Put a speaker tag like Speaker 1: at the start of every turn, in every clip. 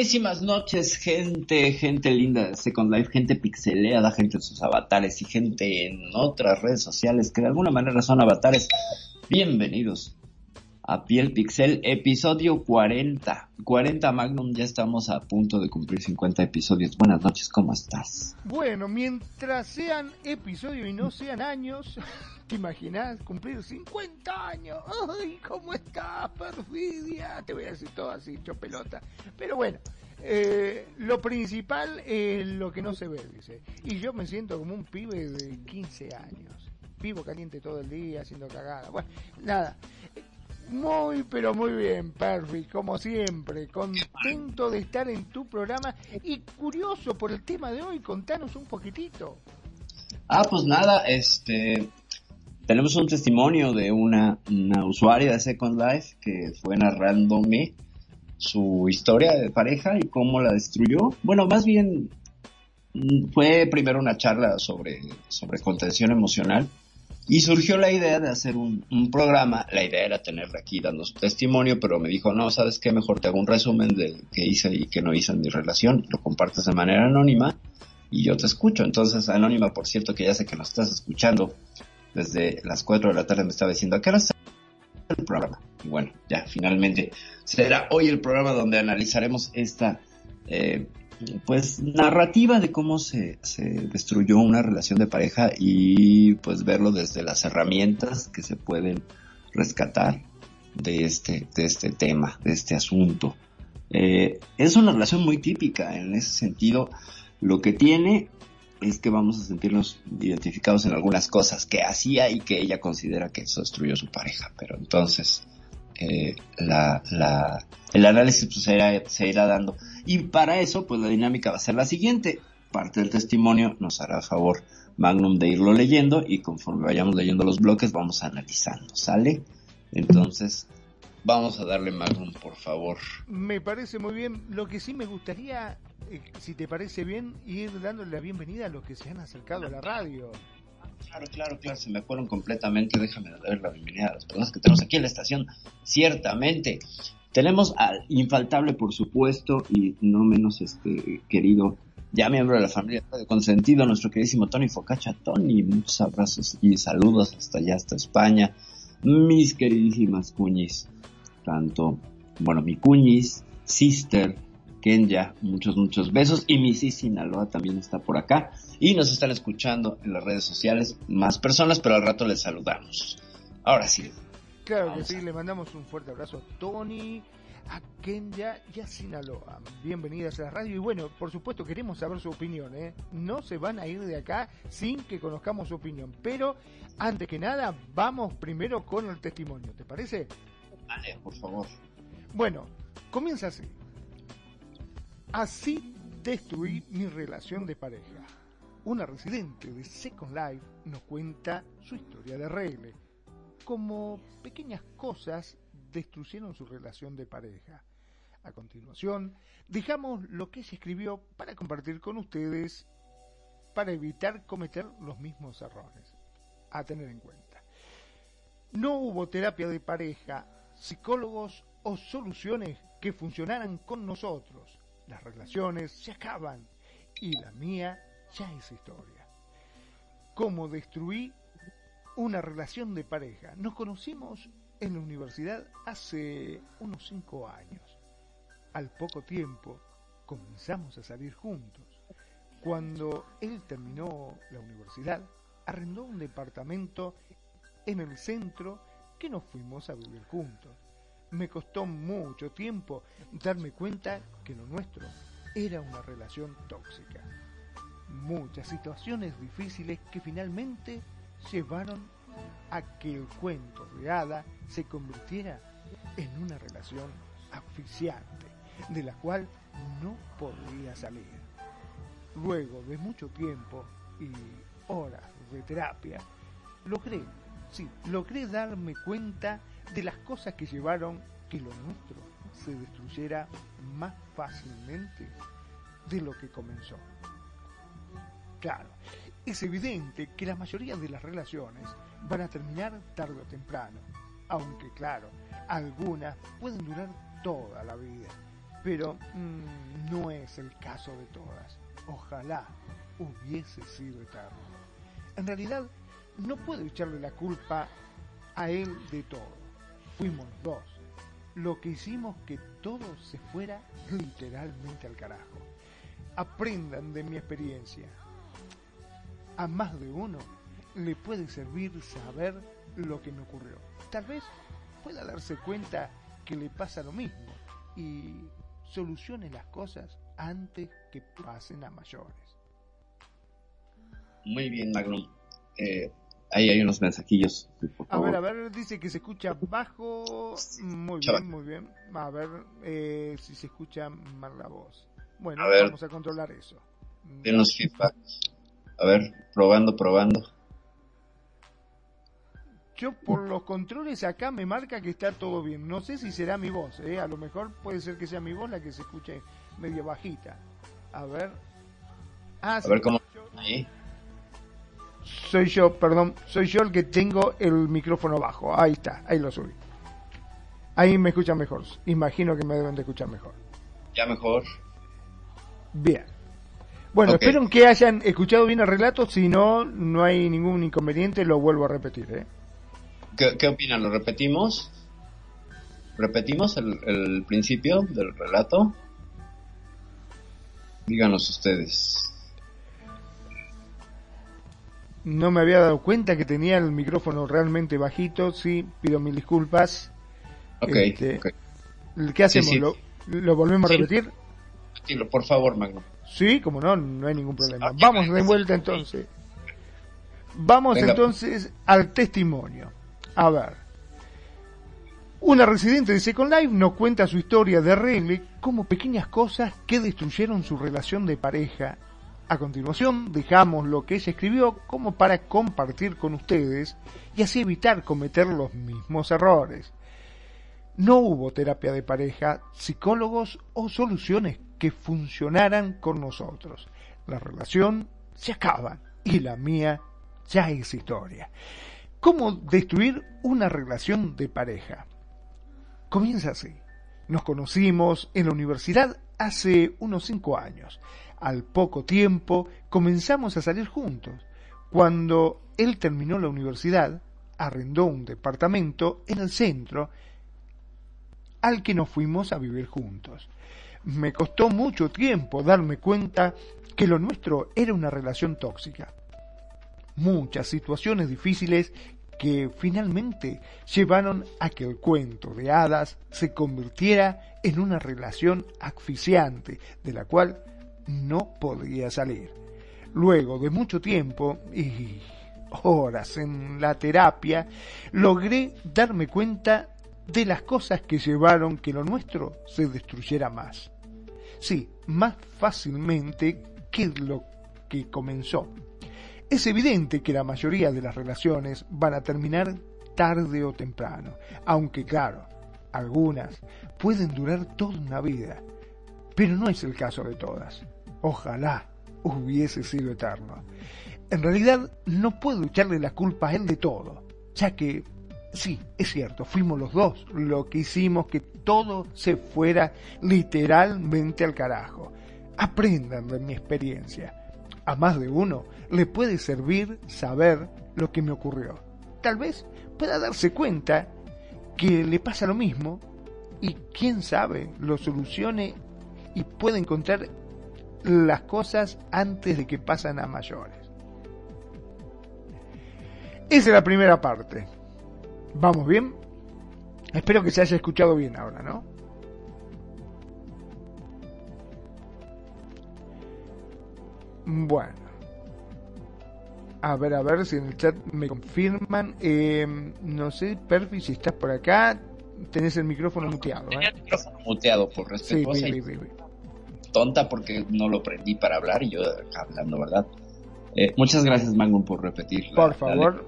Speaker 1: Buenísimas noches, gente, gente linda de Second Life, gente pixeleada, gente en sus avatares y gente en otras redes sociales que de alguna manera son avatares. Bienvenidos a Piel Pixel, episodio 40. 40 Magnum, ya estamos a punto de cumplir 50 episodios. Buenas noches, ¿cómo estás?
Speaker 2: Bueno, mientras sean episodios y no sean años, ¿te imaginas cumplir 50 años? ¡Ay, cómo estás, perfidia! Te voy a decir todo así, hecho pelota. Pero bueno, eh, lo principal es lo que no se ve, dice. Y yo me siento como un pibe de 15 años. Vivo caliente todo el día, haciendo cagada. Bueno, nada. Muy, pero muy bien, Perry, como siempre. Contento de estar en tu programa y curioso por el tema de hoy. Contanos un poquitito.
Speaker 1: Ah, pues nada, este... Tenemos un testimonio de una, una usuaria de Second Life que fue narrándome su historia de pareja y cómo la destruyó. Bueno, más bien mm, fue primero una charla sobre, sobre contención emocional y surgió la idea de hacer un, un, programa. La idea era tenerla aquí dando su testimonio, pero me dijo, no, ¿sabes qué? Mejor te hago un resumen de qué hice y qué no hice en mi relación. Lo compartes de manera anónima y yo te escucho. Entonces, anónima, por cierto, que ya sé que nos estás escuchando desde las 4 de la tarde, me estaba diciendo, ¿a qué hora el programa? Y bueno, ya, finalmente será hoy el programa donde analizaremos esta... Eh, pues narrativa de cómo se, se, destruyó una relación de pareja y pues verlo desde las herramientas que se pueden rescatar de este, de este tema, de este asunto. Eh, es una relación muy típica en ese sentido. Lo que tiene es que vamos a sentirnos identificados en algunas cosas que hacía y que ella considera que eso destruyó su pareja. Pero entonces eh, el análisis pues, se, irá, se irá dando. Y para eso, pues la dinámica va a ser la siguiente. Parte del testimonio nos hará favor Magnum de irlo leyendo y conforme vayamos leyendo los bloques vamos analizando, ¿sale? Entonces, vamos a darle Magnum, por favor.
Speaker 2: Me parece muy bien. Lo que sí me gustaría, eh, si te parece bien, ir dándole la bienvenida a los que se han acercado a la radio.
Speaker 1: Claro, claro, claro, se me fueron completamente. Déjame dar la bienvenida a las personas que tenemos aquí en la estación. Ciertamente. Tenemos al infaltable, por supuesto, y no menos este querido, ya miembro de la familia de consentido, nuestro queridísimo Tony Focacha. Tony, muchos abrazos y saludos hasta allá, hasta España. Mis queridísimas cuñis, tanto, bueno, mi cuñis, sister, Kenya, muchos, muchos besos. Y mi sí Sinaloa también está por acá. Y nos están escuchando en las redes sociales más personas, pero al rato les saludamos. Ahora sí.
Speaker 2: Claro Vamos que sí, a... le mandamos un fuerte abrazo a Tony, a Kenya y a Sinaloa. Bienvenidas a la radio. Y bueno, por supuesto, queremos saber su opinión. ¿eh? No se van a ir de acá sin que conozcamos su opinión. Pero, antes que nada, vamos primero con el testimonio. ¿Te parece?
Speaker 1: Vale, por favor.
Speaker 2: Bueno, comienza así. Así destruí mi relación de pareja. Una residente de Second Life nos cuenta su historia de regle, como pequeñas cosas destruyeron su relación de pareja. A continuación, dejamos lo que ella escribió para compartir con ustedes para evitar cometer los mismos errores. A tener en cuenta. No hubo terapia de pareja, psicólogos o soluciones que funcionaran con nosotros las relaciones se acaban y la mía ya es historia. ¿Cómo destruí una relación de pareja? Nos conocimos en la universidad hace unos cinco años. Al poco tiempo comenzamos a salir juntos. Cuando él terminó la universidad, arrendó un departamento en el centro que nos fuimos a vivir juntos. Me costó mucho tiempo darme cuenta que lo nuestro era una relación tóxica. Muchas situaciones difíciles que finalmente llevaron a que el cuento de hada se convirtiera en una relación asfixiante, de la cual no podía salir. Luego de mucho tiempo y horas de terapia, logré, sí, logré darme cuenta de las cosas que llevaron que lo nuestro se destruyera más fácilmente de lo que comenzó. Claro, es evidente que la mayoría de las relaciones van a terminar tarde o temprano, aunque claro, algunas pueden durar toda la vida, pero mmm, no es el caso de todas. Ojalá hubiese sido eterno. En realidad, no puedo echarle la culpa a él de todo. Fuimos dos. Lo que hicimos que todo se fuera literalmente al carajo. Aprendan de mi experiencia. A más de uno le puede servir saber lo que me ocurrió. Tal vez pueda darse cuenta que le pasa lo mismo y solucione las cosas antes que pasen a mayores.
Speaker 1: Muy bien, Magnum. Eh, ahí hay unos mensajillos.
Speaker 2: A ver, a ver, dice que se escucha bajo. Muy bien, muy bien. A ver eh, si se escucha mal la voz. Bueno, vamos a controlar eso.
Speaker 1: Denos feedback. A ver, probando, probando.
Speaker 2: Yo por los controles acá me marca que está todo bien. No sé si será mi voz, ¿eh? a lo mejor puede ser que sea mi voz la que se escuche medio bajita. A ver.
Speaker 1: Ah, a ver cómo. Ahí.
Speaker 2: Soy yo, perdón, soy yo el que tengo el micrófono bajo. Ahí está, ahí lo subí. Ahí me escuchan mejor. Imagino que me deben de escuchar mejor.
Speaker 1: Ya mejor.
Speaker 2: Bien. Bueno, espero que hayan escuchado bien el relato. Si no, no hay ningún inconveniente. Lo vuelvo a repetir. ¿eh?
Speaker 1: ¿Qué, opinan? ¿Lo repetimos? ¿Repetimos el, el principio del relato? Díganos ustedes.
Speaker 2: No me había dado cuenta que tenía el micrófono realmente bajito. Sí, pido mil disculpas.
Speaker 1: Ok. Este,
Speaker 2: ¿Qué hacemos? ¿Lo, volvemos a repetir?
Speaker 1: por favor, Magno.
Speaker 2: Sí, como no, no hay ningún problema. Vamos de vuelta entonces. Vamos entonces al testimonio. A ver. Una residente de Second Life nos cuenta su historia de arregle como pequeñas cosas que destruyeron su relación de pareja a continuación dejamos lo que ella escribió como para compartir con ustedes y así evitar cometer los mismos errores. No hubo terapia de pareja, psicólogos o soluciones que funcionaran con nosotros. La relación se acaba y la mía ya es historia. ¿Cómo destruir una relación de pareja? Comienza así. Nos conocimos en la universidad hace unos cinco años. Al poco tiempo comenzamos a salir juntos. Cuando él terminó la universidad, arrendó un departamento en el centro al que nos fuimos a vivir juntos. Me costó mucho tiempo darme cuenta que lo nuestro era una relación tóxica. Muchas situaciones difíciles que finalmente llevaron a que el cuento de hadas se convirtiera en una relación asfixiante, de la cual no podía salir. Luego de mucho tiempo y horas en la terapia, logré darme cuenta de las cosas que llevaron que lo nuestro se destruyera más. Sí, más fácilmente que lo que comenzó. Es evidente que la mayoría de las relaciones van a terminar tarde o temprano, aunque claro, algunas pueden durar toda una vida, pero no es el caso de todas. Ojalá hubiese sido eterno. En realidad no puedo echarle la culpa a él de todo, ya que, sí, es cierto, fuimos los dos lo que hicimos que todo se fuera literalmente al carajo. Aprendan de mi experiencia. A más de uno le puede servir saber lo que me ocurrió. Tal vez pueda darse cuenta que le pasa lo mismo y quién sabe lo solucione y pueda encontrar las cosas antes de que pasen a mayores. Esa es la primera parte. ¿Vamos bien? Espero que se haya escuchado bien ahora, ¿no? Bueno. A ver, a ver si en el chat me confirman. Eh, no sé, Perfi, si estás por acá, tenés el micrófono muteado. ¿eh?
Speaker 1: Tenía el micrófono muteado por respeto.
Speaker 2: Sí, sí, sí,
Speaker 1: Tonta porque no lo prendí para hablar y yo hablando, ¿verdad? Eh, muchas gracias, Magnum, por repetir.
Speaker 2: Por favor.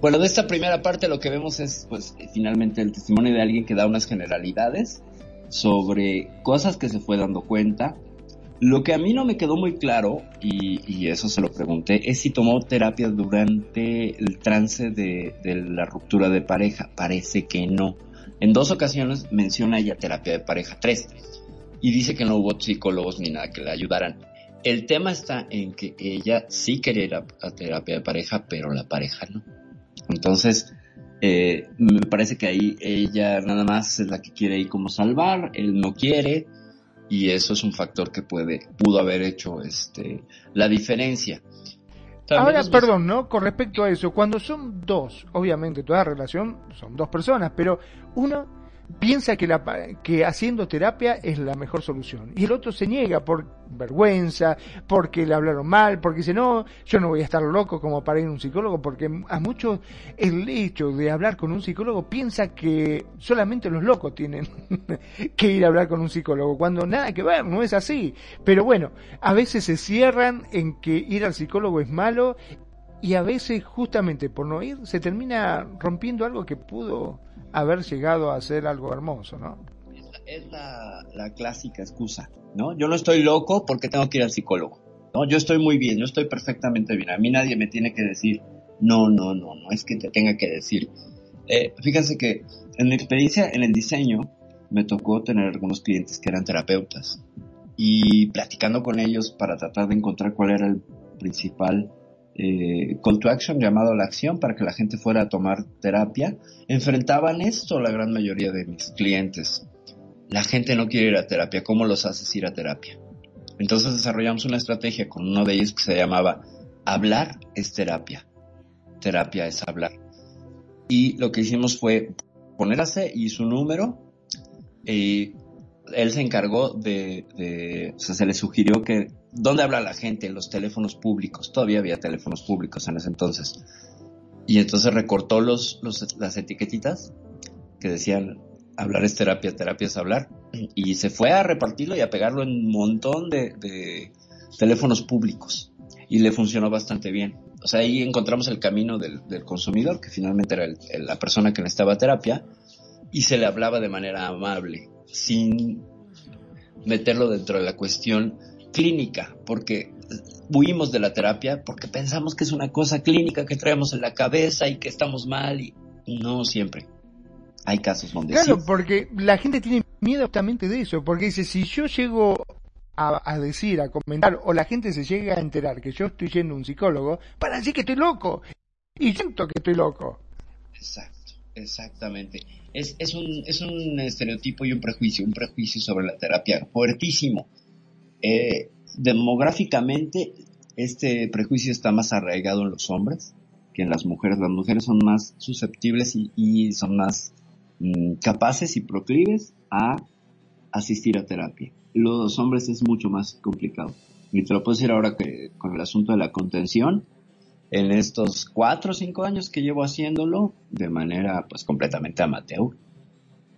Speaker 1: bueno, de esta primera parte lo que vemos es, pues, finalmente el testimonio de alguien que da unas generalidades sobre cosas que se fue dando cuenta, lo que a mí no me quedó muy claro, y, eso se lo pregunté, es si tomó terapia durante el trance de, la ruptura de pareja. Parece que no. En dos ocasiones menciona ella terapia de pareja, tres, y dice que no hubo psicólogos ni nada que le ayudaran. El tema está en que ella sí quería ir a, terapia de pareja, pero la pareja no. Entonces, eh, me parece que ahí ella nada más es la que quiere ir como salvar, él no quiere, y eso es un factor que puede pudo haber hecho este la diferencia.
Speaker 2: Ahora, perdón, ¿no? Con respecto a eso, cuando son dos, obviamente toda relación son dos personas, pero uno piensa que, la, que haciendo terapia es la mejor solución. Y el otro se niega por vergüenza, porque le hablaron mal, porque dice, no, yo no voy a estar loco como para ir a un psicólogo, porque a muchos el hecho de hablar con un psicólogo piensa que solamente los locos tienen que ir a hablar con un psicólogo, cuando nada que ver, no es así. Pero bueno, a veces se cierran en que ir al psicólogo es malo y a veces justamente por no ir se termina rompiendo algo que pudo haber llegado a ser algo hermoso, ¿no?
Speaker 1: Es la, clásica excusa, ¿no? Yo no estoy loco porque tengo que ir al psicólogo, ¿no? Yo estoy muy bien, yo estoy perfectamente bien. A mí nadie me tiene que decir, no, no, no, no es que te tenga que decir. Eh, fíjense que en mi experiencia en el diseño me tocó tener algunos clientes que eran terapeutas y platicando con ellos para tratar de encontrar cuál era el principal eh, call to action llamado a la acción para que la gente fuera a tomar terapia, enfrentaban esto la gran mayoría de mis clientes. La gente no quiere ir a terapia, ¿cómo los haces ir a terapia? Entonces desarrollamos una estrategia con uno de ellos que se llamaba hablar es terapia. Terapia es hablar. Y lo que hicimos fue poner a C y su número y él se encargó de, o sea, se le sugirió que, ¿dónde habla la gente? En los teléfonos públicos. Todavía había teléfonos públicos en ese entonces. Y entonces recortó los, las etiquetitas que decían, hablar es terapia, terapia es hablar. Y se fue a repartirlo y a pegarlo en un montón de, teléfonos públicos. Y le funcionó bastante bien. O sea, ahí encontramos el camino del, consumidor, que finalmente era la persona que necesitaba terapia, y se le hablaba de manera amable sin meterlo dentro de la cuestión clínica, porque huimos de la terapia porque pensamos que es una cosa clínica que traemos en la cabeza y que estamos mal y no siempre. Hay casos donde
Speaker 2: Claro, porque la gente tiene miedo justamente de eso, porque dice, si yo llego a, a, decir, a comentar, o la gente se llega a enterar que yo estoy yendo a un psicólogo, para decir que estoy loco. Y siento que estoy loco.
Speaker 1: Exacto, exactamente es, es, un, es un estereotipo y un prejuicio, un prejuicio sobre la terapia fuertísimo. Eh, demográficamente, este prejuicio está más arraigado en los hombres que en las mujeres. Las mujeres son más susceptibles y, son más mm, capaces y proclives a asistir a terapia. Los hombres es mucho más complicado. Y te lo puedo decir ahora que con el asunto de la contención, en estos cuatro o cinco años que llevo haciéndolo de manera pues completamente amateur,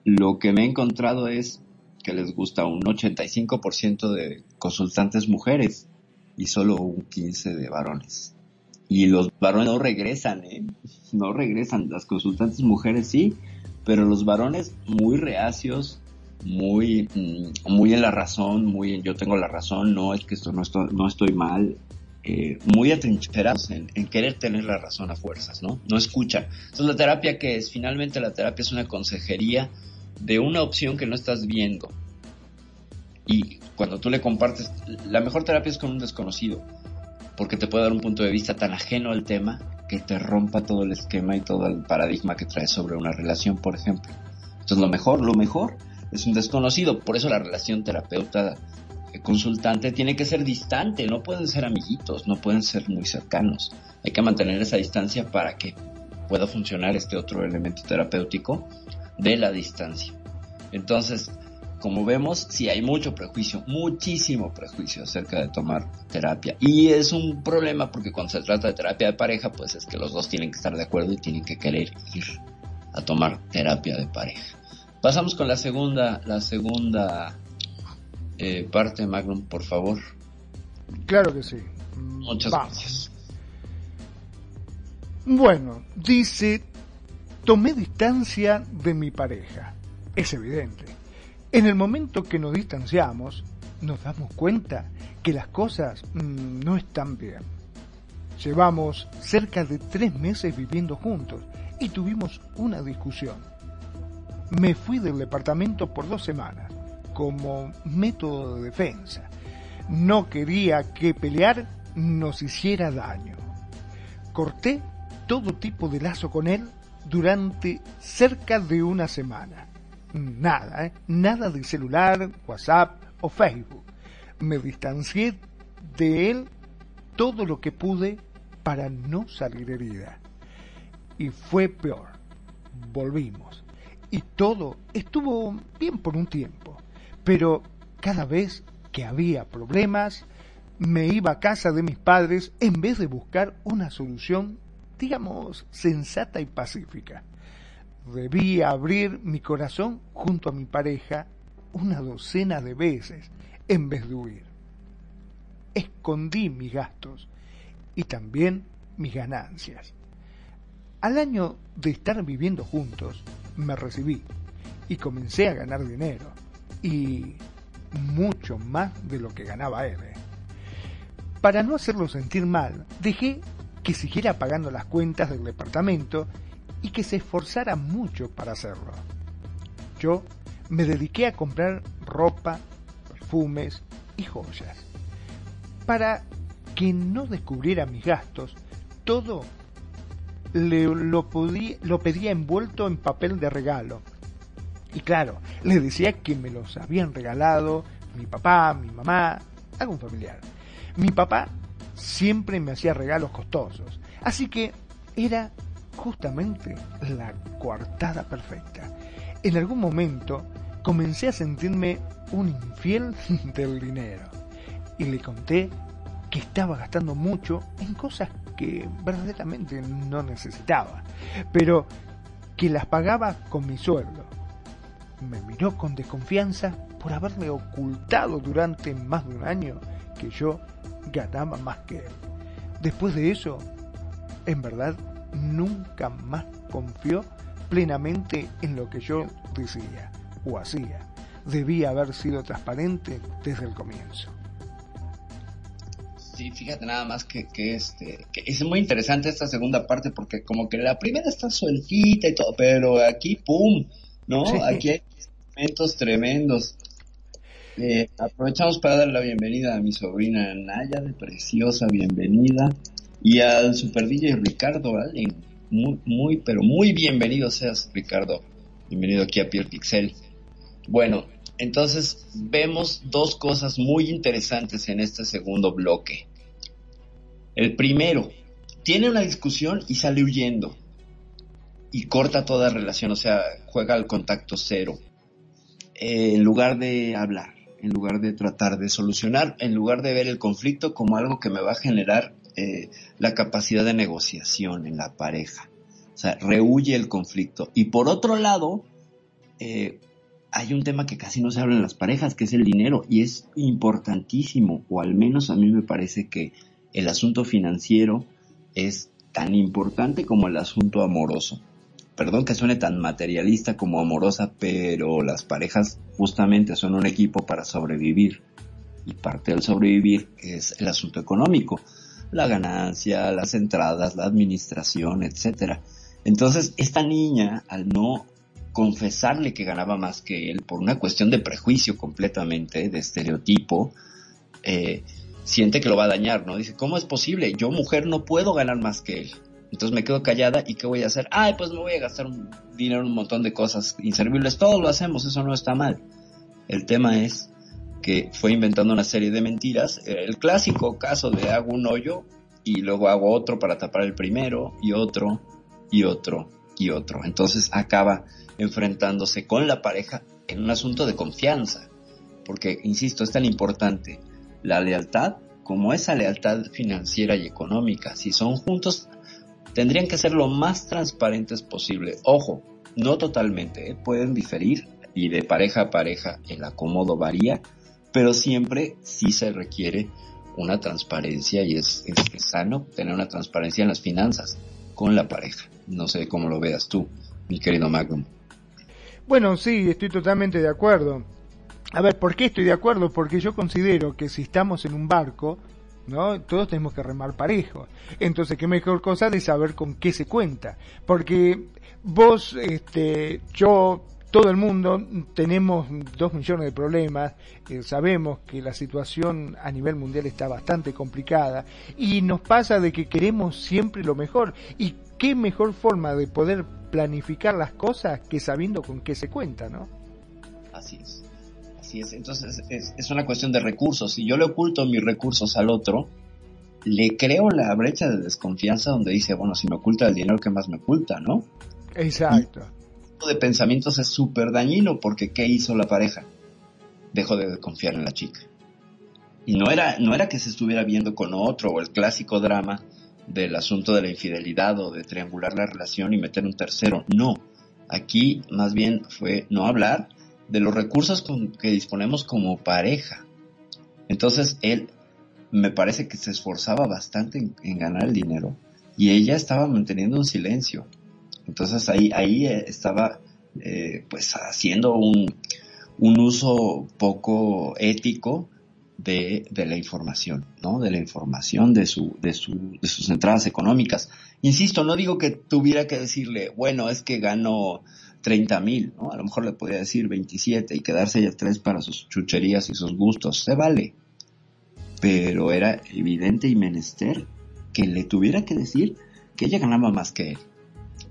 Speaker 1: lo que me he encontrado es que les gusta un 85% de consultantes mujeres y solo un 15% de varones. Y los varones no regresan, ¿eh? No regresan. Las consultantes mujeres sí, pero los varones muy reacios, muy, mm, muy en la razón, muy en yo tengo la razón, no es que esto no estoy, no estoy mal, eh, muy atrincherados en, querer tener la razón a fuerzas, ¿no? No escuchan. Entonces la terapia que es, finalmente la terapia es una consejería de una opción que no estás viendo. Y cuando tú le compartes, la mejor terapia es con un desconocido, porque te puede dar un punto de vista tan ajeno al tema que te rompa todo el esquema y todo el paradigma que traes sobre una relación, por ejemplo. Entonces lo mejor, lo mejor es un desconocido, por eso la relación terapeuta consultante tiene que ser distante, no pueden ser amiguitos, no pueden ser muy cercanos. Hay que mantener esa distancia para que pueda funcionar este otro elemento terapéutico. De la distancia. Entonces, como vemos, sí hay mucho prejuicio, muchísimo prejuicio acerca de tomar terapia. Y es un problema porque cuando se trata de terapia de pareja, pues es que los dos tienen que estar de acuerdo y tienen que querer ir a tomar terapia de pareja. Pasamos con la segunda, la segunda eh, parte, Magnum, por favor.
Speaker 2: Claro que sí.
Speaker 1: Muchas gracias.
Speaker 2: Bueno, dice, tomé distancia de mi pareja. Es evidente. En el momento que nos distanciamos, nos damos cuenta que las cosas mm, no están bien. Llevamos cerca de tres meses viviendo juntos y tuvimos una discusión. Me fui del departamento por dos semanas como método de defensa. No quería que pelear nos hiciera daño. Corté todo tipo de lazo con él durante cerca de una semana. Nada, ¿eh? nada de celular, WhatsApp o Facebook. Me distancié de él todo lo que pude para no salir herida. Y fue peor. Volvimos. Y todo estuvo bien por un tiempo. Pero cada vez que había problemas, me iba a casa de mis padres en vez de buscar una solución, digamos, sensata y pacífica. Debía abrir mi corazón junto a mi pareja una docena de veces en vez de huir. Escondí mis gastos y también mis ganancias. Al año de estar viviendo juntos, me recibí y comencé a ganar dinero y mucho más de lo que ganaba él. ¿eh? Para no hacerlo sentir mal, dejé que siguiera pagando las cuentas del departamento y que se esforzara mucho para hacerlo. Yo me dediqué a comprar ropa, perfumes y joyas. Para que no descubriera mis gastos, todo le, lo, lo pedía envuelto en papel de regalo. Y claro, le decía que me los habían regalado mi papá, mi mamá, algún familiar. Mi papá siempre me hacía regalos costosos, así que era justamente la coartada perfecta. En algún momento comencé a sentirme un infiel del dinero y le conté que estaba gastando mucho en cosas que verdaderamente no necesitaba, pero que las pagaba con mi sueldo. Me miró con desconfianza por haberme ocultado durante más de un año que yo ganaba más que él. Después de eso, en verdad, nunca más confió plenamente en lo que yo decía o hacía. Debía haber sido transparente desde el comienzo.
Speaker 1: Sí, fíjate nada más que, este, que es muy interesante esta segunda parte porque como que la primera está sueltita y todo, pero aquí, ¡pum! ¿No? Aquí hay momentos tremendos. Eh, aprovechamos para dar la bienvenida a mi sobrina Naya, de preciosa bienvenida, y al super DJ Ricardo ¿vale? Muy, muy, pero muy bienvenido seas, Ricardo. Bienvenido aquí a Pierre Pixel. Bueno, entonces vemos dos cosas muy interesantes en este segundo bloque. El primero, tiene una discusión y sale huyendo. Y corta toda relación, o sea, juega al contacto cero. en lugar de hablar en lugar de tratar de solucionar, en lugar de ver el conflicto como algo que me va a generar eh, la capacidad de negociación en la pareja. O sea, rehuye el conflicto. Y por otro lado, eh, hay un tema que casi no se habla en las parejas, que es el dinero, y es importantísimo, o al menos a mí me parece que el asunto financiero es tan importante como el asunto amoroso perdón que suene tan materialista como amorosa, pero las parejas justamente son un equipo para sobrevivir. Y parte del sobrevivir es el asunto económico, la ganancia, las entradas, la administración, etc. Entonces, esta niña, al no confesarle que ganaba más que él por una cuestión de prejuicio completamente, de estereotipo, eh, siente que lo va a dañar, ¿no? Dice, ¿cómo es posible? Yo mujer no puedo ganar más que él. Entonces me quedo callada y ¿qué voy a hacer? Ay, pues me voy a gastar un dinero en un montón de cosas inservibles. Todos lo hacemos, eso no está mal. El tema es que fue inventando una serie de mentiras. El clásico caso de hago un hoyo y luego hago otro para tapar el primero y otro y otro y otro. Entonces acaba enfrentándose con la pareja en un asunto de confianza. Porque, insisto, es tan importante la lealtad como esa lealtad financiera y económica. Si son juntos, tendrían que ser lo más transparentes posible. Ojo, no totalmente, ¿eh? pueden diferir y de pareja a pareja el acomodo varía, pero siempre sí se requiere una transparencia y es, es, sano tener una transparencia en las finanzas con la pareja. No sé cómo lo veas tú, mi querido Magnum.
Speaker 2: Bueno, sí, estoy totalmente de acuerdo. A ver, ¿por qué estoy de acuerdo? Porque yo considero que si estamos en un barco, ¿no? Todos tenemos que remar parejo. Entonces, qué mejor cosa de saber con qué se cuenta. Porque vos, este, yo, todo el mundo tenemos dos millones de problemas, eh, sabemos que la situación a nivel mundial está bastante complicada y nos pasa de que queremos siempre lo mejor. ¿Y qué mejor forma de poder planificar las cosas que sabiendo con qué se cuenta, ¿no?
Speaker 1: Así es. Así es. Entonces es, es una cuestión de recursos. Si yo le oculto mis recursos al otro, le creo la brecha de desconfianza donde dice, bueno, si me oculta el dinero, ¿qué más me oculta, no?
Speaker 2: Exacto.
Speaker 1: de pensamientos es súper dañino porque ¿qué hizo la pareja? Dejó de confiar en la chica. Y no era, no era que se estuviera viendo con otro o el clásico drama del asunto de la infidelidad o de triangular la relación y meter un tercero. No. Aquí más bien fue no hablar de los recursos con que disponemos como pareja. Entonces él me parece que se esforzaba bastante en, ganar el dinero y ella estaba manteniendo un silencio. Entonces ahí, ahí eh, estaba eh, pues haciendo un, un uso poco ético de, de, la información, ¿no? De la información de su, de su, de sus entradas económicas. Insisto, no digo que tuviera que decirle, bueno, es que gano 30 mil, ¿no? A lo mejor le podría decir 27 y quedarse ya tres para sus chucherías y sus gustos. Se vale. Pero era evidente y menester que le tuviera que decir que ella ganaba más que él.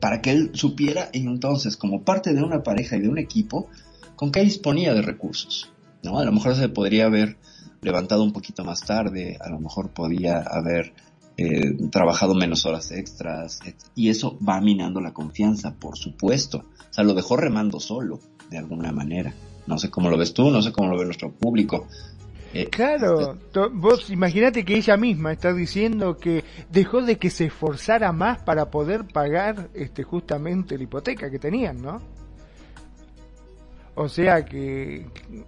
Speaker 1: Para que él supiera entonces, como parte de una pareja y de un equipo, con qué disponía de recursos. ¿no? A lo mejor se podría haber levantado un poquito más tarde, a lo mejor podía haber eh, trabajado menos horas extras, y eso va minando la confianza, por supuesto. O sea, lo dejó remando solo, de alguna manera. No sé cómo lo ves tú, no sé cómo lo ve nuestro público.
Speaker 2: Eh, claro, vos imagínate que ella misma está diciendo que dejó de que se esforzara más para poder pagar este justamente la hipoteca que tenían, ¿no? O sea que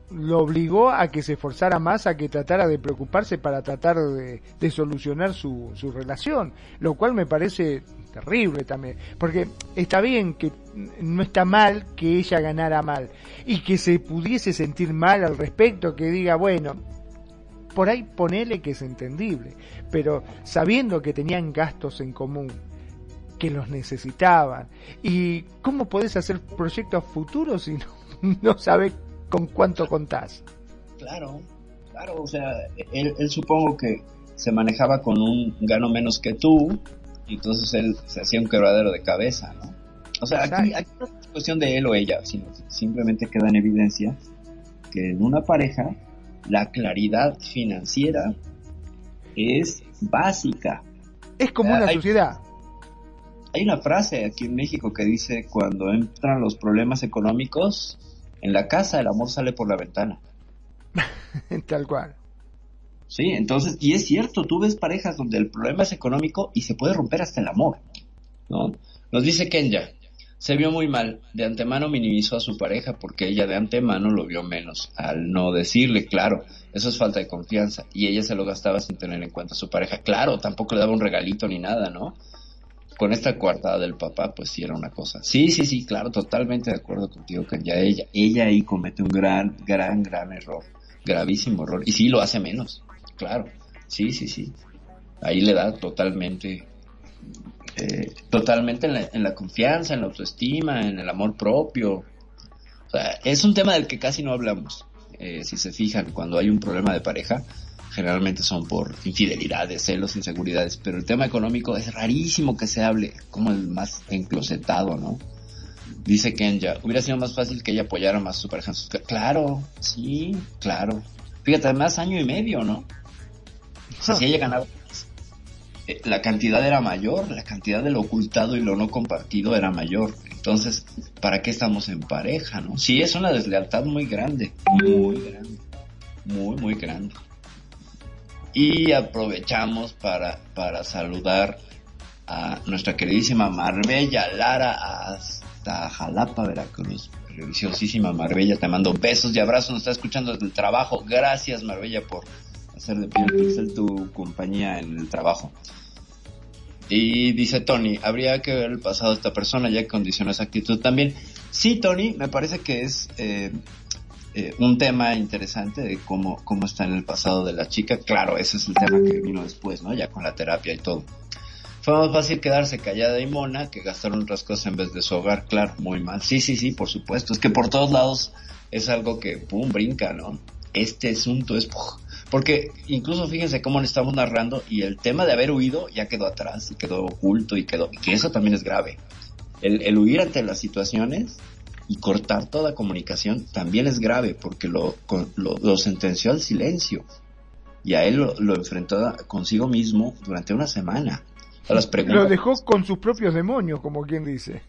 Speaker 2: lo obligó a que se esforzara más, a que tratara de preocuparse para tratar de, solucionar su, su, relación, lo cual me parece terrible también, porque está bien que no está mal que ella ganara mal y que se pudiese sentir mal al respecto, que diga, bueno, por ahí ponele que es entendible, pero sabiendo que tenían gastos en común, que los necesitaban, y cómo podés hacer proyectos futuros si no no sabe con cuánto contás.
Speaker 1: Claro, claro, o sea, él, supongo que se manejaba con un gano menos que tú, y entonces él se hacía un quebradero de cabeza, ¿no? O sea, aquí, aquí no es cuestión de él o ella, sino simplemente queda en evidencia que en una pareja la claridad financiera es básica.
Speaker 2: Es como una sociedad.
Speaker 1: Hay una frase aquí en México que dice, cuando entran los problemas económicos, en la casa el amor sale por la ventana.
Speaker 2: Tal cual.
Speaker 1: Sí, entonces, y es cierto, tú ves parejas donde el problema es económico y se puede romper hasta el amor, ¿no? Nos dice Kenya, se vio muy mal, de antemano minimizó a su pareja porque ella de antemano lo vio menos, al no decirle, claro, eso es falta de confianza, y ella se lo gastaba sin tener en cuenta a su pareja, claro, tampoco le daba un regalito ni nada, ¿no? Con esta coartada del papá, pues sí era una cosa. Sí, sí, sí, claro, totalmente de acuerdo contigo, que ya ella, ella ahí comete un gran, gran, gran error, gravísimo error, y sí lo hace menos, claro, sí, sí, sí. Ahí le da totalmente, eh, totalmente en la, confianza, en la autoestima, en el amor propio. O sea, es un tema del que casi no hablamos. Eh, si se fijan, cuando hay un problema de pareja, generalmente son por infidelidades, celos, inseguridades, pero el tema económico es rarísimo que se hable como el más enclosetado, ¿no? Dice Kenya, hubiera sido más fácil que ella apoyara más a su pareja. Claro, sí, claro. Fíjate, además año y medio, ¿no? O sea, si ella ganaba eh, la cantidad era mayor, la cantidad de lo ocultado y lo no compartido era mayor. Entonces, ¿para qué estamos en pareja, no? Sí, es una deslealtad muy grande, muy grande, muy, muy grande. Y aprovechamos para, para saludar a nuestra queridísima Marbella Lara hasta Jalapa, Veracruz. Preciosísima Marbella, te mando besos y abrazos, nos está escuchando desde el trabajo. Gracias Marbella por hacer de Piel Pixel tu compañía en el trabajo. Y dice Tony, habría que ver el pasado de esta persona ya que condiciona esa actitud también. Sí, Tony, me parece que es eh, eh, un tema interesante de cómo, cómo está en el pasado de la chica. Claro, ese es el tema que vino después, ¿no? Ya con la terapia y todo. Fue más fácil quedarse callada y mona que gastar otras cosas en vez de su hogar, claro, muy mal. Sí, sí, sí, por supuesto. Es que por todos lados es algo que, pum, brinca, ¿no? Este asunto es... Porque incluso fíjense cómo le estamos narrando y el tema de haber huido ya quedó atrás y quedó oculto y quedó... Y que eso también es grave. El, el huir ante las situaciones y cortar toda comunicación también es grave porque lo, lo, lo sentenció al silencio y a él lo, lo enfrentó consigo mismo durante una semana.
Speaker 2: Lo dejó con sus propios demonios, como quien dice.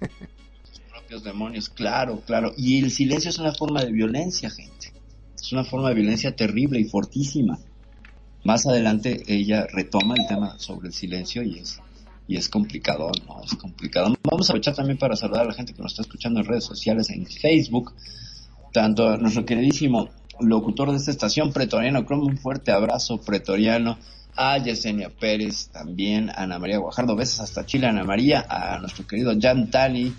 Speaker 1: Sus propios demonios, claro, claro. Y el silencio es una forma de violencia, gente. Es una forma de violencia terrible y fortísima. Más adelante ella retoma el tema sobre el silencio y es, y es complicado, ¿no? Es complicado. Vamos a aprovechar también para saludar a la gente que nos está escuchando en redes sociales, en Facebook, tanto a nuestro queridísimo locutor de esta estación, Pretoriano. Chrome, un fuerte abrazo, Pretoriano. A Yesenia Pérez, también a Ana María Guajardo, besos hasta Chile, Ana María, a nuestro querido Jan Tali,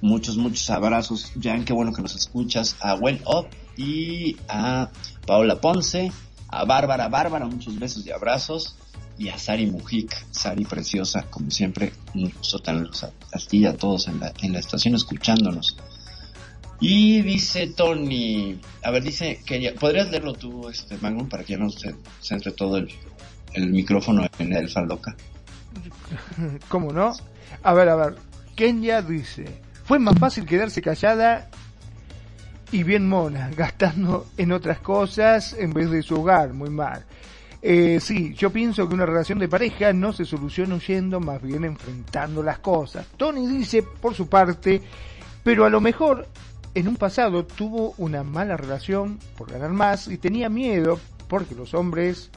Speaker 1: muchos, muchos abrazos, Jan, qué bueno que nos escuchas, a Well Up y a Paola Ponce, a Bárbara, Bárbara, muchos besos y abrazos, y a Sari Mujic, Sari preciosa, como siempre, un gusto tenerlos a, a todos en la, en la estación escuchándonos. Y dice Tony, a ver, dice que ¿podrías leerlo tú, este Magnum, para que ya no se centre todo el, micrófono en el loca?
Speaker 2: ¿Cómo no? A ver, a ver, Kenya dice, fue más fácil quedarse callada y bien mona, gastando en otras cosas en vez de su hogar, muy mal. Eh, sí, yo pienso que una relación de pareja no se soluciona huyendo, más bien enfrentando las cosas. Tony dice, por su parte, pero a lo mejor en un pasado tuvo una mala relación por ganar más y tenía miedo porque los hombres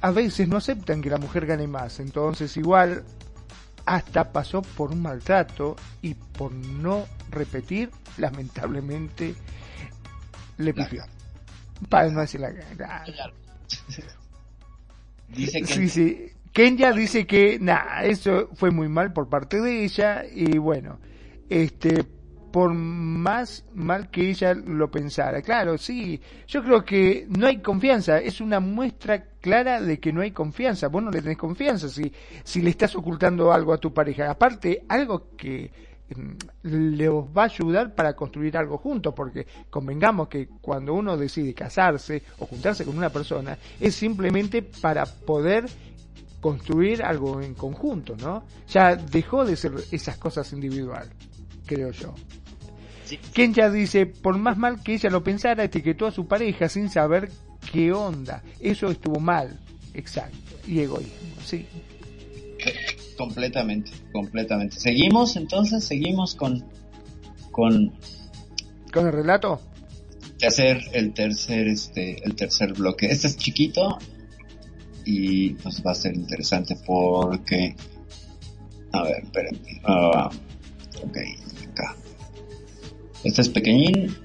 Speaker 2: a veces no aceptan que la mujer gane más. Entonces igual hasta pasó por un maltrato y por no repetir, lamentablemente le pifió. Para no decir la Dice que... Sí, sí. Kenya dice que, nada, eso fue muy mal por parte de ella y bueno, este, por más mal que ella lo pensara. Claro, sí, yo creo que no hay confianza, es una muestra clara de que no hay confianza. Vos no le tenés confianza si, si le estás ocultando algo a tu pareja. Aparte, algo que le va a ayudar para construir algo juntos, porque convengamos que cuando uno decide casarse o juntarse con una persona, es simplemente para poder construir algo en conjunto, ¿no? Ya dejó de ser esas cosas individual, creo yo. Kenya dice, por más mal que ella lo pensara, etiquetó a su pareja sin saber qué onda. Eso estuvo mal. Exacto. Y egoísmo, sí.
Speaker 1: Completamente, completamente. Seguimos entonces, seguimos con... Con,
Speaker 2: ¿Con el relato.
Speaker 1: hacer el tercer, este, el tercer bloque. Este es chiquito y pues va a ser interesante porque... A ver, espérenme. Uh, ok, acá. Este es pequeñín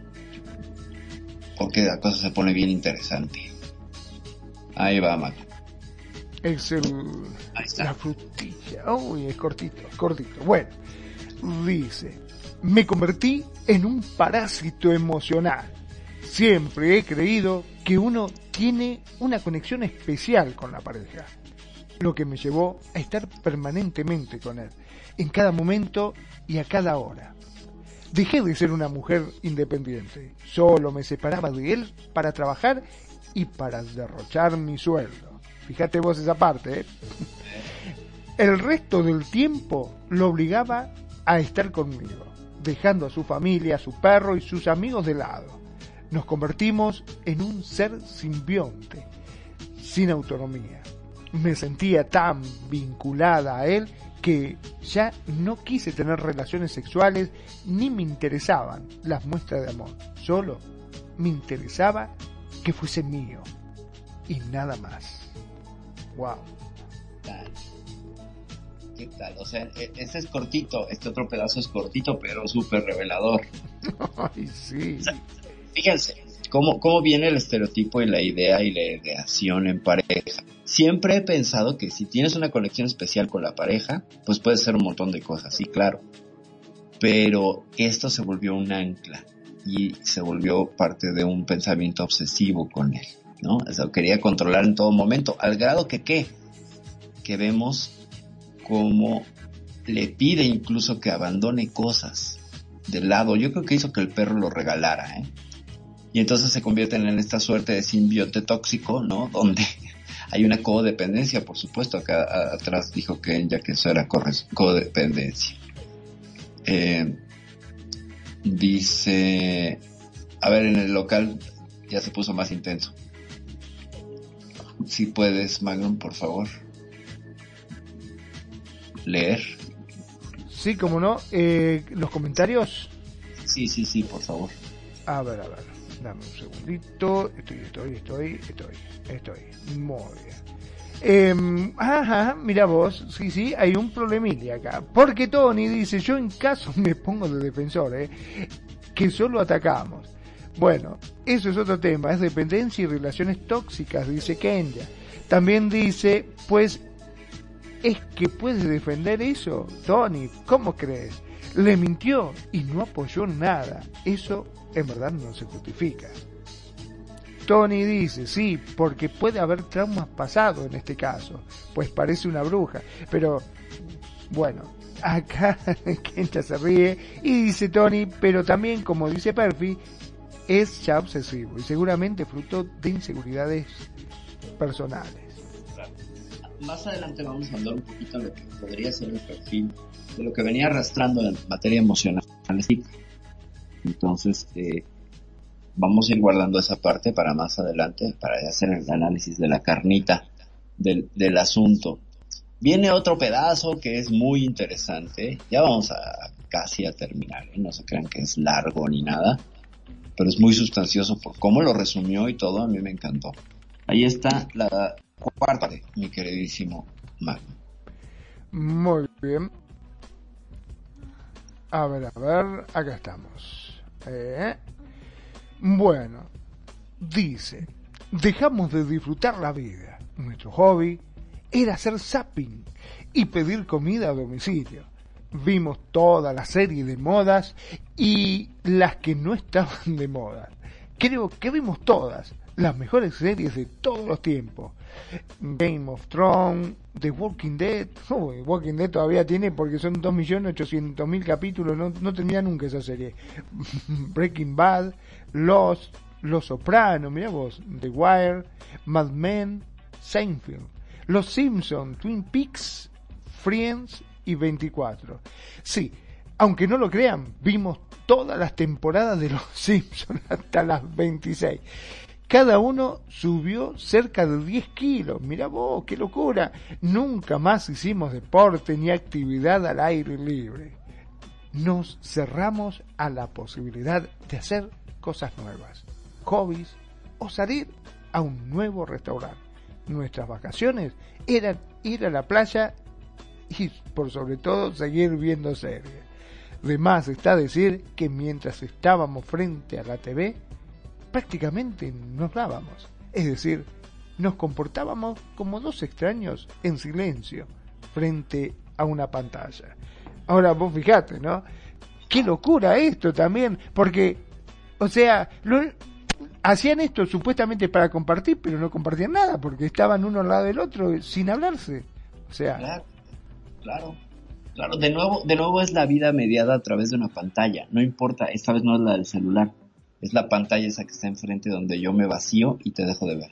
Speaker 1: porque la cosa se pone bien interesante. Ahí va, Mac.
Speaker 2: Es el, la frutilla. Uy, es cortito, cortito. Bueno, dice, me convertí en un parásito emocional. Siempre he creído que uno tiene una conexión especial con la pareja, lo que me llevó a estar permanentemente con él, en cada momento y a cada hora. Dejé de ser una mujer independiente. Solo me separaba de él para trabajar y para derrochar mi sueldo. Fíjate vos esa parte. ¿eh? El resto del tiempo lo obligaba a estar conmigo, dejando a su familia, a su perro y sus amigos de lado. Nos convertimos en un ser simbionte, sin autonomía. Me sentía tan vinculada a él que ya no quise tener relaciones sexuales ni me interesaban las muestras de amor. Solo me interesaba que fuese mío y nada más. Wow.
Speaker 1: ¿Qué tal? O sea, este es cortito, este otro pedazo es cortito, pero súper revelador.
Speaker 2: Ay, sí.
Speaker 1: fíjense, ¿cómo, ¿cómo viene el estereotipo y la idea y la ideación en pareja? Siempre he pensado que si tienes una conexión especial con la pareja, pues puede ser un montón de cosas, sí, claro. Pero esto se volvió un ancla y se volvió parte de un pensamiento obsesivo con él, ¿no? O sea, quería controlar en todo momento, al grado que qué? Que vemos como le pide incluso que abandone cosas del lado. Yo creo que hizo que el perro lo regalara, ¿eh? Y entonces se convierten en esta suerte de simbiote tóxico, ¿no? Donde hay una codependencia, por supuesto. Acá atrás dijo que ya que eso era codependencia. Eh, dice, a ver, en el local ya se puso más intenso. Si puedes, Magnum, por favor leer?
Speaker 2: Sí, como no. Eh, ¿Los comentarios?
Speaker 1: Sí, sí, sí, por favor.
Speaker 2: A ver, a ver. Dame un segundito. Estoy, estoy, estoy, estoy, estoy. Muy bien. Eh, ajá, mira vos, sí, sí, hay un problemilla acá. Porque Tony dice, yo en caso me pongo de defensor, eh, que solo atacamos. Bueno, eso es otro tema, es dependencia y relaciones tóxicas, dice Kenya. También dice, pues ¿Es que puedes defender eso? Tony, ¿cómo crees? Le mintió y no apoyó nada. Eso en verdad no se justifica. Tony dice, sí, porque puede haber traumas pasados en este caso, pues parece una bruja. Pero, bueno, acá Kenta se ríe y dice Tony, pero también, como dice Perfi, es ya obsesivo y seguramente fruto de inseguridades personales
Speaker 1: más adelante vamos a hablar un poquito de lo que podría ser el perfil, de lo que venía arrastrando en materia emocional. Entonces, eh, vamos a ir guardando esa parte para más adelante, para hacer el análisis de la carnita del, del asunto. Viene otro pedazo que es muy interesante. Ya vamos a casi a terminar, ¿eh? no se crean que es largo ni nada, pero es muy sustancioso por cómo lo resumió y todo, a mí me encantó. Ahí está la Comparte, mi queridísimo Magno.
Speaker 2: Muy bien. A ver, a ver, acá estamos. Eh. Bueno, dice, dejamos de disfrutar la vida. Nuestro hobby era hacer zapping y pedir comida a domicilio. Vimos toda la serie de modas y las que no estaban de moda. Creo que vimos todas, las mejores series de todos los tiempos. Game of Thrones, The Walking Dead. Walking Dead todavía tiene porque son 2.800.000 capítulos, no, no termina nunca esa serie. Breaking Bad, Lost, Los Sopranos, mira vos, The Wire, Mad Men, Seinfeld, Los Simpsons, Twin Peaks, Friends y 24. Sí, aunque no lo crean, vimos todas las temporadas de Los Simpsons hasta las 26 cada uno subió cerca de 10 kilos. Mira vos, qué locura. Nunca más hicimos deporte ni actividad al aire libre. Nos cerramos a la posibilidad de hacer cosas nuevas, hobbies o salir a un nuevo restaurante. Nuestras vacaciones eran ir a la playa y por sobre todo seguir viendo series. De más está decir que mientras estábamos frente a la TV, prácticamente nos dábamos. Es decir, nos comportábamos como dos extraños en silencio frente a una pantalla. Ahora vos fijate, ¿no? Qué locura esto también, porque, o sea, hacían esto supuestamente para compartir, pero no compartían nada, porque estaban uno al lado del otro sin hablarse. O sea,
Speaker 1: claro, claro, claro. De nuevo, de nuevo es la vida mediada a través de una pantalla. No importa, esta vez no es la del celular es la pantalla esa que está enfrente donde yo me vacío y te dejo de ver.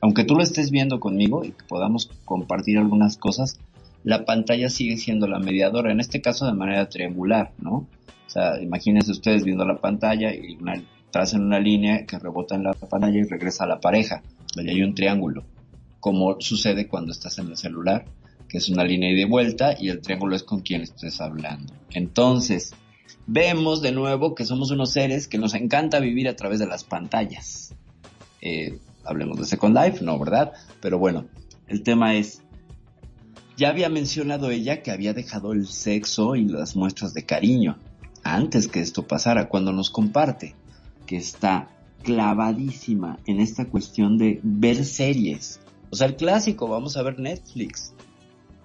Speaker 1: Aunque tú lo estés viendo conmigo y que podamos compartir algunas cosas, la pantalla sigue siendo la mediadora, en este caso de manera triangular, ¿no? O sea, imagínense ustedes viendo la pantalla y trazan una línea que rebota en la pantalla y regresa a la pareja. Ahí hay un triángulo. como sucede cuando estás en el celular, que es una línea de vuelta y el triángulo es con quien estés hablando. Entonces, vemos de nuevo que somos unos seres que nos encanta vivir a través de las pantallas. Eh, hablemos de Second Life, no, ¿verdad? Pero bueno, el tema es, ya había mencionado ella que había dejado el sexo y las muestras de cariño antes que esto pasara, cuando nos comparte que está clavadísima en esta cuestión de ver series. O sea, el clásico, vamos a ver Netflix.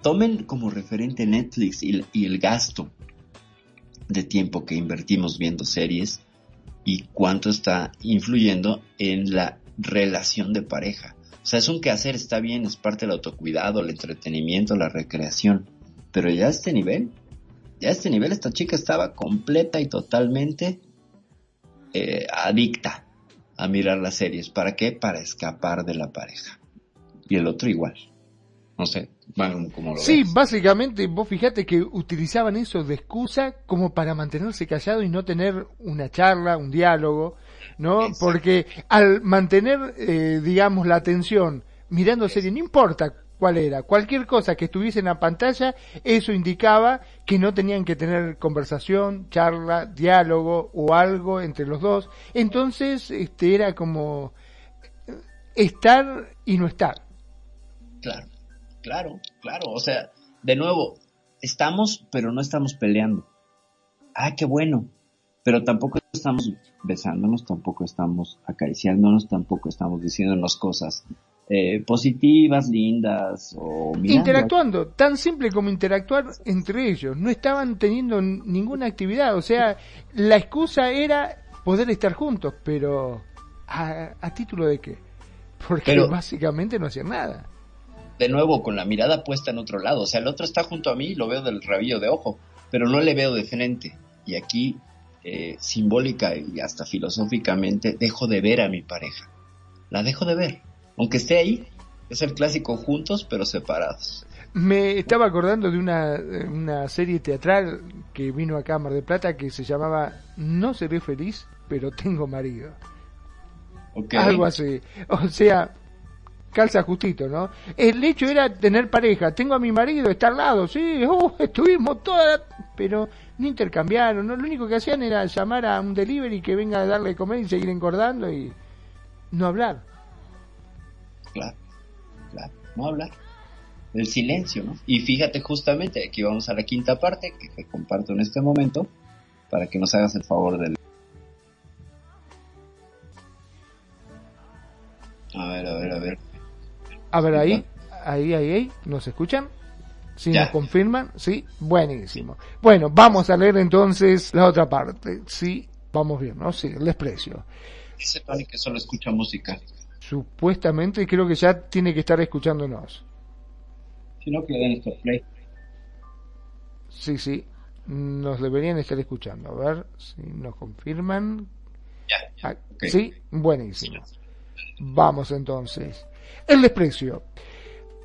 Speaker 1: Tomen como referente Netflix y, el gasto de tiempo que invertimos viendo series y cuánto está influyendo en la relación de pareja. O sea, es un quehacer, está bien, es parte del autocuidado, el entretenimiento, la recreación. Pero ya a este nivel, ya a este nivel esta chica estaba completa y totalmente eh, adicta a mirar las series. ¿Para qué? Para escapar de la pareja. Y el otro igual. No sé, como lo
Speaker 2: Sí, básicamente vos fijate que utilizaban eso de excusa como para mantenerse callado y no tener una charla, un diálogo, ¿no? Porque al mantener, eh, digamos, la atención mirando serie, no importa cuál era, cualquier cosa que estuviese en la pantalla, eso indicaba que no tenían que tener conversación, charla, diálogo o algo entre los dos. Entonces, este era como estar y no estar.
Speaker 1: Claro, claro, claro. O sea, de nuevo, estamos, pero no estamos peleando. Ah, qué bueno. Pero tampoco estamos besándonos, tampoco estamos acariciándonos, tampoco estamos diciéndonos cosas eh, positivas, lindas o
Speaker 2: interactuando, tan simple como interactuar entre ellos. No estaban teniendo ninguna actividad, o sea, la excusa era poder estar juntos, pero a, título de qué? Porque básicamente no hacían nada.
Speaker 1: De nuevo, con la mirada puesta en otro lado, o sea, el otro está junto a mí y lo veo del rabillo de ojo, pero no le veo de frente. Y aquí eh, simbólica y hasta filosóficamente, dejo de ver a mi pareja. La dejo de ver. Aunque esté ahí, es el clásico juntos pero separados.
Speaker 2: Me estaba acordando de una, una serie teatral que vino acá a Mar de Plata que se llamaba No seré feliz, pero tengo marido. Algo así. O sea, calza justito, ¿no? El hecho era tener pareja. Tengo a mi marido, está al lado, sí, uh, estuvimos todas, pero no intercambiaron, ¿no? Lo único que hacían era llamar a un delivery que venga a darle comer y seguir engordando y no hablar.
Speaker 1: Claro, claro, no hablar. El silencio, ¿no? Y fíjate justamente, aquí vamos a la quinta parte que te comparto en este momento para que nos hagas el favor del... A ver, a ver, a ver.
Speaker 2: A ver, ahí, ahí, ahí, ahí, ¿nos escuchan? Si nos confirman, sí, buenísimo. Bueno, vamos a leer entonces la otra parte. Sí, vamos bien, ¿no? Sí, el desprecio.
Speaker 1: Dice Tony que solo escucha música.
Speaker 2: Supuestamente creo que ya tiene que estar escuchándonos.
Speaker 1: Si no, que den estos play.
Speaker 2: Sí, sí, nos deberían estar escuchando. A ver si nos confirman.
Speaker 1: Ya,
Speaker 2: ah, Sí, buenísimo. Vamos entonces. El desprecio.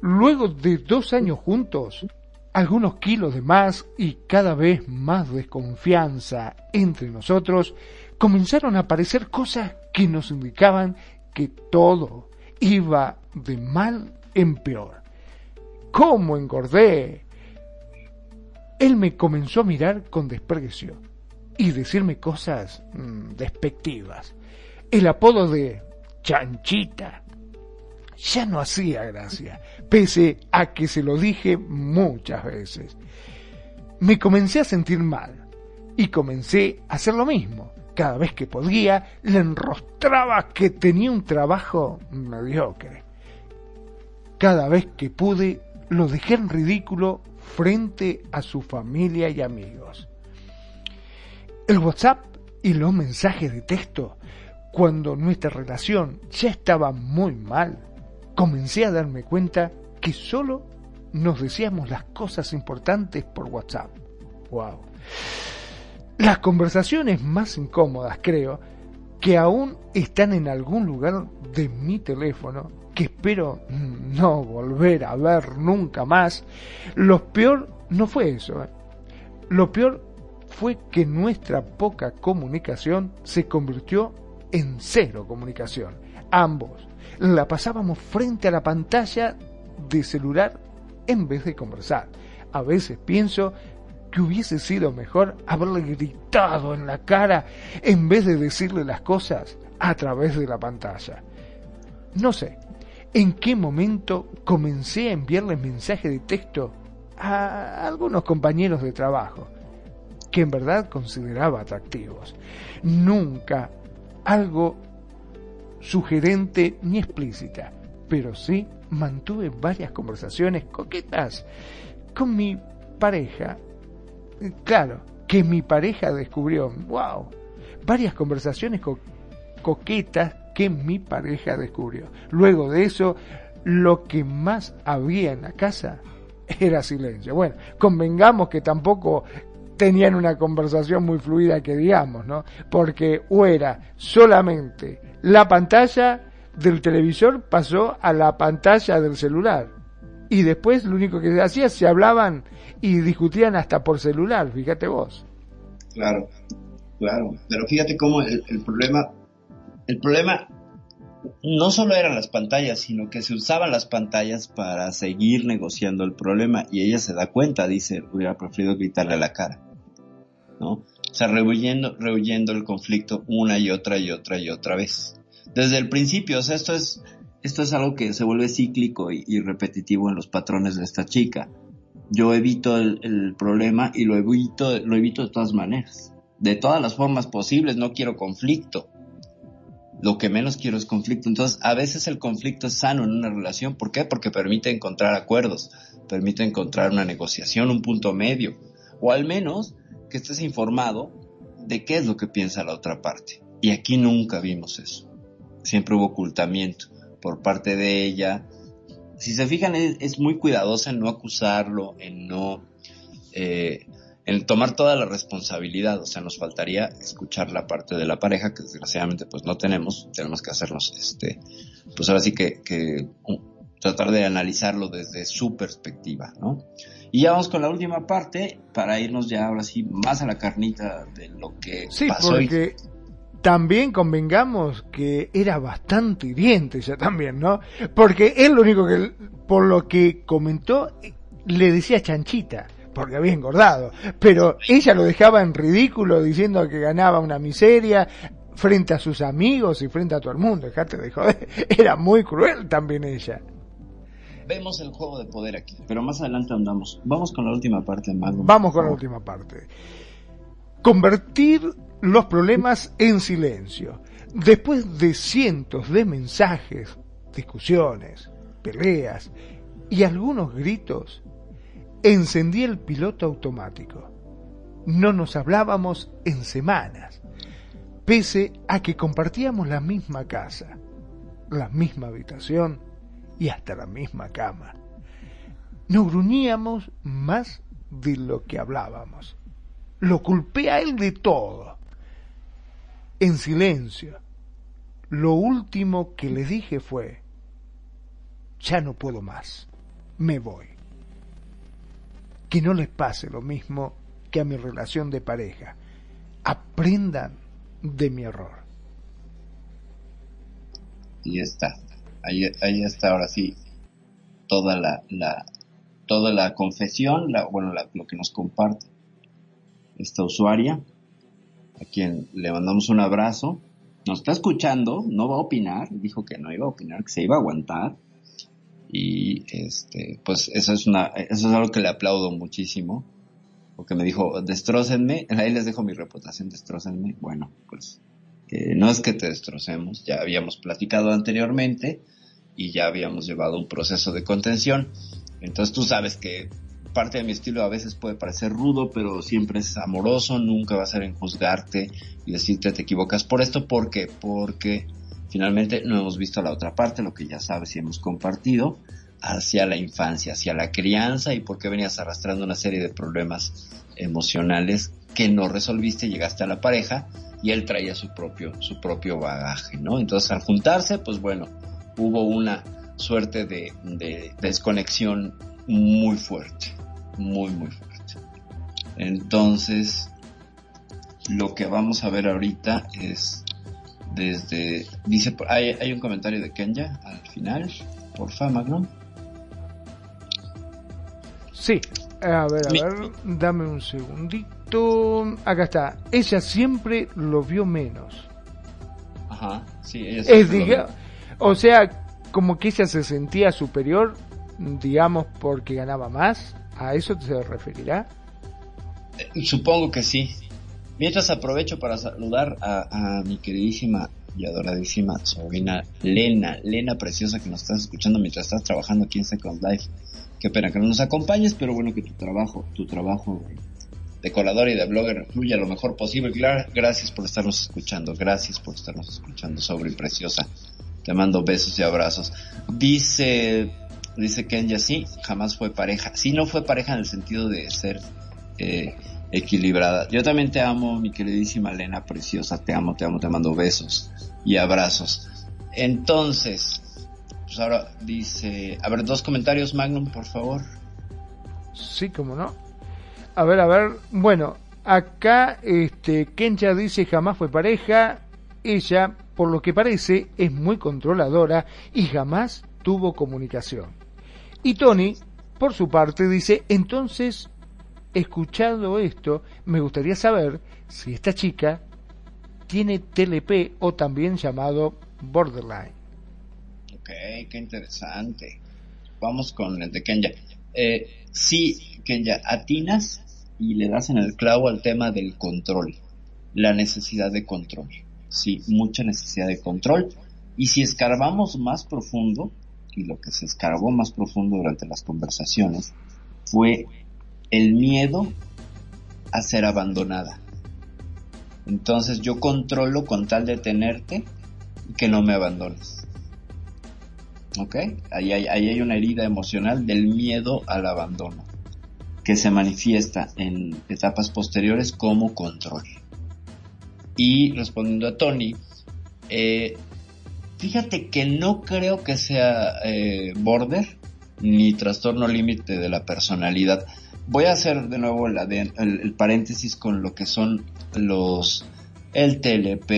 Speaker 2: Luego de dos años juntos, algunos kilos de más y cada vez más desconfianza entre nosotros, comenzaron a aparecer cosas que nos indicaban que todo iba de mal en peor. ¿Cómo engordé? Él me comenzó a mirar con desprecio y decirme cosas mm, despectivas. El apodo de chanchita ya no hacía gracia, pese a que se lo dije muchas veces. Me comencé a sentir mal y comencé a hacer lo mismo. Cada vez que podía, le enrostraba que tenía un trabajo mediocre. Cada vez que pude, lo dejé en ridículo frente a su familia y amigos. El WhatsApp y los mensajes de texto, cuando nuestra relación ya estaba muy mal, comencé a darme cuenta que solo nos decíamos las cosas importantes por WhatsApp. Wow. Las conversaciones más incómodas, creo, que aún están en algún lugar de mi teléfono, que espero no volver a ver nunca más. Lo peor no fue eso. ¿eh? Lo peor fue que nuestra poca comunicación se convirtió en cero comunicación ambos la pasábamos frente a la pantalla de celular en vez de conversar. A veces pienso que hubiese sido mejor haberle gritado en la cara en vez de decirle las cosas a través de la pantalla. No sé en qué momento comencé a enviarles mensajes de texto a algunos compañeros de trabajo que en verdad consideraba atractivos. Nunca algo sugerente ni explícita, pero sí mantuve varias conversaciones coquetas con mi pareja. Claro, que mi pareja descubrió, wow, varias conversaciones coquetas que mi pareja descubrió. Luego de eso, lo que más había en la casa era silencio. Bueno, convengamos que tampoco tenían una conversación muy fluida que digamos, ¿no? Porque o era solamente la pantalla del televisor pasó a la pantalla del celular. Y después lo único que se hacía, se hablaban y discutían hasta por celular, fíjate vos.
Speaker 1: Claro, claro. Pero fíjate cómo el, problema, el problema no solo eran las pantallas, sino que se usaban las pantallas para seguir negociando el problema y ella se da cuenta, dice, hubiera preferido gritarle a la cara, ¿no? O sea, rehuyendo, rehuyendo el conflicto una y otra y otra y otra vez. Desde el principio, o sea, esto es, esto es algo que se vuelve cíclico y, repetitivo en los patrones de esta chica. Yo evito el, el problema y lo evito, lo evito de todas maneras. De todas las formas posibles, no quiero conflicto lo que menos quiero es conflicto. Entonces, a veces el conflicto es sano en una relación. ¿Por qué? Porque permite encontrar acuerdos, permite encontrar una negociación, un punto medio, o al menos que estés informado de qué es lo que piensa la otra parte. Y aquí nunca vimos eso. Siempre hubo ocultamiento por parte de ella. Si se fijan, es, muy cuidadosa en no acusarlo, en no eh, en tomar toda la responsabilidad, o sea, nos faltaría escuchar la parte de la pareja que desgraciadamente pues no tenemos, tenemos que hacernos este, pues ahora sí que, que tratar de analizarlo desde su perspectiva, ¿no? Y ya vamos con la última parte para irnos ya ahora sí más a la carnita de lo que
Speaker 2: sí, porque también convengamos que era bastante hiriente ya también, ¿no? Porque él lo único que, por lo que comentó, le decía chanchita porque había engordado, pero ella lo dejaba en ridículo diciendo que ganaba una miseria frente a sus amigos y frente a todo el mundo, dejate de joder, era muy cruel también ella.
Speaker 1: Vemos el juego de poder aquí, pero más adelante andamos. Vamos con la última parte, Mago.
Speaker 2: Vamos con la última parte. Convertir los problemas en silencio. Después de cientos de mensajes, discusiones, peleas y algunos gritos, Encendí el piloto automático. No nos hablábamos en semanas, pese a que compartíamos la misma casa, la misma habitación y hasta la misma cama. Nos gruñíamos más de lo que hablábamos. Lo culpé a él de todo. En silencio, lo último que le dije fue, ya no puedo más, me voy que no les pase lo mismo que a mi relación de pareja. Aprendan de mi error.
Speaker 1: Y está. Ahí, está ahora sí toda la, la toda la confesión, la, bueno, lo que nos comparte esta usuaria, a quien le mandamos un abrazo. Nos está escuchando, no va a opinar, dijo que no iba a opinar, que se iba a aguantar y este pues eso es una eso es algo que le aplaudo muchísimo porque me dijo destrócenme ahí les dejo mi reputación destrócenme bueno pues no es que te destrocemos ya habíamos platicado anteriormente y ya habíamos llevado un proceso de contención. Entonces tú sabes que parte de mi estilo a veces puede parecer rudo pero siempre es amoroso. Nunca va a ser en juzgarte y decirte te equivocas por esto porque porque Finalmente no hemos visto la otra parte, lo que ya sabes y hemos compartido, hacia la infancia, hacia la crianza y por qué venías arrastrando una serie de problemas emocionales que no resolviste, llegaste a la pareja y él traía su propio, su propio bagaje, ¿no? Entonces al juntarse, pues bueno, hubo una suerte de, de desconexión muy fuerte, muy, muy fuerte. Entonces, lo que vamos a ver ahorita es desde, dice, hay, hay un comentario de Kenya al final, porfa, Magnum.
Speaker 2: Sí, a ver, a ver, dame un segundito. Acá está. Ella siempre lo vio menos.
Speaker 1: Ajá, sí, ella
Speaker 2: Es,
Speaker 1: siempre lo
Speaker 2: diga, o sea, como que ella se sentía superior, digamos, porque ganaba más. ¿A eso se referirá?
Speaker 1: ve. Supongo que sí. Mientras aprovecho para saludar a, a mi queridísima y adoradísima sobrina Lena, Lena preciosa que nos estás escuchando mientras estás trabajando aquí en Second Life. Qué pena que no nos acompañes, pero bueno que tu trabajo, tu trabajo de, colador y de blogger fluya lo mejor posible. Gra- Gracias por estarnos escuchando, gracias por estarnos escuchando, sobre preciosa. Te mando besos y abrazos. Dice, dice Kenya, sí, jamás fue pareja. Sí, no fue pareja en el sentido de ser eh, equilibrada. Yo también te amo, mi queridísima Lena preciosa. Te amo, te amo, te mando besos y abrazos. Entonces, pues ahora dice, a ver, dos comentarios, Magnum, por favor.
Speaker 2: Sí, como no. A ver, a ver. Bueno, acá este Kencha dice jamás fue pareja. Ella, por lo que parece, es muy controladora y jamás tuvo comunicación. Y Tony, por su parte, dice, entonces, escuchando esto, me gustaría saber si esta chica tiene TLP o también llamado borderline.
Speaker 1: Ok, qué interesante. Vamos con el de Kenya. Eh, sí, Kenya, atinas y le das en el clavo al tema del control, la necesidad de control. Sí, mucha necesidad de control. Y si escarbamos más profundo, y lo que se escarbó más profundo durante las conversaciones, fue el miedo a ser abandonada. Entonces yo controlo con tal de tenerte y que no me abandones. ¿Ok? Ahí hay, ahí hay una herida emocional del miedo al abandono, que se manifiesta en etapas posteriores como control. Y respondiendo a Tony, eh, fíjate que no creo que sea eh, border ni trastorno límite de la personalidad. Voy a hacer de nuevo el, el paréntesis con lo que son los el TLP,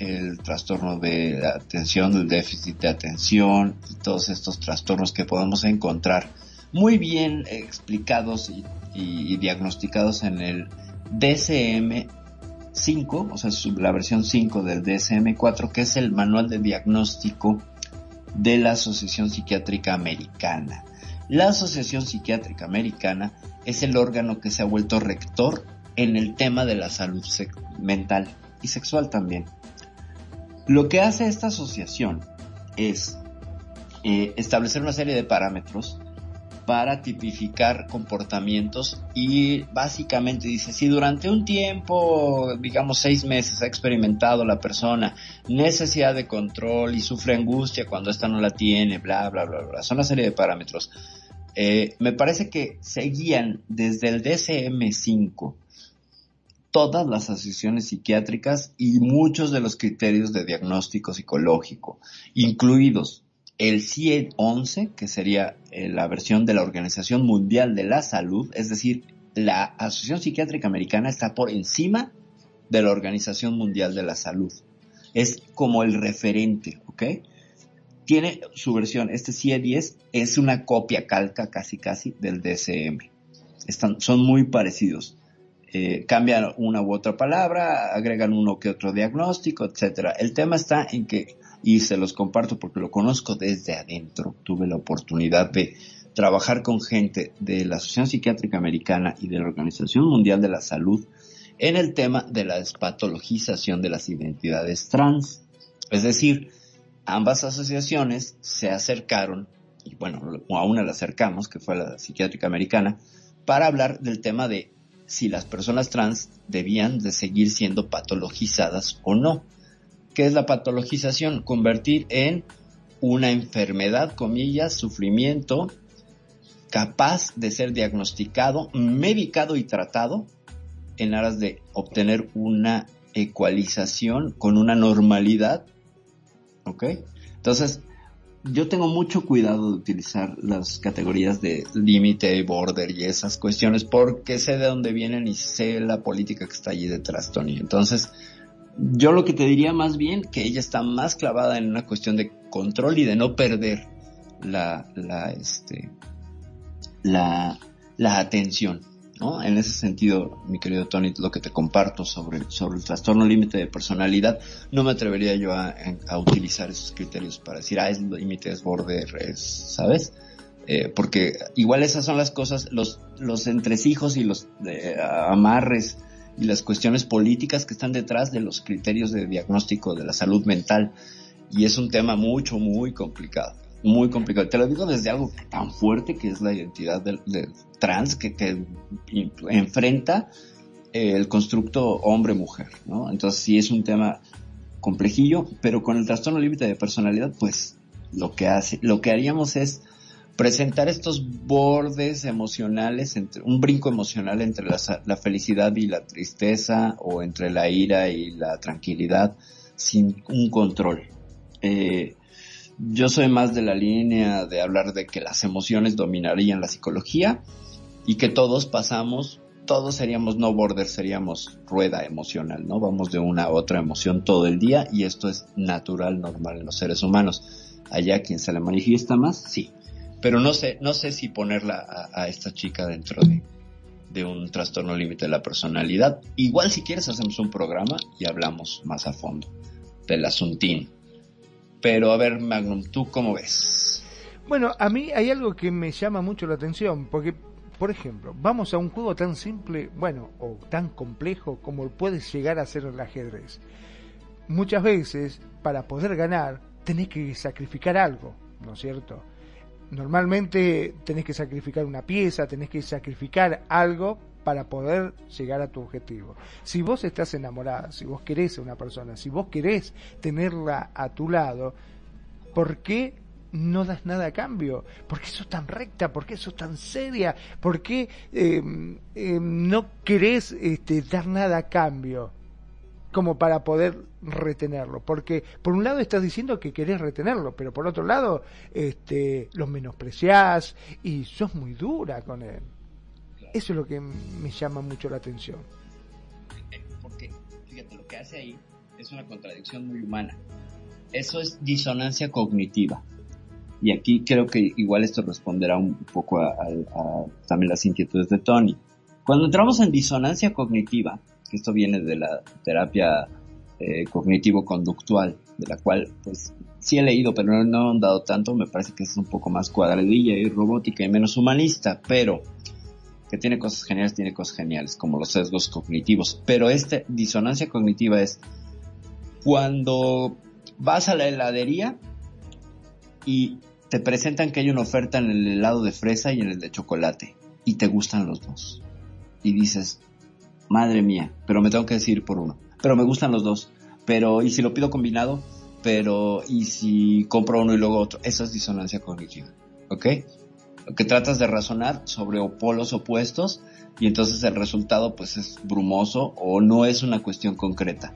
Speaker 1: el trastorno de la atención, del déficit de atención y todos estos trastornos que podemos encontrar muy bien explicados y, y- diagnosticados en el DSM 5, o sea, la versión 5 del DSM 4, que es el manual de diagnóstico de la Asociación Psiquiátrica Americana. La Asociación Psiquiátrica Americana es el órgano que se ha vuelto rector en el tema de la salud mental y sexual también. Lo que hace esta asociación es eh, establecer una serie de parámetros para tipificar comportamientos y básicamente dice si durante un tiempo, digamos seis meses, ha experimentado la persona necesidad de control y sufre angustia cuando esta no la tiene, bla, bla, bla, bla. Son una serie de parámetros. Eh, me parece que seguían desde el DSM-5 todas las asociaciones psiquiátricas y muchos de los criterios de diagnóstico psicológico, incluidos el CIE-11, que sería eh, la versión de la Organización Mundial de la Salud, es decir, la Asociación Psiquiátrica Americana está por encima de la Organización Mundial de la Salud. Es como el referente, ¿ok? Tiene su versión, este CIE-10 es una copia calca casi casi del DSM. Están, son muy parecidos. Eh, cambian una u otra palabra, agregan uno que otro diagnóstico, etcétera. El tema está en que, y se los comparto porque lo conozco desde adentro, tuve la oportunidad de trabajar con gente de la Asociación Psiquiátrica Americana y de la Organización Mundial de la Salud en el tema de la despatologización de las identidades trans. Es decir, ambas asociaciones se acercaron, y bueno, a una la acercamos, que fue la psiquiátrica americana, para hablar del tema de si las personas trans debían de seguir siendo patologizadas o no. ¿Qué es la patologización? Convertir en una enfermedad, comillas, sufrimiento, capaz de ser diagnosticado, medicado y tratado en aras de obtener una ecualización con una normalidad. ¿Ok? Entonces, yo tengo mucho cuidado de utilizar las categorías de límite, border y esas cuestiones porque sé de dónde vienen y sé la política que está allí detrás, Tony. Entonces, yo lo que te diría más bien que ella está más clavada en una cuestión de control y de no perder la, la, este, la, la atención. ¿no? En ese sentido, mi querido Tony, lo que te comparto sobre, sobre el trastorno límite de personalidad, no me atrevería yo a, utilizar esos criterios para decir, ah, es límite, es border, es, ¿sabes? Eh, porque igual esas son las cosas, los, los entresijos y los eh, amarres y las cuestiones políticas que están detrás de los criterios de diagnóstico de la salud mental. Y es un tema mucho, muy complicado. Muy complicado. Te lo digo desde algo tan fuerte que es la identidad del, trans que, que, enfrenta el constructo hombre-mujer, ¿no? Entonces sí es un tema complejillo, pero con el trastorno límite de personalidad, pues lo que hace, lo que haríamos es presentar estos bordes emocionales, entre, un brinco emocional entre la, felicidad y la tristeza o entre la ira y la tranquilidad sin un control. Eh, yo soy más de la línea de hablar de que las emociones dominarían la psicología y que todos pasamos, todos seríamos no border, seríamos rueda emocional, ¿no? Vamos de una a otra emoción todo el día y esto es natural, normal en los seres humanos. Allá quien se le manifiesta más, sí pero no sé, no sé si ponerla a, esta chica dentro de, un trastorno límite de la personalidad. Igual si quieres hacemos un programa y hablamos más a fondo del asuntín. Pero a ver, Magnum, ¿tú cómo ves?
Speaker 2: Bueno, a mí hay algo que me llama mucho la atención, porque, por ejemplo, vamos a un juego tan simple, bueno, o tan complejo como puede llegar a ser el ajedrez. Muchas veces, para poder ganar, tenés que sacrificar algo, ¿no es cierto? Normalmente tenés que sacrificar una pieza, tenés que sacrificar algo para poder llegar a tu objetivo. Si vos estás enamorada, si vos querés a una persona, si vos querés tenerla a tu lado, ¿por qué no das nada a cambio? ¿Por qué sos tan recta? ¿Por qué sos tan seria? ¿Por qué eh, no querés este, dar nada a cambio? Como para poder retenerlo. Porque por un lado estás diciendo que querés retenerlo, pero por otro lado este, los menospreciás y sos muy dura con él. Eso es lo que me llama mucho la atención.
Speaker 1: Porque, fíjate, lo que hace ahí es una contradicción muy humana. Eso es disonancia cognitiva. Y aquí creo que igual esto responderá un poco a, a también las inquietudes de Tony. Cuando entramos en disonancia cognitiva, esto viene de la terapia eh, cognitivo-conductual, de la cual pues sí he leído, pero no, he dado tanto, me parece que es un poco más cuadradilla y robótica y menos humanista, pero que tiene cosas geniales, tiene cosas geniales, como los sesgos cognitivos. Pero esta disonancia cognitiva es cuando vas a la heladería y te presentan que hay una oferta en el helado de fresa y en el de chocolate, y te gustan los dos. Y dices, madre mía, pero me tengo que decidir por uno. Pero me gustan los dos. Pero, ¿y si lo pido combinado? Pero, ¿y si compro uno y luego otro? Esa es disonancia cognitiva. ¿Ok? Que tratas de razonar sobre polos opuestos y entonces el resultado pues es brumoso o no es una cuestión concreta.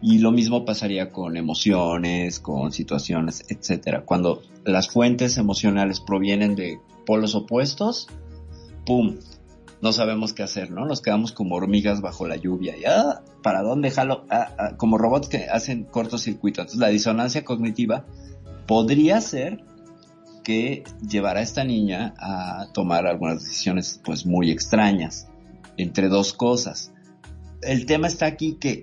Speaker 1: Y lo mismo pasaría con emociones, con situaciones, etcétera. Cuando las fuentes emocionales provienen de polos opuestos, ¡pum! No sabemos qué hacer, ¿no? Nos quedamos como hormigas bajo la lluvia y ah, ¿para dónde jalo? Ah, ah, como robots que hacen cortocircuito. Entonces la disonancia cognitiva podría ser que llevara a esta niña a tomar algunas decisiones pues muy extrañas entre dos cosas. El tema está aquí que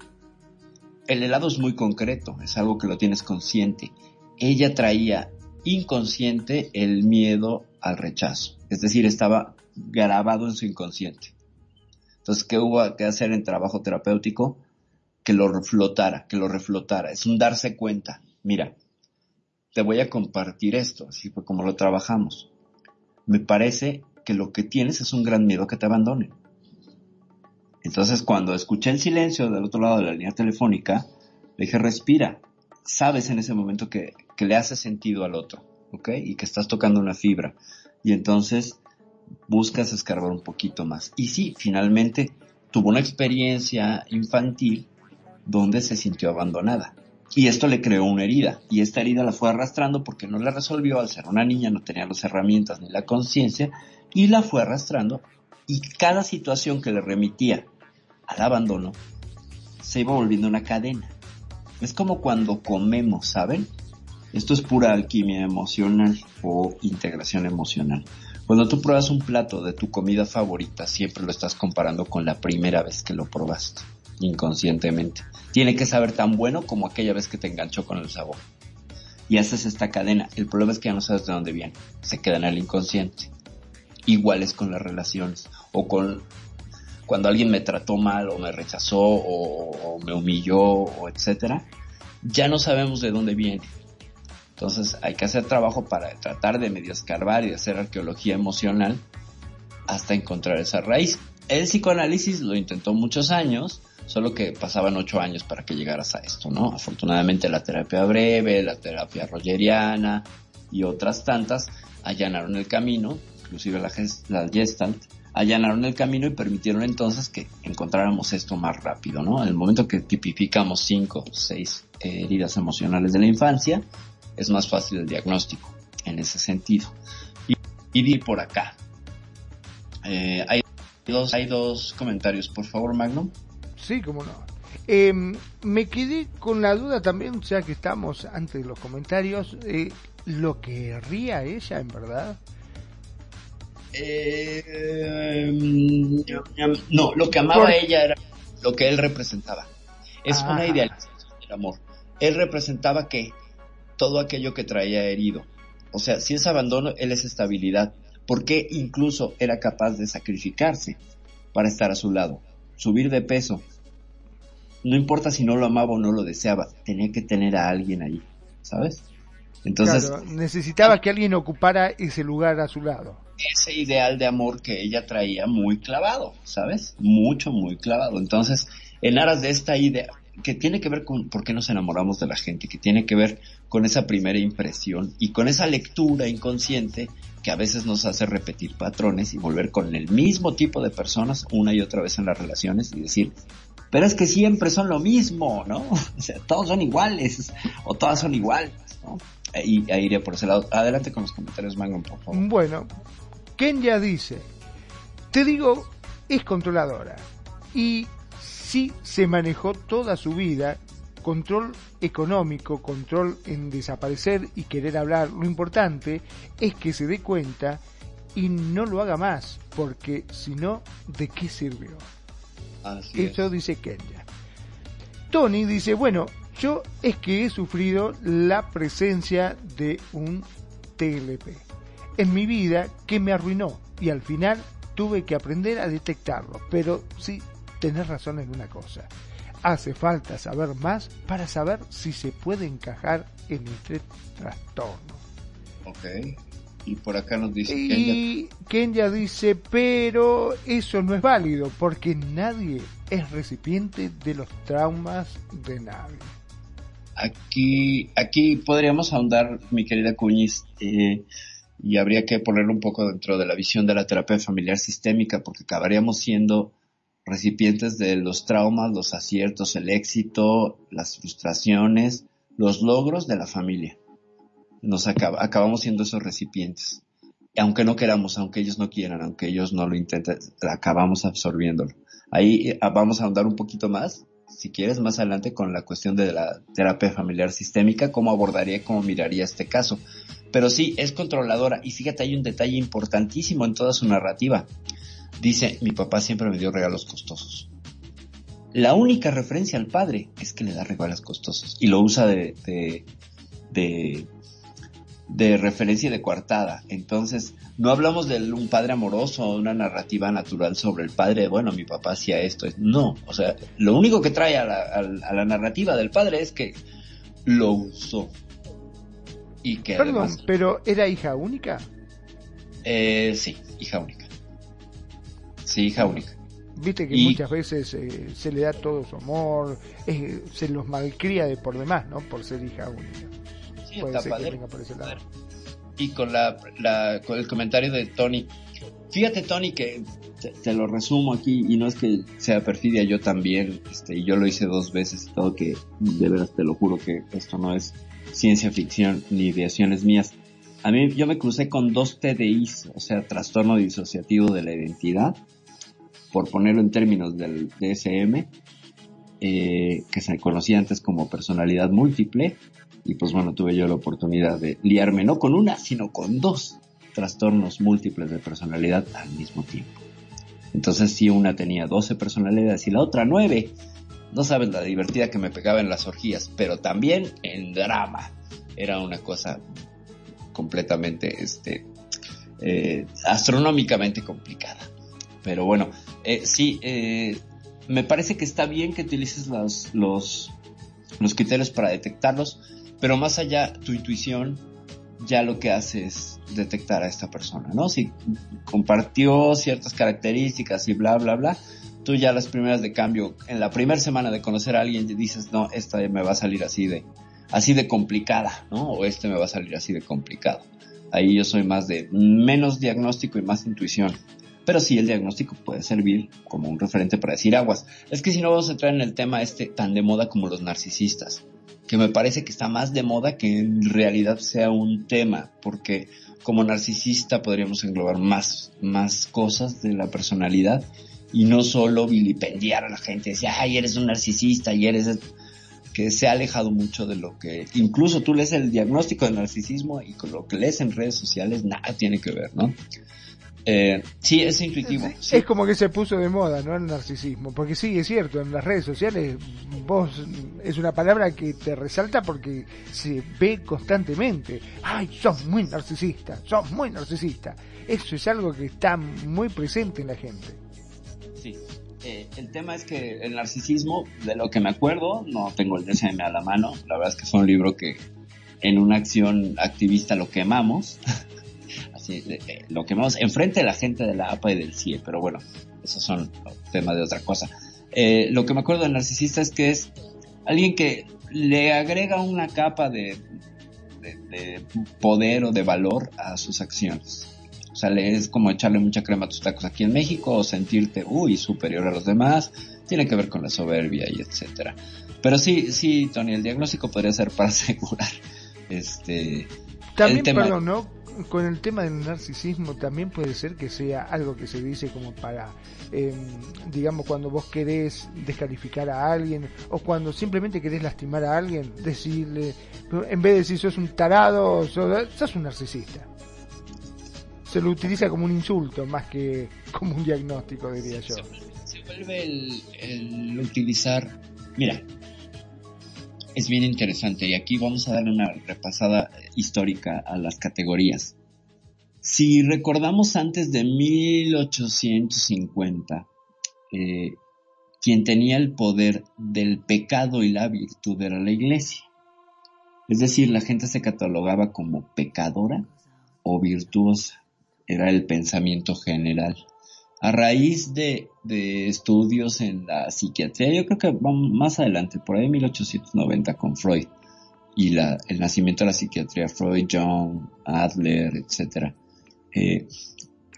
Speaker 1: el helado es muy concreto, es algo que lo tienes consciente. Ella traía inconsciente el miedo al rechazo, es decir, estaba grabado en su inconsciente. Entonces, ¿qué hubo que hacer en trabajo terapéutico? Que lo reflotara, que lo reflotara. Es un darse cuenta. Mira, te voy a compartir esto, así fue como lo trabajamos. Me parece que lo que tienes es un gran miedo que te abandonen. Entonces, cuando escuché el silencio del otro lado de la línea telefónica, le dije, respira. Sabes en ese momento que, que le hace sentido al otro, ¿ok? Y que estás tocando una fibra. Y entonces buscas escarbar un poquito más. Y sí, finalmente tuvo una experiencia infantil donde se sintió abandonada. Y esto le creó una herida. Y esta herida la fue arrastrando porque no la resolvió al ser una niña, no tenía las herramientas ni la conciencia. Y la fue arrastrando. Y cada situación que le remitía al abandono se iba volviendo una cadena. Es como cuando comemos, ¿saben? Esto es pura alquimia emocional o integración emocional. Cuando tú pruebas un plato de tu comida favorita, siempre lo estás comparando con la primera vez que lo probaste, inconscientemente. Tiene que saber tan bueno como aquella vez que te enganchó con el sabor. Y haces esta cadena. El problema es que ya no sabes de dónde viene. Se queda en el inconsciente. Igual es con las relaciones. O con cuando alguien me trató mal o me rechazó o, me humilló o etcétera. Ya no sabemos de dónde viene entonces hay que hacer trabajo para tratar de medio escarbar y de hacer arqueología emocional hasta encontrar esa raíz. El psicoanálisis lo intentó muchos años, solo que pasaban ocho años para que llegaras a esto, ¿no? Afortunadamente la terapia breve, la terapia rogeriana y otras tantas allanaron el camino, inclusive la, la Gestalt, allanaron el camino y permitieron entonces que encontráramos esto más rápido, ¿no? En el momento que tipificamos cinco, seis heridas emocionales de la infancia, es más fácil el diagnóstico en ese sentido. Y, y por acá. Eh, hay, dos, hay dos comentarios, por favor, Magno.
Speaker 2: Sí, cómo no. Em, me quedé con la duda también, ya que estamos antes de los comentarios, eh, ¿lo que ría ella en verdad?
Speaker 1: Eh, no, lo que amaba ella era lo que él representaba. Es una idealización del amor. Él representaba que todo aquello que traía herido. O sea, si es abandono, él es estabilidad. Porque incluso era capaz de sacrificarse para estar a su lado, subir de peso. No importa si no lo amaba o no lo deseaba, tenía que tener a alguien ahí, ¿sabes?
Speaker 2: Entonces necesitaba que alguien ocupara ese lugar a su lado.
Speaker 1: Ese ideal de amor que ella traía muy clavado, ¿sabes? Mucho, muy clavado. Entonces, en aras de esta idea, que tiene que ver con por qué nos enamoramos de la gente, que tiene que ver con esa primera impresión y con esa lectura inconsciente que a veces nos hace repetir patrones y volver con el mismo tipo de personas una y otra vez en las relaciones y decir, pero es que siempre son lo mismo, ¿no? O sea, todos son iguales o todas son iguales, ¿no? Y ahí iría por ese lado. Adelante con los comentarios, Mango, por favor.
Speaker 2: Bueno, Kenya dice, te digo, es controladora y sí se manejó toda su vida control económico, control en desaparecer y querer hablar. Lo importante es que se dé cuenta y no lo haga más, porque si no, ¿de qué sirvió? Eso dice Kenya. Tony dice, bueno, yo es que he sufrido la presencia de un TLP en mi vida que me arruinó y al final tuve que aprender a detectarlo, pero sí tenés razón en una cosa. Hace falta saber más para saber si se puede encajar en este trastorno.
Speaker 1: Ok. Y por acá nos dice
Speaker 2: y Kenya. dice, pero eso no es válido porque nadie es recipiente de los traumas de nadie.
Speaker 1: Aquí, aquí podríamos ahondar, mi querida Cuñiz, eh, y habría que ponerlo un poco dentro de la visión de la terapia familiar sistémica, porque acabaríamos siendo recipientes de los traumas, los aciertos, el éxito, las frustraciones, los logros de la familia. Nos acabamos siendo esos recipientes. Aunque no queramos, aunque ellos no quieran, aunque ellos no lo intenten, acabamos absorbiéndolo. Ahí eh, vamos a ahondar un poquito más, si quieres, más adelante con la cuestión de la terapia familiar sistémica, cómo abordaría, cómo miraría este caso. Pero sí, es controladora. Y fíjate, hay un detalle importantísimo en toda su narrativa. Dice, mi papá siempre me dio regalos costosos. La única referencia al padre es que le da regalos costosos y lo usa de, de, de, de referencia de coartada. Entonces, no hablamos de un padre amoroso o una narrativa natural sobre el padre, bueno, mi papá hacía esto. No, o sea, lo único que trae a la, a la narrativa del padre es que lo usó.
Speaker 2: Y que Perdón, pero ¿era hija única?
Speaker 1: Eh, sí, hija única. Sí, hija única.
Speaker 2: Viste que muchas veces eh, se le da todo su amor, se los malcría de por demás, ¿no? Por ser hija única. Sí, Puede ser que venga por ese lado.
Speaker 1: Y con, la, con el comentario de Tony. Fíjate, Tony, que te, lo resumo aquí, y no es que sea perfidia, yo también, este, y yo lo hice dos veces y todo, que de veras te lo juro que esto no es ciencia ficción ni ideaciones mías. A mí yo me crucé con dos TDIs, o sea, trastorno disociativo de la identidad, por ponerlo en términos del DSM, eh, que se conocía antes como personalidad múltiple. Y pues bueno, tuve yo la oportunidad de liarme no con una, sino con dos trastornos múltiples de personalidad al mismo tiempo. Entonces si una tenía 12 personalidades y la otra 9. No sabes la divertida que me pegaba en las orgías, pero también en drama. Era una cosa completamente, este, eh, astronómicamente complicada. Pero bueno, eh, sí, eh, me parece que está bien que utilices los, los, los criterios para detectarlos, pero más allá, tu intuición ya lo que hace es detectar a esta persona, ¿no? Si compartió ciertas características y bla, bla, bla, tú ya las primeras de cambio, en la primera semana de conocer a alguien, dices, no, esta me va a salir así de, así de complicada, ¿no? O este me va a salir así de complicado. Ahí yo soy más de menos diagnóstico y más intuición. Pero sí, el diagnóstico puede servir como un referente para decir aguas. Es que si no vamos a entrar en el tema este tan de moda como los narcisistas que me parece que está más de moda que en realidad sea un tema, porque como narcisista podríamos englobar más, más cosas de la personalidad y no solo vilipendiar a la gente, decir, ay, eres un narcisista y eres que se ha alejado mucho de lo que incluso tú lees el diagnóstico de narcisismo y con lo que lees en redes sociales nada tiene que ver, ¿no? Eh, sí, es intuitivo.
Speaker 2: Es como que se puso de moda, ¿no? El narcisismo. Porque sí, es cierto, en las redes sociales vos es una palabra que te resalta porque se ve constantemente. Ay, sos muy narcisista, sos muy narcisista. Eso es algo que está muy presente en la gente.
Speaker 1: Sí. Eh, el tema es que el narcisismo, de lo que me acuerdo, no tengo el DSM a la mano. La verdad es que fue un libro que en una acción activista lo quemamos. lo que vemos enfrente de la gente de la APA y del CIE, pero bueno, esos son temas de otra cosa. Eh, lo que me acuerdo del narcisista es que es alguien que le agrega una capa de, poder o de valor a sus acciones. O sea, es como echarle mucha crema a tus tacos aquí en México o sentirte, uy, superior a los demás. Tiene que ver con la soberbia y etcétera. Pero sí, sí, Tony, el diagnóstico podría ser para asegurar este...
Speaker 2: También, perdón, ¿no? Con el tema del narcisismo también puede ser que sea algo que se dice como para, em, digamos, cuando vos querés descalificar a alguien o cuando simplemente querés lastimar a alguien, decirle, en vez de decir sos un tarado, sos, un narcisista. Se lo utiliza como un insulto más que como un diagnóstico, diría yo.
Speaker 1: Se, vuelve el, el utilizar, mira, es bien interesante y aquí vamos a darle una repasada histórica a las categorías. Si recordamos antes de 1850, eh, quien tenía el poder del pecado y la virtud era la iglesia. Es decir, la gente se catalogaba como pecadora o virtuosa. Era el pensamiento general a raíz de, estudios en la psiquiatría, yo creo que vamos más adelante, por ahí en 1890 con Freud y el nacimiento de la psiquiatría, Freud, John, Adler, etc. Eh,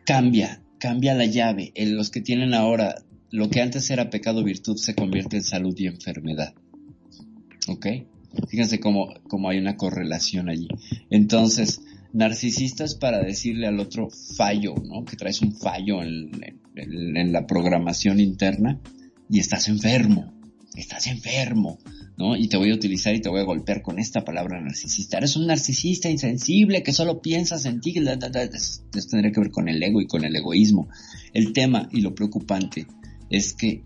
Speaker 1: cambia, cambia la llave. En los que tienen ahora lo que antes era pecado virtud se convierte en salud y enfermedad. ¿Ok? Fíjense cómo hay una correlación allí. Entonces, narcisistas para decirle al otro fallo, ¿no? Que traes un fallo en, la programación interna y estás enfermo, estás enfermo, ¿no? Y te voy a utilizar y te voy a golpear con esta palabra narcisista. Eres un narcisista insensible que solo piensas en ti. Esto tendría que ver con el ego y con el egoísmo. El tema y lo preocupante es que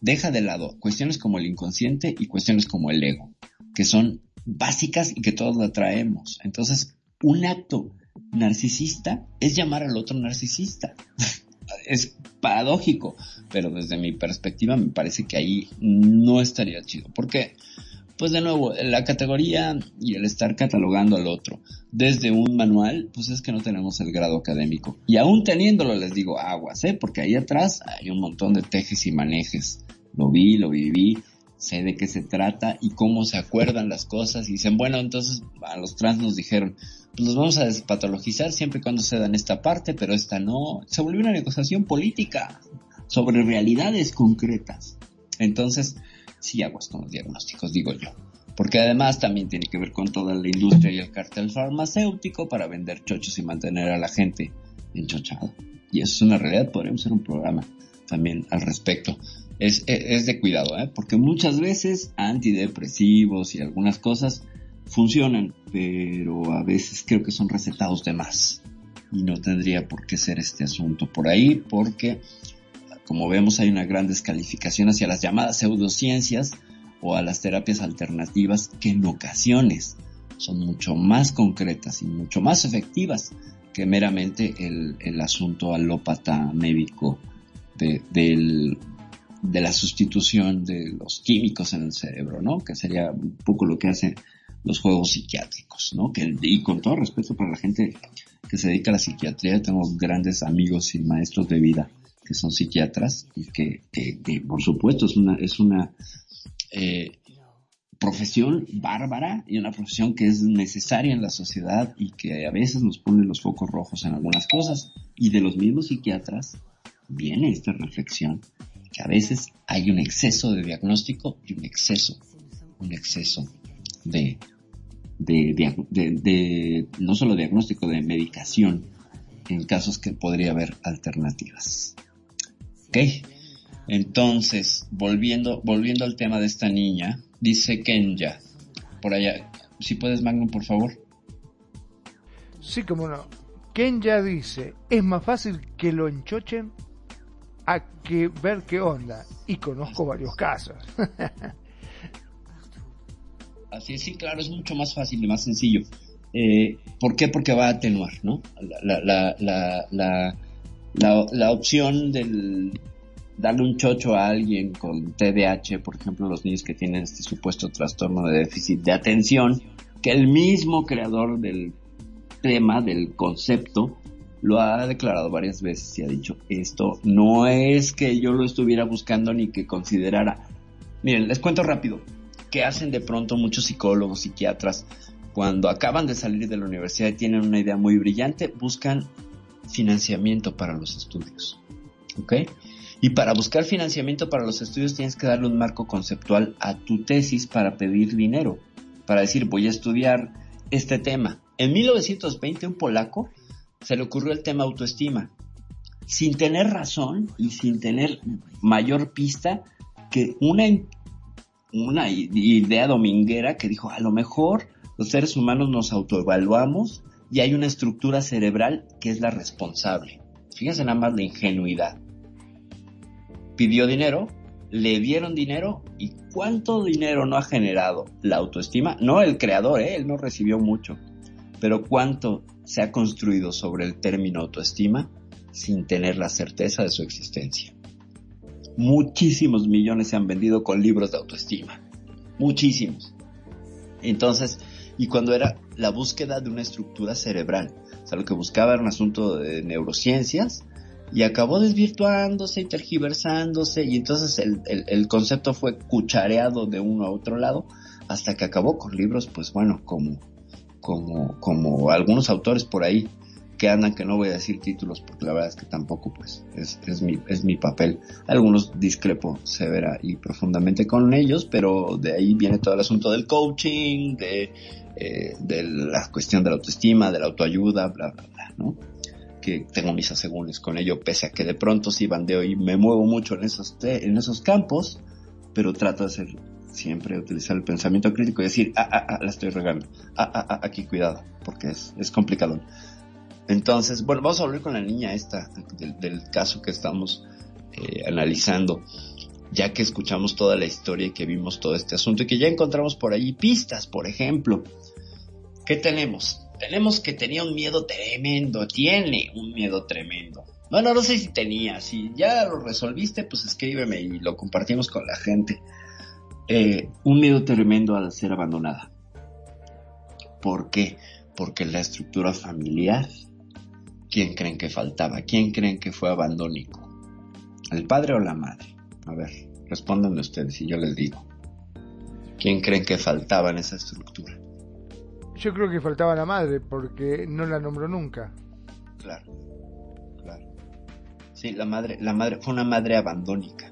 Speaker 1: deja de lado cuestiones como el inconsciente y cuestiones como el ego, que son básicas y que todos la traemos. Entonces, un acto narcisista es llamar al otro narcisista. es paradójico, pero desde mi perspectiva me parece que ahí no estaría chido. Porque, pues de nuevo, la categoría y el estar catalogando al otro desde un manual, pues es que no tenemos el grado académico. Y aún teniéndolo les digo aguas, ¿eh? Porque ahí atrás hay un montón de tejes y manejes. Lo vi, lo viví, sé de qué se trata y cómo se acuerdan las cosas y dicen, bueno, entonces a los trans nos dijeron, pues los vamos a despatologizar siempre y cuando se dan esta parte, pero esta no. Se volvió una negociación política sobre realidades concretas. Entonces, sí aguas con los diagnósticos, digo yo. Porque además también tiene que ver con toda la industria y el cartel farmacéutico para vender chochos y mantener a la gente enchochada. Y eso es una realidad, podríamos hacer un programa también al respecto. Es, es, de cuidado, ¿eh? porque muchas veces antidepresivos y algunas cosas funcionan, pero a veces creo que son recetados de más y no tendría por qué ser este asunto por ahí, porque como vemos hay una gran descalificación hacia las llamadas pseudociencias o a las terapias alternativas que en ocasiones son mucho más concretas y mucho más efectivas que meramente el, el asunto alópata médico de, de la sustitución de los químicos en el cerebro, ¿no? Que sería un poco lo que hacen los juegos psiquiátricos, ¿no? Que, y con todo respeto para la gente que se dedica a la psiquiatría, tengo grandes amigos y maestros de vida que son psiquiatras y que, que, por supuesto es una, es una eh, profesión bárbara y una profesión que es necesaria en la sociedad y que a veces nos pone los focos rojos en algunas cosas. Y de los mismos psiquiatras viene esta reflexión que a veces hay un exceso de diagnóstico y un exceso, un exceso de, de, no solo diagnóstico, de medicación en casos que podría haber alternativas. Ok, entonces, volviendo, volviendo al tema de esta niña, dice Kenya, por allá, si puedes Magnum, por favor.
Speaker 2: Sí, como no. Kenya dice, es más fácil que lo enchochen a que ver qué onda. Y conozco varios casos.
Speaker 1: Así es, sí, claro, es mucho más fácil y más sencillo. Eh, ¿Por qué? Porque va a atenuar, ¿no? La, la, la, la, opción del darle un chocho a alguien con TDAH, por ejemplo, los niños que tienen este supuesto trastorno de déficit de atención, que el mismo creador del tema, del concepto, lo ha declarado varias veces y ha dicho, esto no es que yo lo estuviera buscando ni que considerara. Miren, les cuento rápido, ¿qué hacen de pronto muchos psicólogos, psiquiatras, cuando acaban de salir de la universidad y tienen una idea muy brillante, buscan financiamiento para los estudios. ¿Ok? Y para buscar financiamiento para los estudios tienes que darle un marco conceptual a tu tesis para pedir dinero, para decir voy a estudiar este tema. En 1920 un polaco se le ocurrió el tema autoestima, sin tener razón y sin tener mayor pista que una, una idea dominguera que dijo, a lo mejor los seres humanos nos autoevaluamos y hay una estructura cerebral que es la responsable. Fíjense nada más la ingenuidad. Pidió dinero, le dieron dinero y cuánto dinero no ha generado la autoestima. No el creador, ¿eh? él no recibió mucho, pero cuánto se ha construido sobre el término autoestima sin tener la certeza de su existencia. Muchísimos millones se han vendido con libros de autoestima. Muchísimos. Entonces, y cuando era la búsqueda de una estructura cerebral. O sea, lo que buscaba era un asunto de neurociencias y acabó desvirtuándose y tergiversándose y entonces el, el concepto fue cuchareado de uno a otro lado hasta que acabó con libros, pues bueno, como como, como algunos autores por ahí que andan, que no voy a decir títulos porque la verdad es que tampoco pues es, es, mi, es mi papel. Algunos discrepo severa y profundamente con ellos, pero de ahí viene todo el asunto del coaching, de, eh, de la cuestión de la autoestima, de la autoayuda, bla, bla, bla, ¿no? Que tengo mis asegúnes con ello, pese a que de pronto sí bandeo y me muevo mucho en esos, en esos campos, pero trato de ser siempre utilizar el pensamiento crítico y decir, ah, ah, ah, la estoy regando, ah, ah, ah, aquí cuidado, porque es, es complicado. Entonces, bueno, vamos a volver con la niña esta, del, caso que estamos eh, analizando, ya que escuchamos toda la historia y que vimos todo este asunto y que ya encontramos por ahí pistas, por ejemplo. ¿Qué tenemos? Tenemos que tenía un miedo tremendo, tiene un miedo tremendo. Bueno, no sé si tenía, si ya lo resolviste, pues escríbeme y lo compartimos con la gente. Eh, un miedo tremendo al ser abandonada. ¿Por qué? Porque la estructura familiar, ¿quién creen que faltaba? ¿Quién creen que fue abandónico? ¿El padre o la madre? A ver, respondan ustedes y yo les digo. ¿Quién creen que faltaba en esa estructura?
Speaker 2: Yo creo que faltaba la madre porque no la nombró nunca.
Speaker 1: Claro, claro. Sí, la madre, la madre fue una madre abandónica.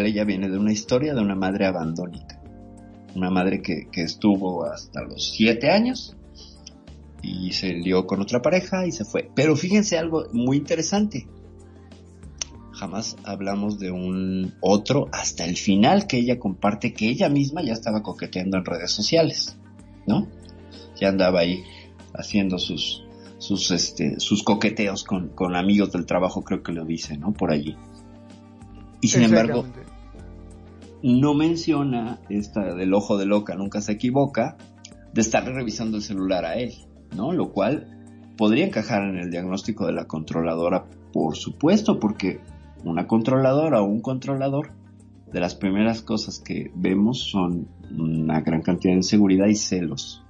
Speaker 1: Ella viene de una historia de una madre abandónica. Una madre que, estuvo hasta los siete años y se lió con otra pareja y se fue. Pero fíjense algo muy interesante. jamás hablamos de un otro hasta el final que ella comparte que ella misma ya estaba coqueteando en redes sociales, ¿no? Ya andaba ahí haciendo sus sus este sus coqueteos con, con amigos del trabajo, creo que lo dice, ¿no? Por allí. Y sin embargo, no menciona esta del ojo de loca, nunca se equivoca, de estar revisando el celular a él, ¿no? Lo cual podría encajar en el diagnóstico de la controladora, por supuesto, porque una controladora o un controlador, de las primeras cosas que vemos son una gran cantidad de inseguridad y celos.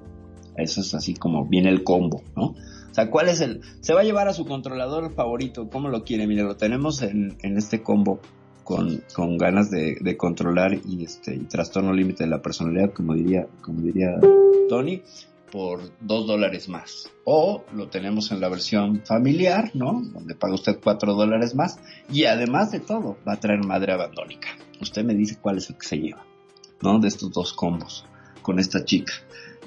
Speaker 1: Eso es así como viene el combo, ¿no? O sea, ¿cuál es el...? Se va a llevar a su controlador favorito, ¿cómo lo quiere? Mire, lo tenemos en, en este combo con, con ganas de, de, controlar y este y trastorno límite de la personalidad, como diría, como diría Tony, por dos dólares más. O lo tenemos en la versión familiar, ¿no? Donde paga usted cuatro dólares más. Y además de todo, va a traer madre abandónica. Usted me dice cuál es el que se lleva, ¿no? De estos dos combos con esta chica.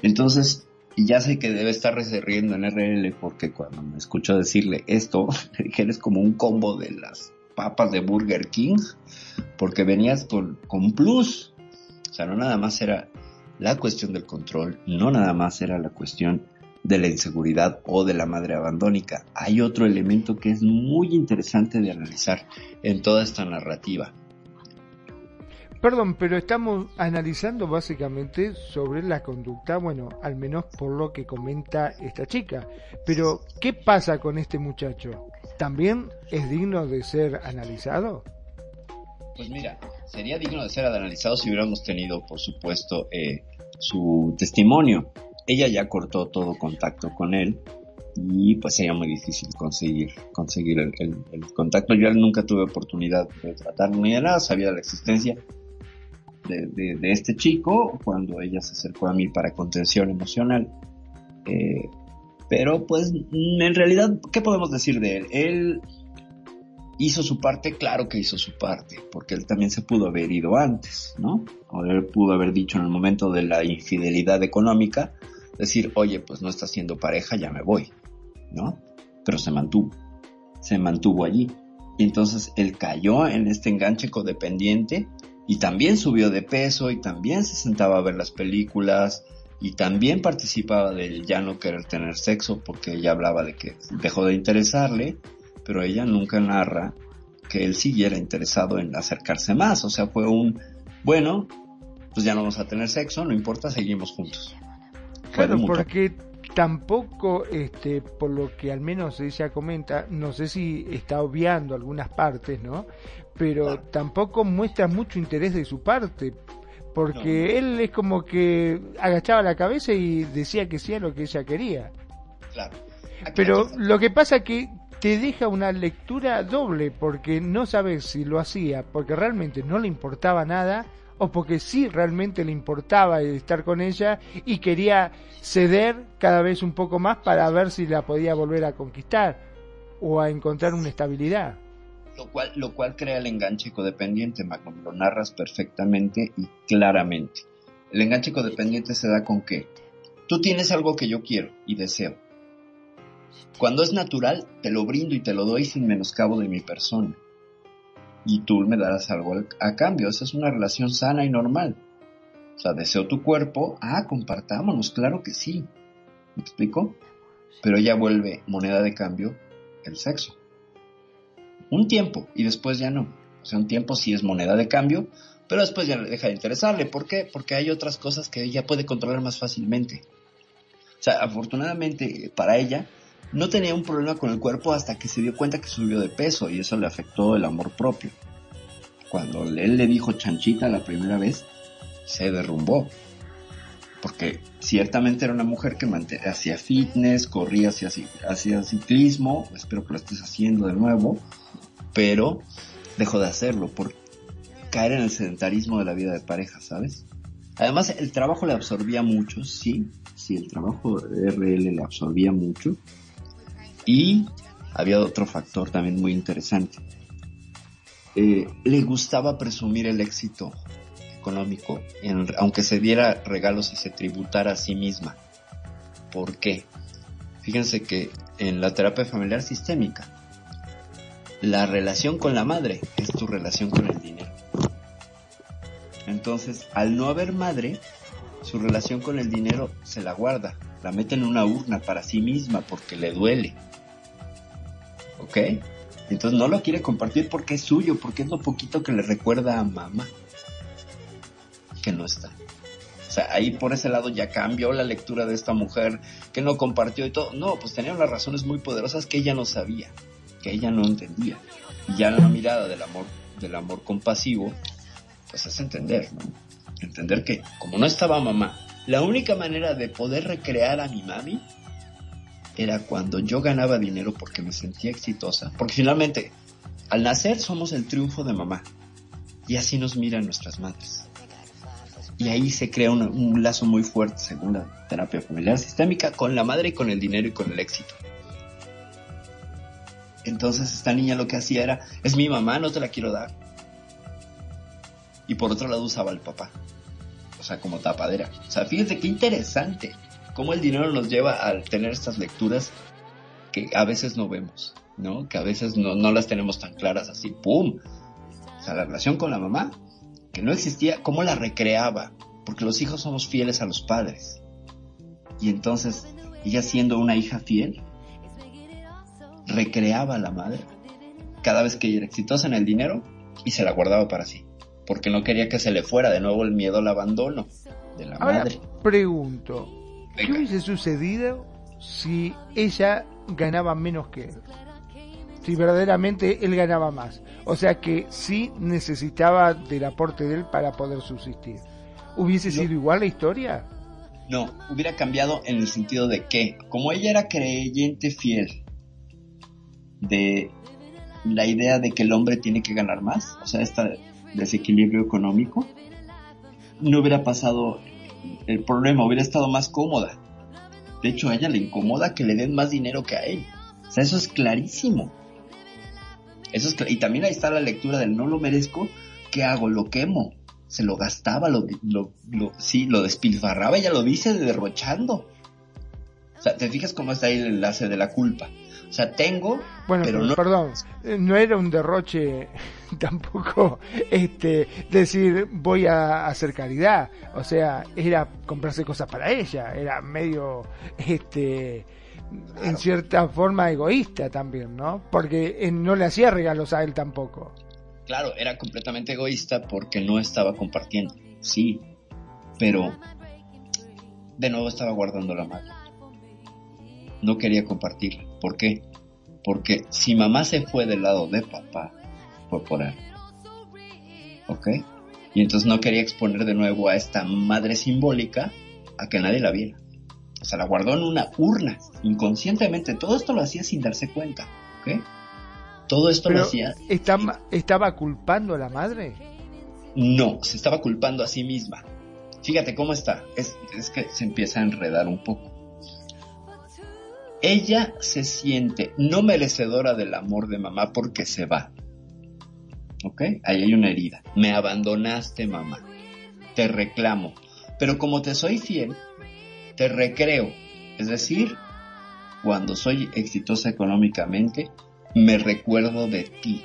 Speaker 1: Entonces, ya sé que debe estar riendo en RL porque cuando me escucho decirle esto, que eres como un combo de las papas de Burger King, porque venías con, con plus. O sea, no nada más era la cuestión del control, no nada más era la cuestión de la inseguridad o de la madre abandónica. Hay otro elemento que es muy interesante de analizar en toda esta narrativa.
Speaker 2: Perdón, pero estamos analizando básicamente sobre la conducta, bueno, al menos por lo que comenta esta chica. Pero, ¿qué pasa con este muchacho? ¿También es digno de ser analizado?
Speaker 1: Pues mira, sería digno de ser analizado si hubiéramos tenido, por supuesto, eh, su testimonio. Ella ya cortó todo contacto con él y pues sería muy difícil conseguir conseguir el, contacto. Yo nunca tuve oportunidad de tratarlo ni de nada, sabía la existencia de, este chico cuando ella se acercó a mí para contención emocional. Eh, pero pues en realidad, ¿qué podemos decir de él? Él hizo su parte, claro que hizo su parte, porque él también se pudo haber ido antes, ¿no? O él pudo haber dicho en el momento de la infidelidad económica, decir, oye, pues no está siendo pareja, ya me voy, ¿no? Pero se mantuvo, se mantuvo allí. Y entonces él cayó en este enganche codependiente y también subió de peso y también se sentaba a ver las películas y también participaba del ya no querer tener sexo porque ella hablaba de que dejó de interesarle pero ella nunca narra que él siguiera interesado en acercarse más. O sea, fue un, bueno, pues ya no vamos a tener sexo, no importa, seguimos juntos.
Speaker 2: Claro, porque tampoco, este, por lo que al menos ella comenta, no sé si está obviando algunas partes, ¿no? Pero tampoco muestra mucho interés de su parte, porque él es como que agachaba la cabeza y decía que sí a lo que ella quería. Claro. Pero lo que pasa que te deja una lectura doble porque no sabes si lo hacía porque realmente no le importaba nada o porque sí realmente le importaba estar con ella y quería ceder cada vez un poco más para ver si la podía volver a conquistar o a encontrar una estabilidad.
Speaker 1: Lo cual, lo cual crea el enganche codependiente, Macron, lo narras perfectamente y claramente. El enganche codependiente se da con que tú tienes algo que yo quiero y deseo cuando es natural, te lo brindo y te lo doy sin menoscabo de mi persona. Y tú me darás algo a cambio. Esa es una relación sana y normal. O sea, deseo tu cuerpo. Ah, compartámonos, claro que sí. ¿Me explico? Pero ella vuelve moneda de cambio el sexo. Un tiempo y después ya no. O sea, un tiempo sí es moneda de cambio, pero después ya deja de interesarle. ¿Por qué? Porque hay otras cosas que ella puede controlar más fácilmente. O sea, afortunadamente para ella, no tenía un problema con el cuerpo hasta que se dio cuenta que subió de peso y eso le afectó el amor propio. Cuando él le dijo chanchita la primera vez, se derrumbó. Porque ciertamente era una mujer que hacía fitness, corría hacia, hacia ciclismo, espero que lo estés haciendo de nuevo, pero dejó de hacerlo por caer en el sedentarismo de la vida de pareja, ¿sabes? Además, el trabajo le absorbía mucho, sí, sí, el trabajo RL le absorbía mucho, y había otro factor también muy interesante. Eh, le gustaba presumir el éxito económico, aunque se diera regalos y se tributara a sí misma. ¿Por qué? Fíjense que en la terapia familiar sistémica, la relación con la madre es tu relación con el dinero. Entonces, al no haber madre, su relación con el dinero se la guarda, la mete en una urna para sí misma porque le duele. ¿Ok? Entonces no lo quiere compartir porque es suyo, porque es lo poquito que le recuerda a mamá que no está. O sea, ahí por ese lado ya cambió la lectura de esta mujer que no compartió y todo. No, pues tenía unas razones muy poderosas que ella no sabía, que ella no entendía. Y ya la mirada del amor, del amor compasivo, pues es entender. Entender que como no estaba mamá, la única manera de poder recrear a mi mami era cuando yo ganaba dinero porque me sentía exitosa. Porque finalmente, al nacer somos el triunfo de mamá. Y así nos miran nuestras madres. Y ahí se crea un, lazo muy fuerte, según la terapia familiar sistémica, con la madre y con el dinero y con el éxito. Entonces esta niña lo que hacía era, es mi mamá, no te la quiero dar. Y por otro lado usaba al papá. O sea, como tapadera. O sea, fíjense qué interesante cómo el dinero nos lleva a tener estas lecturas que a veces no vemos, ¿no? Que a veces no, no las tenemos tan claras así, ¡pum! O sea, la relación con la mamá, que no existía, ¿cómo la recreaba? Porque los hijos somos fieles a los padres. Y entonces, ella siendo una hija fiel, recreaba a la madre cada vez que ella era exitosa en el dinero y se la guardaba para sí. Porque no quería que se le fuera de nuevo el miedo al abandono de la madre.
Speaker 2: Pregunto, ¿Qué hubiese sucedido si ella ganaba menos que él? Si verdaderamente él ganaba más. O sea que sí necesitaba del aporte de él para poder subsistir. ¿Hubiese sido igual la historia?
Speaker 1: No, hubiera cambiado en el sentido de que, como ella era creyente fiel de la idea de que el hombre tiene que ganar más, o sea, este desequilibrio económico, no hubiera pasado el problema, hubiera estado más cómoda. De hecho, a ella le incomoda que le den más dinero que a él. O sea, eso es clarísimo. Eso es y también ahí está la lectura del no lo merezco, ¿qué hago? Lo quemo. Se lo gastaba, lo, lo, lo, sí, lo despilfarraba, ella lo dice derrochando. O sea, ¿te fijas cómo está ahí el enlace de la culpa? O sea, tengo,
Speaker 2: bueno,
Speaker 1: pero
Speaker 2: no... Perdón, no era un derroche tampoco este decir voy a hacer caridad, o sea, era comprarse cosas para ella, era medio este en cierta forma egoísta también, ¿no? Porque eh, no le hacía regalos a él tampoco.
Speaker 1: Claro, era completamente egoísta porque no estaba compartiendo, sí, pero de nuevo estaba guardando la mano. No quería compartirla. ¿Por qué? Porque si mamá se fue del lado de papá, fue por él. ¿Ok? Y entonces no quería exponer de nuevo a esta madre simbólica a que nadie la viera. O sea, la guardó en una urna, inconscientemente. Todo esto lo hacía sin darse cuenta. ¿Ok? Todo esto lo hacía.
Speaker 2: Estaba, ¿Estaba culpando a la madre?
Speaker 1: No, se estaba culpando a sí misma. Fíjate cómo está. Es, es que se empieza a enredar un poco. Ella se siente no merecedora del amor de mamá porque se va. ¿Ok? Ahí hay una herida. Me abandonaste, mamá. Te reclamo. Pero como te soy fiel, te recreo. Es decir, cuando soy exitosa económicamente, me recuerdo de ti.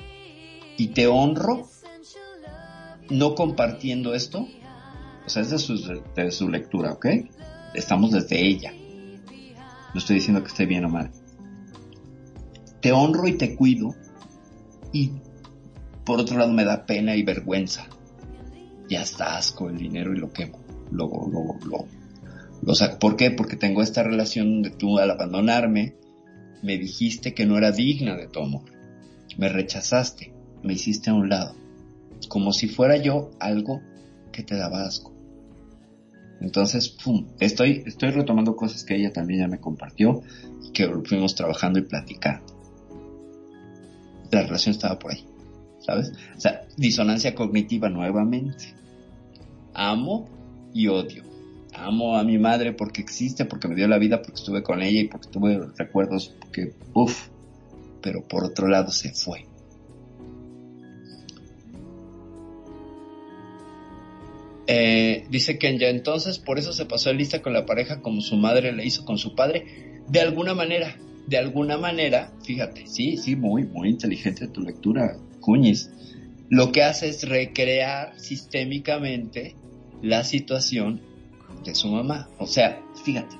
Speaker 1: Y te honro no compartiendo esto. O sea, es su, de su lectura, ¿ok? Estamos desde ella. No estoy diciendo que esté bien o mal. Te honro y te cuido y por otro lado me da pena y vergüenza. Ya está asco el dinero y lo quemo. Lo, lo, lo, lo, ¿Por qué? Porque tengo esta relación de tú al abandonarme me dijiste que no era digna de tu amor. Me rechazaste, me hiciste a un lado, como si fuera yo algo que te daba asco. Entonces, pum, estoy, estoy retomando cosas que ella también ya me compartió, que fuimos trabajando y platicando. La relación estaba por ahí, ¿sabes? O sea, disonancia cognitiva nuevamente. Amo y odio. Amo a mi madre porque existe, porque me dio la vida, porque estuve con ella y porque tuve recuerdos, porque, uff, pero por otro lado se fue. Eh, dice que ya entonces por eso se pasó de lista con la pareja como su madre le hizo con su padre. De alguna manera, de alguna manera, fíjate, sí, sí, muy, muy inteligente tu lectura, Cuñiz. Lo que hace es recrear sistémicamente la situación de su mamá. O sea, fíjate,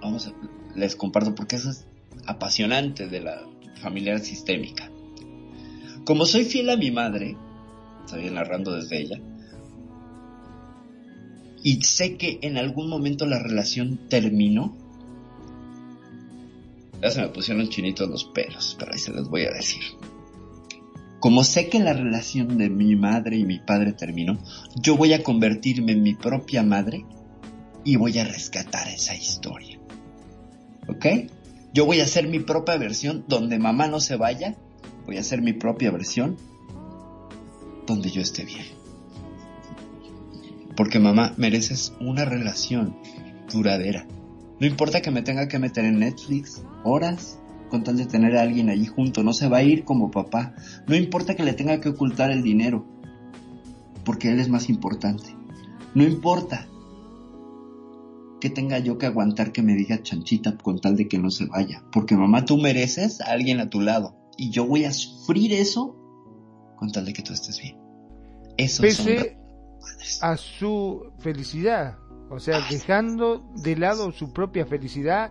Speaker 1: vamos a, les comparto porque eso es apasionante de la familiar sistémica. Como soy fiel a mi madre, estoy narrando desde ella, y sé que en algún momento la relación terminó, ya se me pusieron chinitos los pelos, pero ahí se les voy a decir. Como sé que la relación de mi madre y mi padre terminó, yo voy a convertirme en mi propia madre y voy a rescatar esa historia. ¿Ok? Yo voy a hacer mi propia versión donde mamá no se vaya. Voy a hacer mi propia versión donde yo esté bien. Porque mamá, mereces una relación duradera. No importa que me tenga que meter en Netflix horas con tal de tener a alguien allí junto. No se va a ir como papá. No importa que le tenga que ocultar el dinero. Porque él es más importante. No importa que tenga yo que aguantar que me diga chanchita con tal de que no se vaya. Porque mamá, tú mereces a alguien a tu lado. Y yo voy a sufrir eso con tal de que tú estés bien. Eso
Speaker 2: Pese a su felicidad. O sea, dejando de lado su propia felicidad,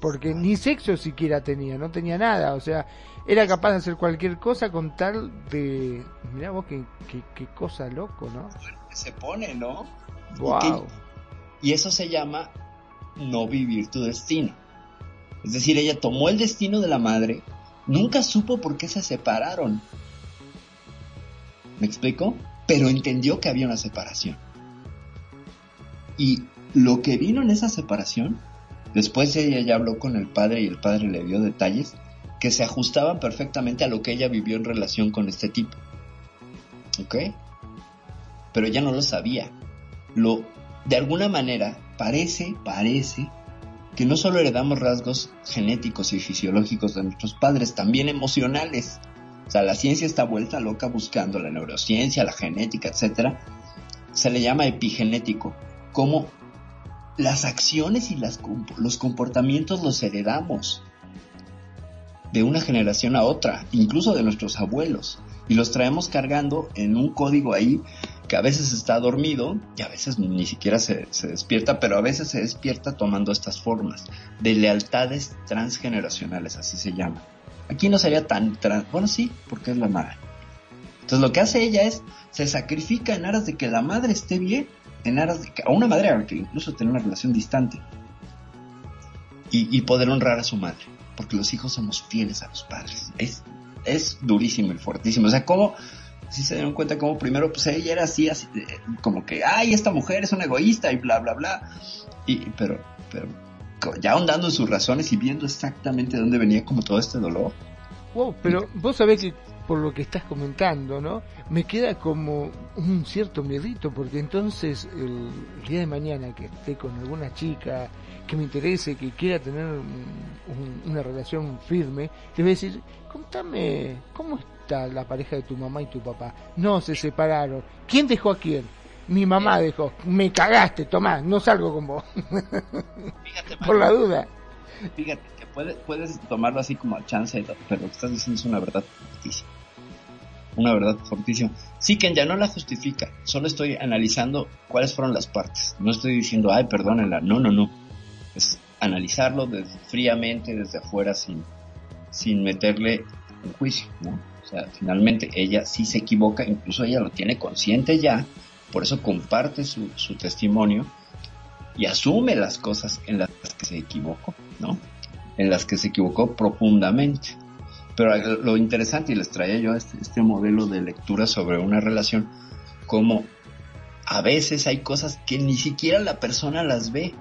Speaker 2: porque ni sexo siquiera tenía, no tenía nada. O sea, era capaz de hacer cualquier cosa con tal de. Mirá vos qué, qué, cosa loco, ¿no?
Speaker 1: Se pone, ¿no?
Speaker 2: Wow.
Speaker 1: Y eso se llama no vivir tu destino. Es decir, ella tomó el destino de la madre, nunca supo por qué se separaron. ¿Me explico? Pero entendió que había una separación. Y lo que vino en esa separación, después ella ya habló con el padre y el padre le dio detalles que se ajustaban perfectamente a lo que ella vivió en relación con este tipo. ¿Ok? Pero ella no lo sabía. Lo de alguna manera parece, parece que no solo heredamos rasgos genéticos y fisiológicos de nuestros padres, también emocionales. O sea, la ciencia está vuelta loca buscando la neurociencia, la genética, etc. Se le llama epigenético, como las acciones y las, los comportamientos los heredamos de una generación a otra, incluso de nuestros abuelos, y los traemos cargando en un código ahí que a veces está dormido y a veces ni siquiera se, despierta, pero a veces se despierta tomando estas formas de lealtades transgeneracionales, así se llama. Aquí no sería tan, bueno sí, porque es la madre. Entonces lo que hace ella es, se sacrifica en aras de que la madre esté bien, en aras de que, a una madre que incluso tiene una relación distante, y, y poder honrar a su madre, porque los hijos somos fieles a los padres. Es, es durísimo y fuertísimo. O sea, ¿cómo si se dieron cuenta como primero, pues ella era así, así como que, ay, esta mujer es una egoísta y bla, bla, bla. Y, pero, pero ya ahondando en sus razones y viendo exactamente de dónde venía como todo este dolor.
Speaker 2: Wow, pero vos sabés que por lo que estás comentando, ¿no? Me queda como un cierto miedito, porque entonces el, día de mañana que esté con alguna chica que me interese, que quiera tener una relación firme, te voy a decir, contame, ¿cómo está la pareja de tu mamá y tu papá? No, se separaron. ¿Quién dejó a quién? Mi mamá dejó. Me cagaste, Tomás, no salgo con vos. Fíjate, Por la duda.
Speaker 1: Fíjate que puedes tomarlo así como a chance, pero lo que estás diciendo es una verdad fortísima. Una verdad fortísima. Sí, que ya no la justifica. Solo estoy analizando cuáles fueron las partes. No estoy diciendo, ay, perdónenla. No, no, no. Es analizarlo desde, fríamente desde afuera sin, sin meterle un juicio, ¿no? O sea, finalmente ella sí se equivoca, incluso ella lo tiene consciente ya, por eso comparte su, su testimonio y asume las cosas en las que se equivocó, ¿no? En las que se equivocó profundamente. Pero lo interesante, y les traía yo este, este modelo de lectura sobre una relación, como a veces hay cosas que ni siquiera la persona las ve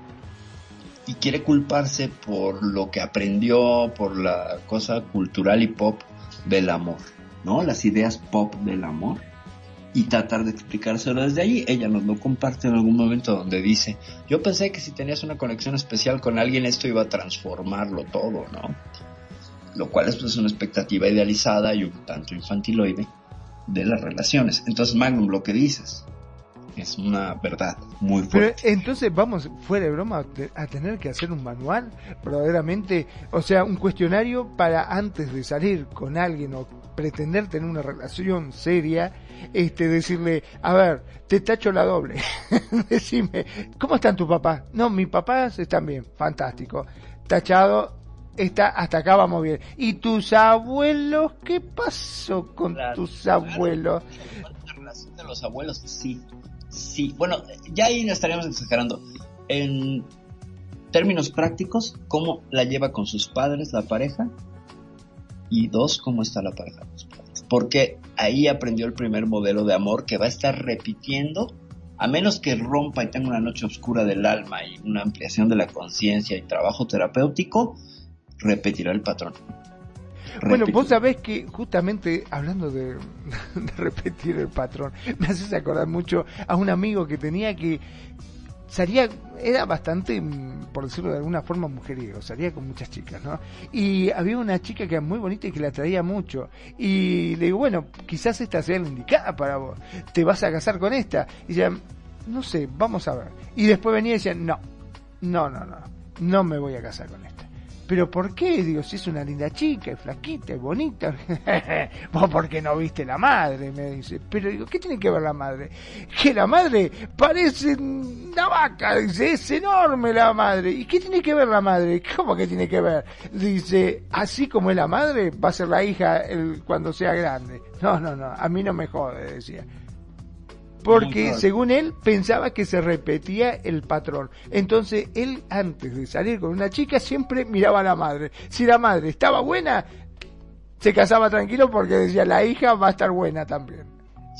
Speaker 1: y quiere culparse por lo que aprendió, por la cosa cultural y pop del amor, ¿no? Las ideas pop del amor y tratar de explicárselo desde ahí. Ella nos lo comparte en algún momento donde dice, yo pensé que si tenías una conexión especial con alguien esto iba a transformarlo todo, ¿no? Lo cual es pues una expectativa idealizada y un tanto infantiloide de las relaciones. Entonces, Magnum, lo que dices, es una verdad muy
Speaker 2: Pero
Speaker 1: fuerte.
Speaker 2: entonces vamos, fuera de broma, a tener que hacer un manual, verdaderamente, o sea, un cuestionario para antes de salir con alguien o pretender tener una relación seria, este, decirle, a ver, te tacho la doble, decime, ¿cómo están tus papás? No, mis papás están bien, fantástico, tachado, está, hasta acá vamos bien. ¿Y tus abuelos? ¿Qué pasó con
Speaker 1: Claro,
Speaker 2: tus
Speaker 1: claro.
Speaker 2: abuelos?
Speaker 1: La relación de los abuelos, sí. Sí. Bueno, ya ahí estaríamos exagerando. En términos prácticos, ¿cómo la lleva con sus padres la pareja? Y dos, ¿cómo está la pareja con sus padres? Porque ahí aprendió el primer modelo de amor que va a estar repitiendo, a menos que rompa y tenga una noche oscura del alma y una ampliación de la conciencia y trabajo terapéutico, repetirá el patrón.
Speaker 2: Bueno, vos sabés que justamente hablando de, de repetir el patrón, me haces acordar mucho a un amigo que tenía que salía, era bastante, mm, por decirlo de alguna forma, mujeriego, salía con muchas chicas, ¿no? Y había una chica que era muy bonita y que la atraía mucho. Y le digo, bueno, quizás esta sea la indicada para vos. ¿Te vas a casar con esta? Y decía, no sé, vamos a ver. Y después venía y decía, no, no, no, no, no me voy a casar con esta. ¿Pero por qué? Digo, si es una linda chica, es flaquita, es bonita. Vos porque no viste la madre, me dice. Pero digo, ¿qué tiene que ver la madre? Que la madre parece una vaca, dice, es enorme la madre. ¿Y qué tiene que ver la madre? ¿Cómo que tiene que ver? Dice, así como es la madre, va a ser la hija cuando sea grande. No, no, no, a mí no me jode, decía porque según él pensaba que se repetía el patrón. Entonces él antes de salir con una chica siempre miraba a la madre. Si la madre estaba buena, se casaba tranquilo porque decía la hija va a estar buena también.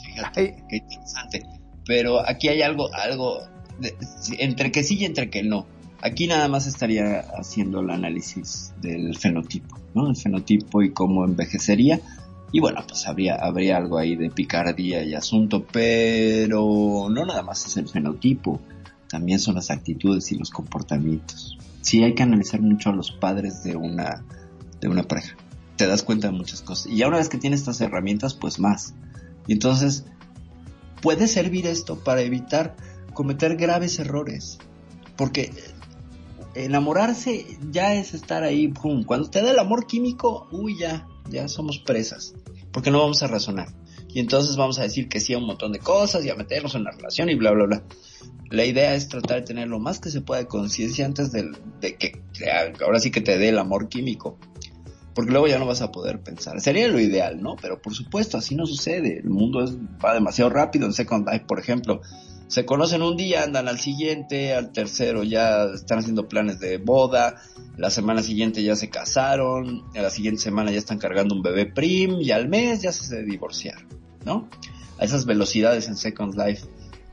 Speaker 1: Fíjate, qué interesante. Pero aquí hay algo, algo, de- entre que sí y entre que no. Aquí nada más estaría haciendo el análisis del fenotipo, ¿no? El fenotipo y cómo envejecería. Y bueno, pues habría, habría algo ahí de picardía y asunto, pero no nada más es el fenotipo, también son las actitudes y los comportamientos. Sí hay que analizar mucho a los padres de una, de una pareja. Te das cuenta de muchas cosas. Y ya una vez que tienes estas herramientas, pues más. Y entonces, puede servir esto para evitar cometer graves errores. Porque enamorarse ya es estar ahí, pum. Cuando te da el amor químico, uy, ya, ya somos presas. Porque no vamos a razonar. Y entonces vamos a decir que sí a un montón de cosas y a meternos en la relación y bla, bla, bla. La idea es tratar de tener lo más que se pueda de conciencia antes de, que, ahora sí que te dé el amor químico. Porque luego ya no vas a poder pensar. Sería lo ideal, ¿no? Pero por supuesto, así no sucede. El mundo va demasiado rápido. En Second Life, por ejemplo, se conocen un día, andan al siguiente, al tercero ya están haciendo planes de boda, la semana siguiente ya se casaron, a la siguiente semana ya están cargando un bebé prim y al mes ya se divorciaron, ¿no? A esas velocidades en Second Life.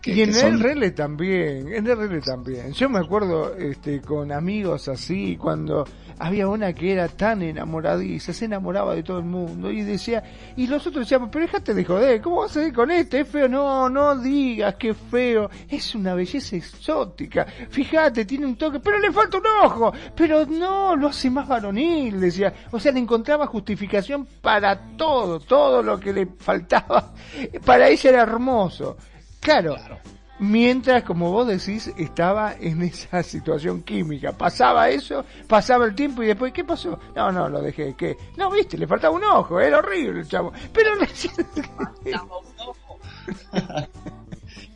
Speaker 1: Que,
Speaker 2: y en
Speaker 1: son-
Speaker 2: RL también, en RL también. Yo me acuerdo este, con amigos así, cuando había una que era tan enamoradiza, se enamoraba de todo el mundo y decía, y los otros decíamos, pero déjate de joder, ¿cómo vas a ir con este? Es feo, no, no digas que es feo, es una belleza exótica, fíjate, tiene un toque, pero le falta un ojo, pero no, lo hace más varonil, decía, o sea, le encontraba justificación para todo, todo lo que le faltaba, para ella era hermoso. Claro, mientras, como vos decís, estaba en esa situación química. Pasaba eso, pasaba el tiempo y después, ¿qué pasó? No, no, lo dejé, ¿qué? No, viste, le faltaba un ojo, era horrible el chavo. Pero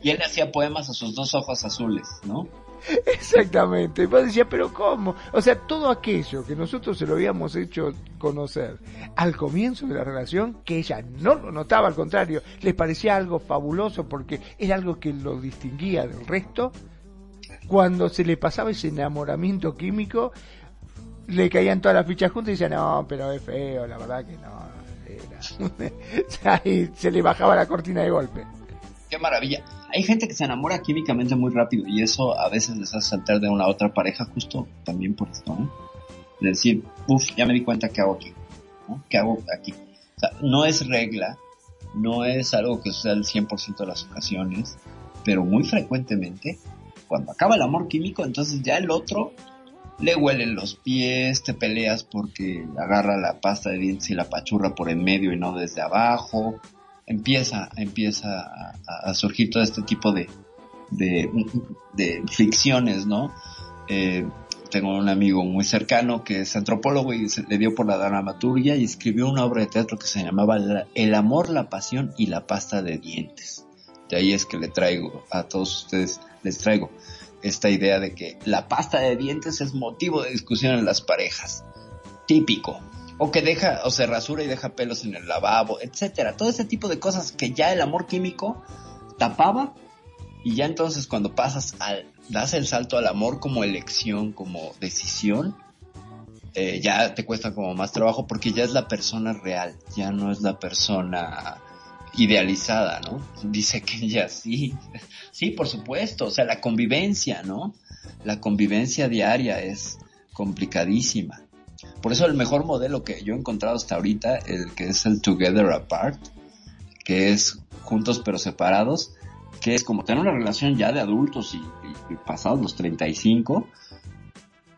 Speaker 1: y él hacía poemas a sus dos ojos azules, ¿no?
Speaker 2: Exactamente. Vos decías, pero ¿cómo? O sea, todo aquello que nosotros se lo habíamos hecho conocer al comienzo de la relación, que ella no lo notaba, al contrario, les parecía algo fabuloso porque era algo que lo distinguía del resto, cuando se le pasaba ese enamoramiento químico, le caían todas las fichas juntas y decían, no, pero es feo, la verdad que no. Era. Y se le bajaba la cortina de golpe.
Speaker 1: Qué maravilla. Hay gente que se enamora químicamente muy rápido y eso a veces les hace saltar de una otra pareja justo también por esto, ¿no? De decir, uff, ya me di cuenta que hago aquí, ¿no? ¿Qué hago aquí? O sea, no es regla, no es algo que suceda el 100% de las ocasiones, pero muy frecuentemente, cuando acaba el amor químico, entonces ya el otro le huelen los pies, te peleas porque agarra la pasta de dientes y la pachurra por en medio y no desde abajo, empieza, empieza a, surgir todo este tipo de, de, de ficciones, ¿no? Eh, tengo un amigo muy cercano que es antropólogo y se le dio por la dramaturgia y escribió una obra de teatro que se llamaba El amor, la pasión y la pasta de dientes. De ahí es que le traigo a todos ustedes, les traigo esta idea de que la pasta de dientes es motivo de discusión en las parejas. Típico. O que deja, o se rasura y deja pelos en el lavabo, etcétera. Todo ese tipo de cosas que ya el amor químico tapaba y ya entonces cuando pasas al, das el salto al amor como elección, como decisión, eh, ya te cuesta como más trabajo porque ya es la persona real, ya no es la persona idealizada, ¿no? Dice que ya sí, sí, por supuesto, o sea, la convivencia, ¿no? La convivencia diaria es complicadísima. Por eso el mejor modelo que yo he encontrado hasta ahorita, el que es el Together Apart, que es juntos pero separados, que es como tener una relación ya de adultos y, pasados los 35,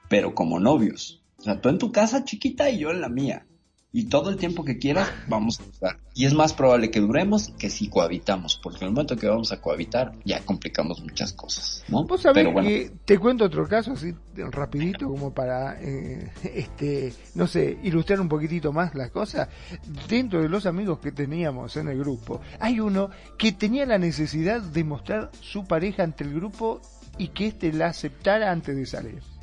Speaker 1: pero como novios. O sea, tú en tu casa chiquita y yo en la mía y todo el tiempo que quieras vamos a estar. Y es más probable que duremos que si cohabitamos, porque en el momento que vamos a cohabitar ya complicamos muchas cosas, ¿no?
Speaker 2: Vos sabés que te cuento otro caso así rapidito como para, eh, este, no sé, ilustrar un poquitito más las cosas. Dentro de los amigos que teníamos en el grupo, hay uno que tenía la necesidad de mostrar su pareja ante el grupo y que éste la aceptara antes de salir.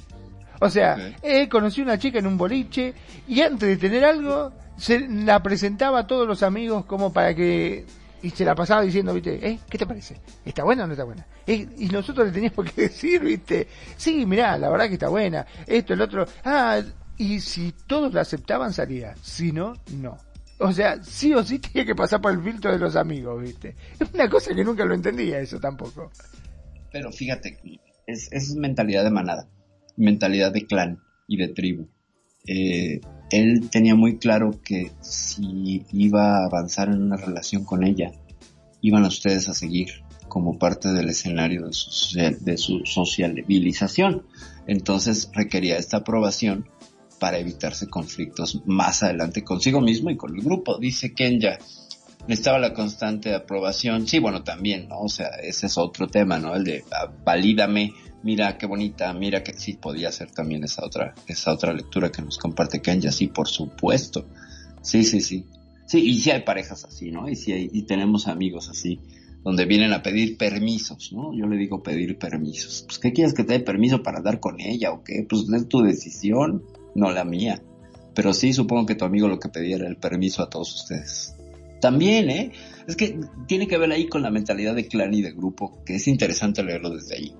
Speaker 2: O sea, él conoció una chica en un boliche y antes de tener algo, se la presentaba a todos los amigos como para que... Y se la pasaba diciendo, viste, ¿eh? ¿Qué te parece? ¿Está buena o no está buena? y nosotros le teníamos que decir, viste, sí, mirá, la verdad que está buena, esto, el otro, ah, y si todos la aceptaban salía, si no, no. O sea, sí o sí tenía que pasar por el filtro de los amigos, viste. Es una cosa que nunca lo entendía eso tampoco.
Speaker 1: Pero fíjate, es, es mentalidad de manada mentalidad de clan y de tribu. Eh, él tenía muy claro que si iba a avanzar en una relación con ella, iban ustedes a seguir como parte del escenario de su, de su sociabilización. Entonces requería esta aprobación para evitarse conflictos más adelante consigo mismo y con el grupo. Dice Kenya, necesitaba la constante aprobación. Sí, bueno, también, ¿no? O sea, ese es otro tema, ¿no? El de ah, valídame mira qué bonita, mira que sí podía ser también esa otra, esa otra lectura que nos comparte Kenya, sí, por supuesto. Sí, sí, sí. Sí, y sí hay parejas así, ¿no? Y sí hay, y tenemos amigos así, donde vienen a pedir permisos, ¿no? Yo le digo pedir permisos. Pues, ¿qué quieres que te dé permiso para andar con ella o qué? Pues es tu decisión, no la mía. Pero sí, supongo que tu amigo lo que pedía era el permiso a todos ustedes. También, ¿eh? Es que tiene que ver ahí con la mentalidad de clan y de grupo, que es interesante leerlo desde ahí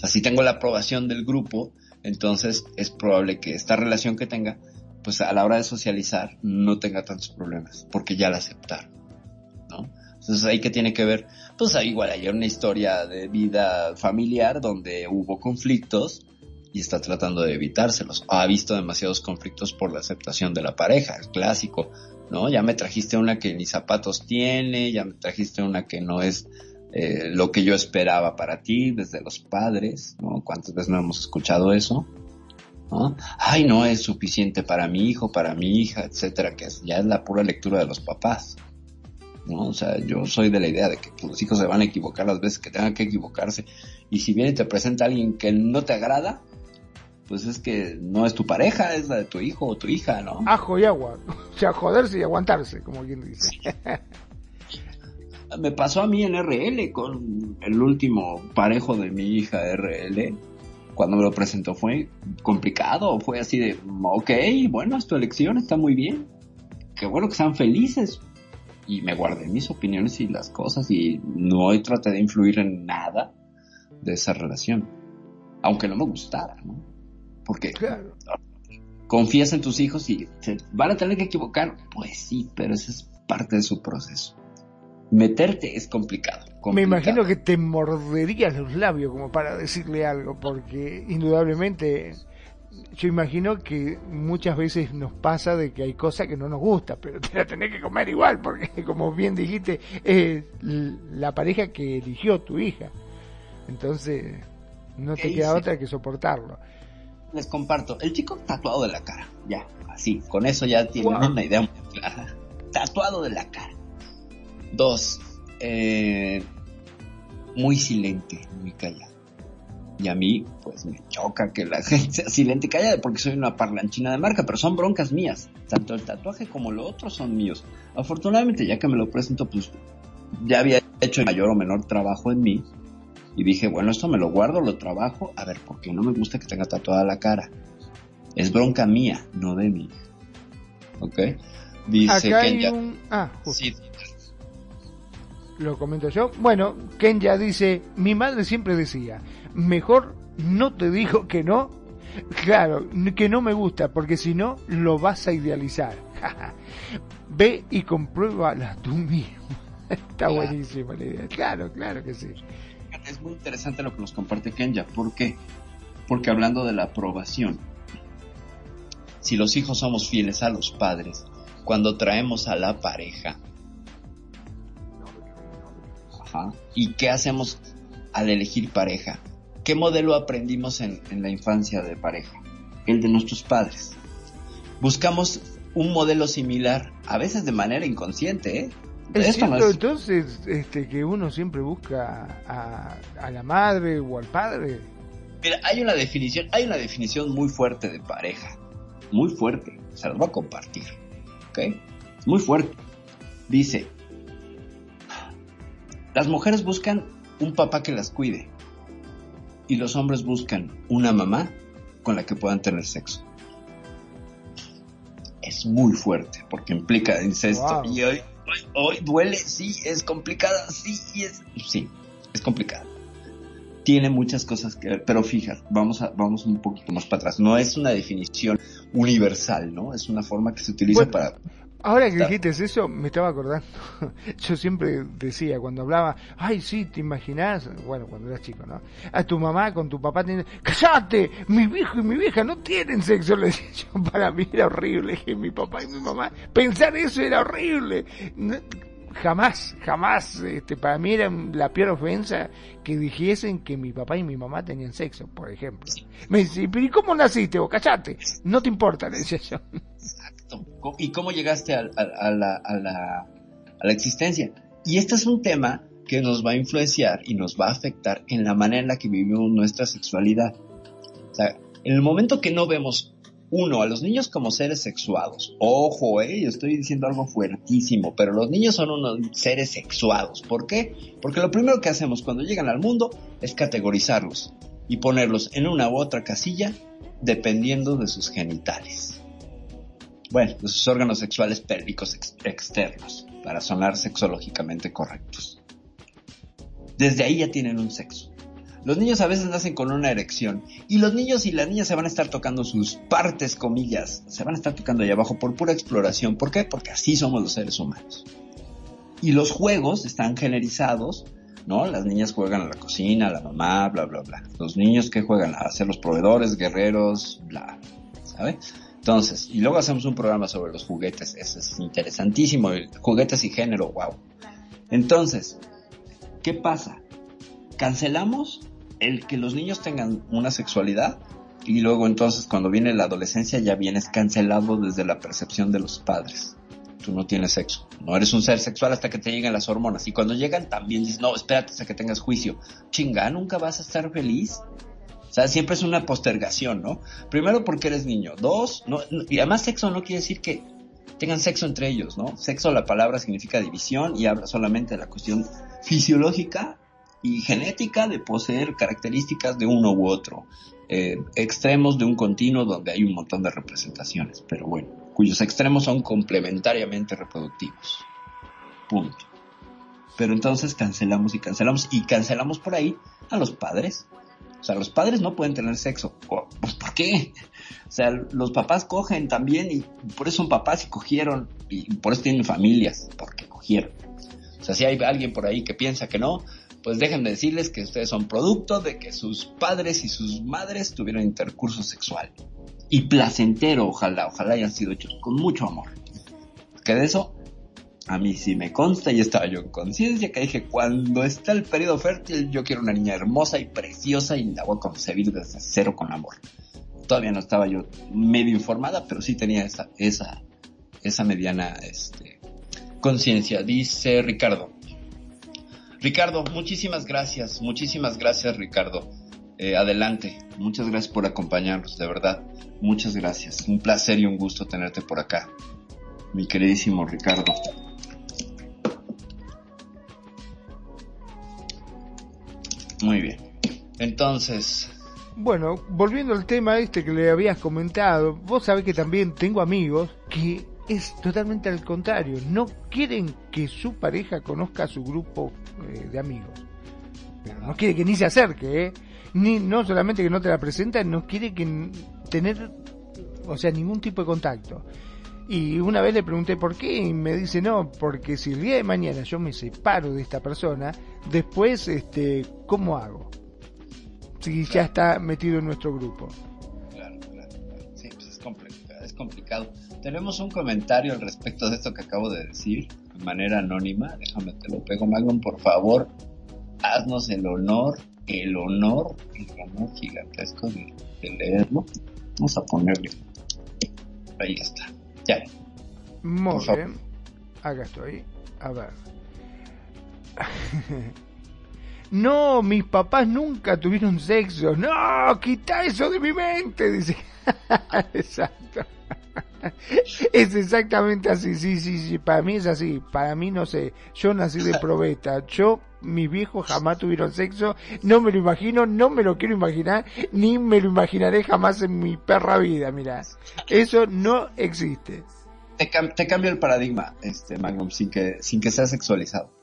Speaker 1: sea, si tengo la aprobación del grupo, entonces es probable que esta relación que tenga, pues a la hora de socializar no tenga tantos problemas, porque ya la aceptaron, ¿no? Entonces ahí que tiene que ver, pues igual hay una historia de vida familiar donde hubo conflictos y está tratando de evitárselos. Ha visto demasiados conflictos por la aceptación de la pareja, el clásico, ¿no? Ya me trajiste una que ni zapatos tiene, ya me trajiste una que no es eh, lo que yo esperaba para ti desde los padres, ¿no? ¿Cuántas veces no hemos escuchado eso? ¿no? Ay, no es suficiente para mi hijo, para mi hija, etcétera, que ya es la pura lectura de los papás. ¿no? O sea, yo soy de la idea de que los hijos se van a equivocar las veces que tengan que equivocarse. Y si viene y te presenta alguien que no te agrada, pues es que no es tu pareja, es la de tu hijo o tu hija, ¿no?
Speaker 2: Ajo y agua. O sea, joderse y aguantarse, como quien dice.
Speaker 1: Me pasó a mí en RL con el último parejo de mi hija RL. Cuando me lo presentó fue complicado, fue así de, ok, bueno, es tu elección, está muy bien. Qué bueno que sean felices. Y me guardé mis opiniones y las cosas y no traté de influir en nada de esa relación. Aunque no me gustara, ¿no? Porque confías en tus hijos y se van a tener que equivocar. Pues sí, pero esa es parte de su proceso meterte es complicado,
Speaker 2: Me imagino que te morderías los labios como para decirle algo, porque indudablemente yo imagino que muchas veces nos pasa de que hay cosas que no nos gusta, pero te la tenés que comer igual, porque como bien dijiste, es la pareja que eligió tu hija. Entonces, no te queda otra que soportarlo.
Speaker 1: Les comparto, el chico tatuado de la cara, ya, así, con eso ya tienen una idea muy clara. Tatuado de la cara Dos, eh, muy silente, muy callado. Y a mí, pues me choca que la gente sea silente y callada porque soy una parlanchina de marca, pero son broncas mías. Tanto el tatuaje como lo otro son míos. Afortunadamente, ya que me lo presento, pues ya había hecho mayor o menor trabajo en mí. Y dije, bueno, esto me lo guardo, lo trabajo. A ver, porque no me gusta que tenga tatuada la cara. Es bronca mía, no de mí. ¿Ok? Dice
Speaker 2: Acá hay
Speaker 1: Kenya.
Speaker 2: un... Ah.
Speaker 1: Sí,
Speaker 2: lo comento yo. Bueno, Kenya dice, mi madre siempre decía, mejor no te digo que no, claro, que no me gusta, porque si no, lo vas a idealizar. Ve y compruébala tú mismo. Está
Speaker 1: Claro.
Speaker 2: buenísima la idea. Claro, claro que sí.
Speaker 1: Es muy interesante lo que nos comparte Kenya. ¿Por qué? Porque hablando de la aprobación, si los hijos somos fieles a los padres, cuando traemos a la pareja, ajá, ¿y qué hacemos al elegir pareja? ¿Qué modelo aprendimos en, en la infancia de pareja? El de nuestros padres. Buscamos un modelo similar, a veces de manera inconsciente, ¿eh?
Speaker 2: Es
Speaker 1: Esto no
Speaker 2: cierto,
Speaker 1: es-
Speaker 2: entonces, este, que uno siempre busca a, a la madre o al padre.
Speaker 1: Mira, hay una definición, hay una definición muy fuerte de pareja. Muy fuerte. Se las voy a compartir. ¿Ok? Muy fuerte. Dice, las mujeres buscan un papá que las cuide. Y los hombres buscan una mamá con la que puedan tener sexo. Es muy fuerte porque implica incesto.
Speaker 2: Wow.
Speaker 1: Y hoy, hoy, hoy duele, sí, es complicada, sí, y es, sí, es complicada tiene muchas cosas que ver, pero fíjate, vamos a, vamos un poquito más para atrás. No es una definición universal, ¿no? Es una forma que se utiliza
Speaker 2: Bueno,
Speaker 1: para.
Speaker 2: Ahora que dijiste eso, me estaba acordando. Yo siempre decía, cuando hablaba, ay, sí, te imaginás, bueno, cuando eras chico, ¿no? A tu mamá con tu papá teniendo, ¡cállate! Mi viejo y mi vieja no tienen sexo, le decía yo. Para mí era horrible que mi papá y mi mamá, pensar eso era horrible. No- jamás, jamás, este, para mí era la peor ofensa que dijesen que mi papá y mi mamá tenían sexo, por ejemplo. Me dice, ¿y cómo naciste vos? ¡Cállate! No te importa, le decía yo.
Speaker 1: ¿Y cómo llegaste a la existencia? Y este es un tema que nos va a influenciar y nos va a afectar en la manera en la que vivimos nuestra sexualidad. O sea, en el momento que no vemos, uno, a los niños como seres sexuados. Ojo, eh, yo estoy diciendo algo fuertísimo, pero los niños son unos seres sexuados. ¿Por qué? Porque lo primero que hacemos cuando llegan al mundo es categorizarlos y ponerlos en una u otra casilla dependiendo de sus genitales. Bueno, de sus órganos sexuales pélvicos ex- externos, para sonar sexológicamente correctos. Desde ahí ya tienen un sexo. Los niños a veces nacen con una erección y los niños y las niñas se van a estar tocando sus partes, comillas, se van a estar tocando allá abajo por pura exploración. ¿Por qué? Porque así somos los seres humanos. Y los juegos están generizados, ¿no? Las niñas juegan a la cocina, a la mamá, bla, bla, bla. Los niños que juegan a ser los proveedores, guerreros, bla, ¿sabe? Entonces, y luego hacemos un programa sobre los juguetes, eso es interesantísimo, juguetes y género, wow. Entonces, ¿qué pasa? Cancelamos el que los niños tengan una sexualidad y luego entonces cuando viene la adolescencia ya vienes cancelado desde la percepción de los padres. Tú no tienes sexo, no eres un ser sexual hasta que te lleguen las hormonas y cuando llegan también dices, no, espérate hasta que tengas juicio. Chinga, nunca vas a estar feliz. O sea, siempre es una postergación, ¿no? Primero porque eres niño. Dos, no, y además sexo no quiere decir que tengan sexo entre ellos, ¿no? Sexo, la palabra significa división y habla solamente de la cuestión fisiológica y genética de poseer características de uno u otro. Eh, extremos de un continuo donde hay un montón de representaciones, pero bueno, cuyos extremos son complementariamente reproductivos. Punto. Pero entonces cancelamos y cancelamos y cancelamos por ahí a los padres. O sea, los padres no pueden tener sexo. Pues, ¿por qué? O sea, los papás cogen también y por eso son papás y cogieron y por eso tienen familias, porque cogieron. O sea, si hay alguien por ahí que piensa que no, pues déjenme decirles que ustedes son producto de que sus padres y sus madres tuvieron intercurso sexual. Y placentero, ojalá, ojalá hayan sido hechos con mucho amor. Que de eso, a mí sí me consta y estaba yo en conciencia que dije, cuando está el periodo fértil, yo quiero una niña hermosa y preciosa y la voy a concebir desde cero con amor. Todavía no estaba yo medio informada, pero sí tenía esa, esa, esa mediana, este, conciencia, dice Ricardo. Ricardo, muchísimas gracias, muchísimas gracias Ricardo. Eh, adelante, muchas gracias por acompañarnos, de verdad, muchas gracias. Un placer y un gusto tenerte por acá, mi queridísimo Ricardo. Muy bien, entonces...
Speaker 2: Bueno, volviendo al tema este que le habías comentado, vos sabés que también tengo amigos que es totalmente al contrario, no quieren que su pareja conozca a su grupo eh, de amigos. Pero no quiere que ni se acerque, ¿eh? Ni, no solamente que no te la presenta, no quiere que tener, o sea, ningún tipo de contacto. Y una vez le pregunté por qué y me dice no, porque si el día de mañana yo me separo de esta persona, después, este, ¿cómo hago? Si ya está metido en nuestro grupo.
Speaker 1: Claro, claro, Sí, pues es complicado, es complicado. Tenemos un comentario al respecto de esto que acabo de decir, de manera anónima. Déjame te lo pego, Magnum, por favor. Haznos el honor, el honor, el honor gigantesco de, leerlo. Vamos a ponerle. Ahí está. Ya.
Speaker 2: Muy bien. Acá estoy. A ver. no, mis papás nunca tuvieron sexo. No, quita eso de mi mente, dice. Exacto. es exactamente así, sí, sí, sí, para mí es así, para mí no sé, yo nací de probeta, yo, mis viejos jamás tuvieron sexo, no me lo imagino, no me lo quiero imaginar, ni me lo imaginaré jamás en mi perra vida, mira, eso no existe.
Speaker 1: Te, te cambio el paradigma, este Magnum, sin que, sin que sea sexualizado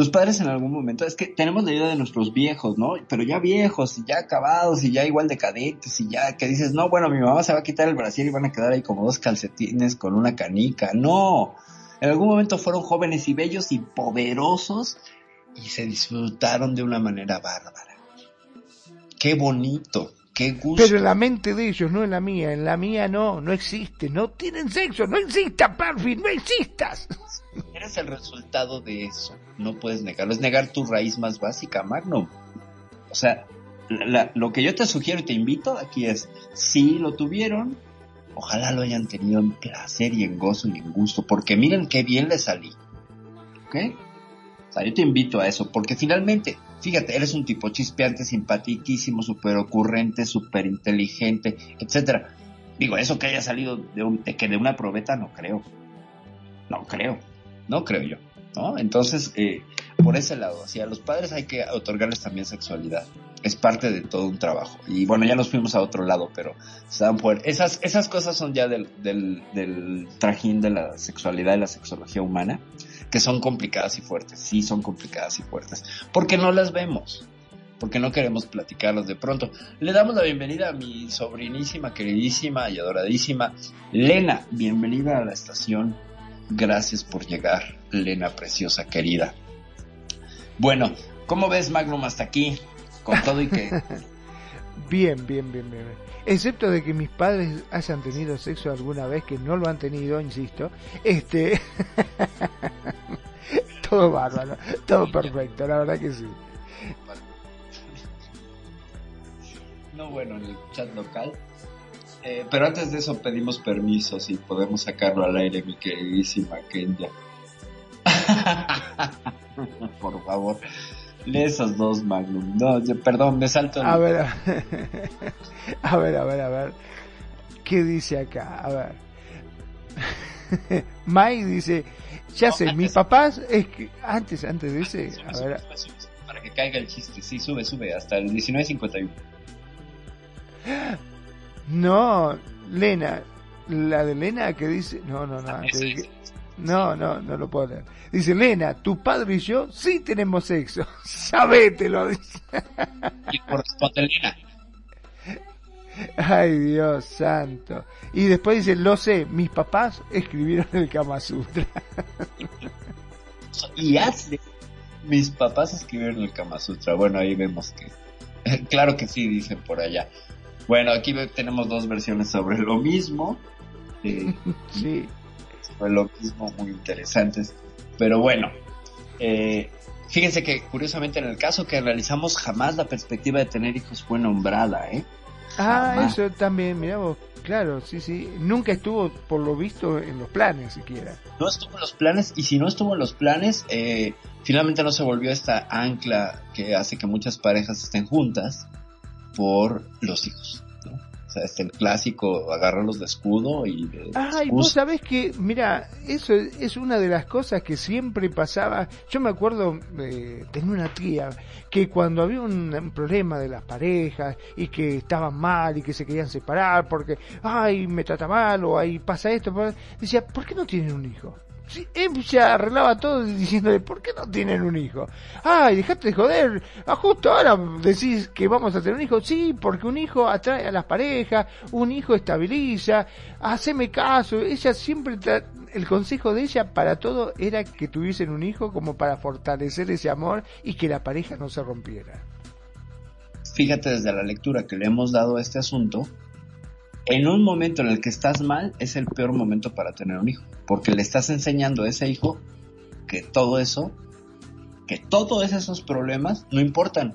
Speaker 1: tus padres en algún momento, es que tenemos la idea de nuestros viejos, ¿no? Pero ya viejos, y ya acabados, y ya igual decadentes, y ya que dices, no, bueno, mi mamá se va a quitar el brasier y van a quedar ahí como dos calcetines con una canica. No, en algún momento fueron jóvenes y bellos y poderosos y se disfrutaron de una manera bárbara. Qué bonito, qué gusto.
Speaker 2: Pero en la mente de ellos, no en la mía, en la mía no, no existe, no tienen sexo, no exista, Perfi, no existas.
Speaker 1: Eres el resultado de eso. No puedes negarlo. Es negar tu raíz más básica, Magnum. O sea, lo que yo te sugiero y te invito aquí es, si lo tuvieron, ojalá lo hayan tenido en placer y en gozo y en gusto, porque miren qué bien le salí. ¿Ok? O sea, yo te invito a eso, porque finalmente, fíjate, eres un tipo chispeante, simpaticísimo, súper ocurrente, súper inteligente, etcétera. Digo, eso que haya salido de, un, de que de una probeta no creo. No creo. ¿no? Creo yo, ¿no? Entonces, eh, por ese lado, a los padres hay que otorgarles también sexualidad. Es parte de todo un trabajo. Y bueno, ya nos fuimos a otro lado, pero se dan. Esas, esas cosas son ya del, del, del trajín de la sexualidad y la sexología humana, que son complicadas y fuertes. Sí, son complicadas y fuertes. Porque no las vemos porque no queremos platicarlos de pronto. Le damos la bienvenida a mi sobrinísima, queridísima y adoradísima Lena. Bienvenida a la estación Gracias por llegar, Lena preciosa querida. Bueno, ¿cómo ves Magnum hasta aquí? Con todo y que...
Speaker 2: bien, bien, bien, bien. Excepto de que mis padres hayan tenido sexo alguna vez, que no lo han tenido, insisto. Este... todo bárbaro, todo perfecto, la verdad que sí.
Speaker 1: No, bueno, en el chat local eh, pero antes de eso pedimos permiso si podemos sacarlo al aire, mi queridísima Kenya. Por favor, lee esos dos Magnum. No, perdón, me salto.
Speaker 2: A ver, a ver, a ver, a ver. ¿Qué dice acá? A ver. Mike dice, ya sé, mis papás, es que antes, antes de ese, a ver.
Speaker 1: para que caiga el chiste, sí, sube, sube, hasta el 19.51.
Speaker 2: No, Lena, la de Lena que dice, no, no, no, no, no, no lo puedo leer. Dice, Lena, tu padre y yo sí tenemos sexo. Sabételo, dice.
Speaker 1: Y corresponde Lena.
Speaker 2: Ay, Dios santo. Y después dice, lo sé, mis papás escribieron el Kama Sutra.
Speaker 1: y hace, mis papás escribieron el Kama Sutra. Bueno, ahí vemos que, claro que sí, dicen por allá. Bueno, aquí tenemos dos versiones sobre lo mismo.
Speaker 2: Eh, sí.
Speaker 1: Sobre lo mismo, muy interesantes. Pero bueno, eh, fíjense que curiosamente en el caso que realizamos jamás la perspectiva de tener hijos fue nombrada, ¿eh?
Speaker 2: Ah, eso también, mira vos, claro, sí, sí. Nunca estuvo, por lo visto, en los planes siquiera.
Speaker 1: No estuvo en los planes, y si no estuvo en los planes, eh, finalmente no se volvió esta ancla que hace que muchas parejas estén juntas por los hijos. O sea, es el clásico, agarrarlos de escudo y de...
Speaker 2: Ay, vos sabés que, mira, eso es una de las cosas que siempre pasaba. Yo me acuerdo, eh, tenía una tía que cuando había un, problema de las parejas y que estaban mal y que se querían separar porque, ay, me trata mal o ay, pasa esto, decía, ¿por qué no tienen un hijo? Ella arreglaba todo diciéndole, ¿por qué no tienen un hijo? Ay, dejate de joder, ah, justo ahora decís que vamos a tener un hijo. Sí, porque un hijo atrae a las parejas, un hijo estabiliza, haceme caso. Ella siempre, el consejo de ella para todo era que tuviesen un hijo como para fortalecer ese amor y que la pareja no se rompiera.
Speaker 1: Fíjate desde la lectura que le hemos dado a este asunto, en un momento en el que estás mal es el peor momento para tener un hijo, porque le estás enseñando a ese hijo que todo eso, que todos esos problemas no importan,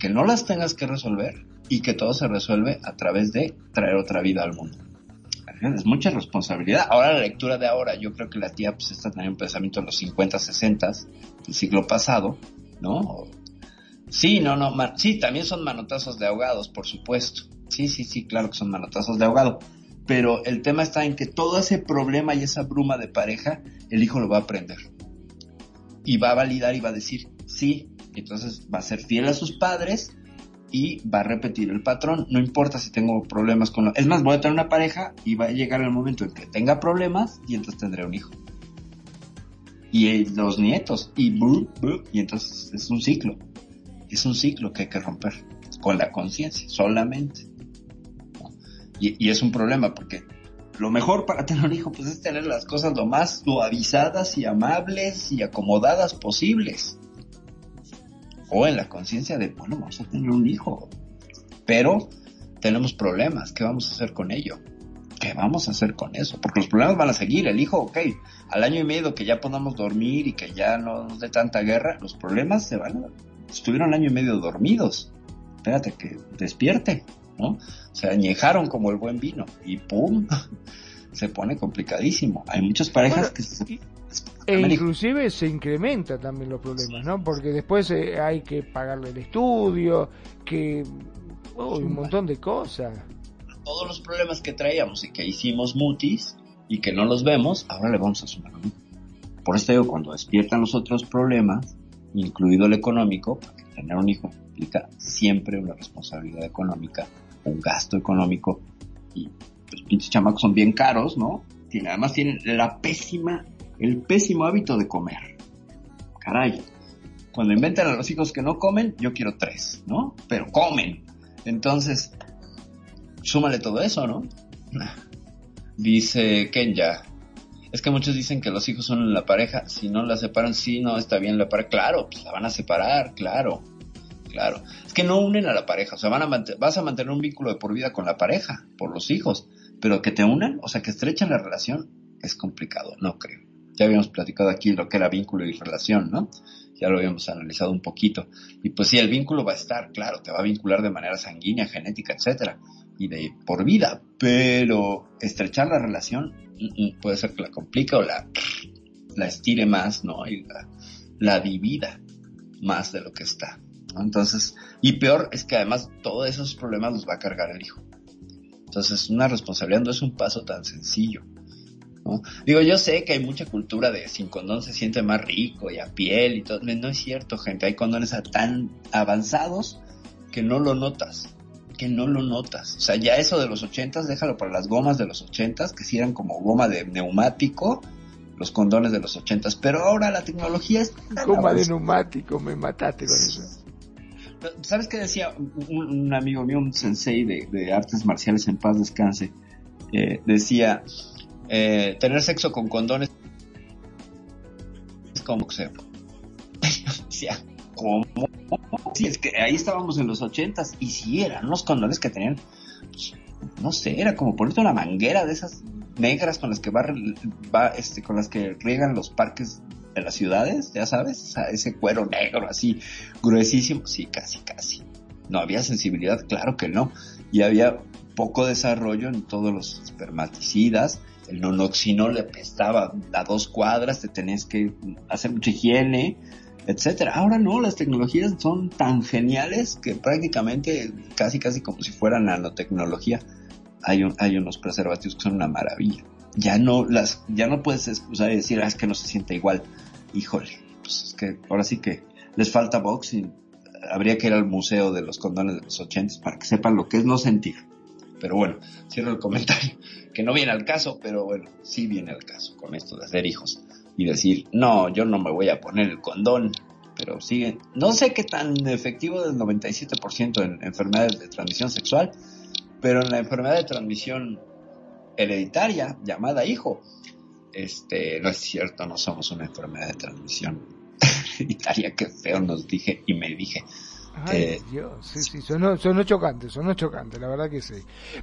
Speaker 1: que no las tengas que resolver y que todo se resuelve a través de traer otra vida al mundo. Es mucha responsabilidad. Ahora la lectura de ahora, yo creo que la tía pues está teniendo un pensamiento en los 50, 60 del siglo pasado, ¿no? Sí, no, no, sí, también son manotazos de ahogados, por supuesto. Sí, sí, sí, claro que son manotazos de ahogado. Pero el tema está en que todo ese problema y esa bruma de pareja, el hijo lo va a aprender. Y va a validar y va a decir, sí, entonces va a ser fiel a sus padres y va a repetir el patrón. No importa si tengo problemas con... Lo... Es más, voy a tener una pareja y va a llegar el momento en que tenga problemas y entonces tendré un hijo. Y los nietos. Y, y entonces es un ciclo. Es un ciclo que hay que romper con la conciencia solamente. Y, es un problema porque lo mejor para tener un hijo pues es tener las cosas lo más suavizadas y amables y acomodadas posibles. O en la conciencia de, bueno, vamos a tener un hijo. Pero tenemos problemas, ¿qué vamos a hacer con ello? ¿Qué vamos a hacer con eso? Porque los problemas van a seguir. El hijo, ok, al año y medio que ya podamos dormir y que ya no nos dé tanta guerra, los problemas se van. Estuvieron año y medio dormidos. Espérate que despierte. ¿No? Se añejaron como el buen vino y ¡pum! se pone complicadísimo. Hay muchas parejas que se...
Speaker 2: E inclusive se incrementa también los problemas, ¿no? Porque después eh, hay que pagarle el estudio, que... Oh, un montón de cosas.
Speaker 1: Todos los problemas que traíamos y que hicimos mutis y que no los vemos, ahora le vamos a sumar. Por eso digo, cuando despiertan los otros problemas, incluido el económico, porque tener un hijo implica siempre una responsabilidad económica un gasto económico y los pinches chamacos son bien caros, ¿no? Tiene, además tienen la pésima, el pésimo hábito de comer. Caray. Cuando inventan a los hijos que no comen, yo quiero tres, ¿no? Pero comen. Entonces, súmale todo eso, ¿no? Dice Kenya, es que muchos dicen que los hijos son la pareja, si no la separan, sí, no está bien la pareja, claro, pues la van a separar, claro claro. Es que no unen a la pareja, o sea, van a vas a mantener un vínculo de por vida con la pareja, por los hijos, pero que te unan, o sea, que estrechen la relación, es complicado, no creo. Ya habíamos platicado aquí lo que era vínculo y relación, ¿no? Ya lo habíamos analizado un poquito. Y pues sí, el vínculo va a estar, claro, te va a vincular de manera sanguínea, genética, etcétera, y de por vida, pero estrechar la relación mm, mm, puede ser que la complica o la, la estire más, ¿no? Y la, la divida más de lo que está. Entonces, y peor es que además todos esos problemas los va a cargar el hijo. Entonces, una responsabilidad no es un paso tan sencillo. ¿no? Digo, yo sé que hay mucha cultura de sin condón se siente más rico y a piel y todo. No es cierto, gente. Hay condones tan avanzados que no lo notas. Que no lo notas. O sea, ya eso de los ochentas, déjalo para las gomas de los ochentas, que si eran como goma de neumático, los condones de los ochentas. Pero ahora la tecnología es...
Speaker 2: Goma de neumático, me mataste con eso.
Speaker 1: ¿Sabes qué decía un, amigo mío, un sensei de, artes marciales en paz descanse? Eh, decía, eh, tener sexo con condones es como boxeo. decía, ¿cómo? Sí, es que ahí estábamos en los ochentas y si eran los condones que tenían, no sé, era como ponerte una manguera de esas negras con las que va, va este, con las que riegan los parques de las ciudades, ya sabes, ese cuero negro así gruesísimo, sí, casi, casi. No había sensibilidad, claro que no. Y había poco desarrollo en todos los espermaticidas. El nonoxinol le pestaba a dos cuadras, te tenés que hacer mucha higiene, etcétera. Ahora no, las tecnologías son tan geniales que prácticamente casi casi como si fueran nanotecnología. Hay, hay unos preservativos que son una maravilla. Ya no las, ya no puedes excusar y decir, ah, es que no se siente igual. Híjole, pues es que ahora sí que les falta boxing. Habría que ir al museo de los condones de los ochentas para que sepan lo que es no sentir. Pero bueno, cierro el comentario, que no viene al caso, pero bueno, sí viene al caso con esto de hacer hijos y decir, no, yo no me voy a poner el condón, pero sigue, no sé qué tan efectivo del 97% en enfermedades de transmisión sexual, pero en la enfermedad de transmisión hereditaria llamada hijo, este, no es cierto, no somos una enfermedad de transmisión hereditaria, que feo nos dije y me dije.
Speaker 2: Ay, eh, Dios, sí, sí, sonó, sonó chocante, sonó chocante, la verdad que sí.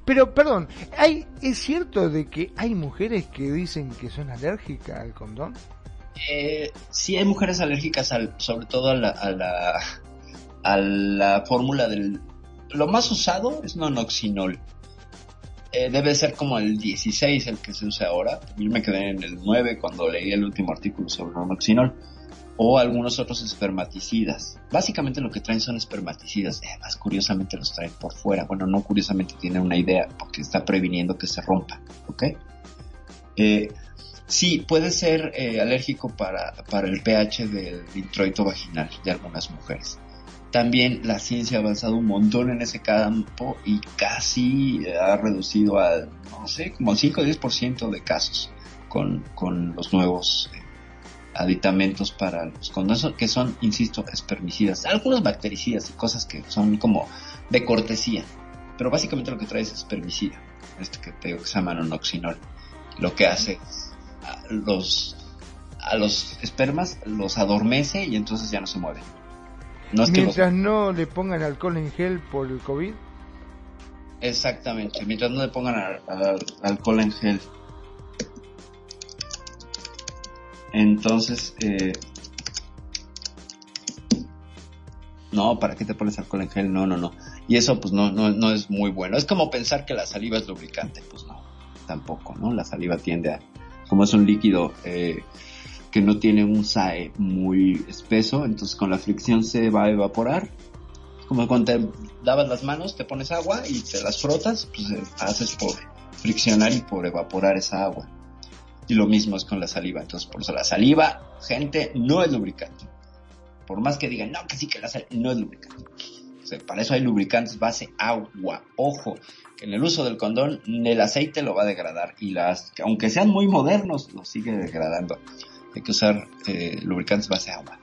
Speaker 2: Pero, perdón, ¿hay, ¿es cierto de que hay mujeres que dicen que son alérgicas al condón?
Speaker 1: Eh, sí, hay mujeres alérgicas, al, sobre todo a la, a la, a la fórmula del... Lo más usado es nonoxinol. Eh, debe ser como el 16 el que se usa ahora. Yo me quedé en el 9 cuando leí el último artículo sobre nonoxinol o algunos otros espermaticidas. Básicamente lo que traen son espermaticidas, eh, más curiosamente los traen por fuera. Bueno, no curiosamente tiene una idea porque está previniendo que se rompa, ¿ok? Eh, sí, puede ser eh, alérgico para, para el pH del introito vaginal de algunas mujeres. También la ciencia ha avanzado un montón en ese campo y casi ha reducido al, no sé, como al 5 o 10% de casos con, con los nuevos aditamentos para los condones que son, insisto, espermicidas, algunos bactericidas y cosas que son como de cortesía, pero básicamente lo que trae es espermicida, este que te que se llama nonoxinol. Lo que hace a los a los espermas los adormece y entonces ya no se mueven.
Speaker 2: No mientras no le pongan alcohol en gel por el COVID.
Speaker 1: Exactamente, mientras no le pongan alcohol en gel Entonces, eh, no, ¿para qué te pones alcohol en gel? No, no, no. Y eso pues no, no, no es muy bueno. Es como pensar que la saliva es lubricante. Pues no, tampoco, ¿no? La saliva tiende a, como es un líquido eh, que no tiene un SAE muy espeso, entonces con la fricción se va a evaporar. Como cuando te lavas las manos, te pones agua y te las frotas, pues eh, haces por friccionar y por evaporar esa agua. Y lo mismo es con la saliva. Entonces, por eso la saliva, gente, no es lubricante. Por más que digan, no, que sí que la saliva, no es lubricante. para eso hay lubricantes base agua. Ojo, que en el uso del condón el aceite lo va a degradar y las, aunque sean muy modernos, lo sigue degradando. Hay que usar eh, lubricantes base agua.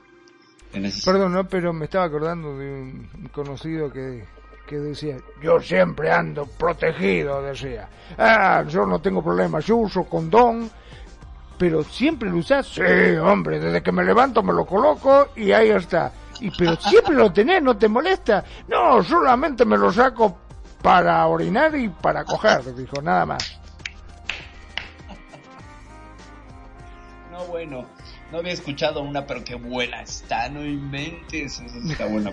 Speaker 2: Perdón, no, pero me estaba acordando de un conocido que que decía, yo siempre ando protegido, decía. Ah, yo no tengo problema, yo uso condón pero siempre lo usas. Sí, hombre, desde que me levanto me lo coloco y ahí está. Y pero siempre lo tenés, no te molesta. No, solamente me lo saco para orinar y para coger, dijo, nada más.
Speaker 1: No, bueno, no había escuchado una, pero qué buena está, no inventes, está buena.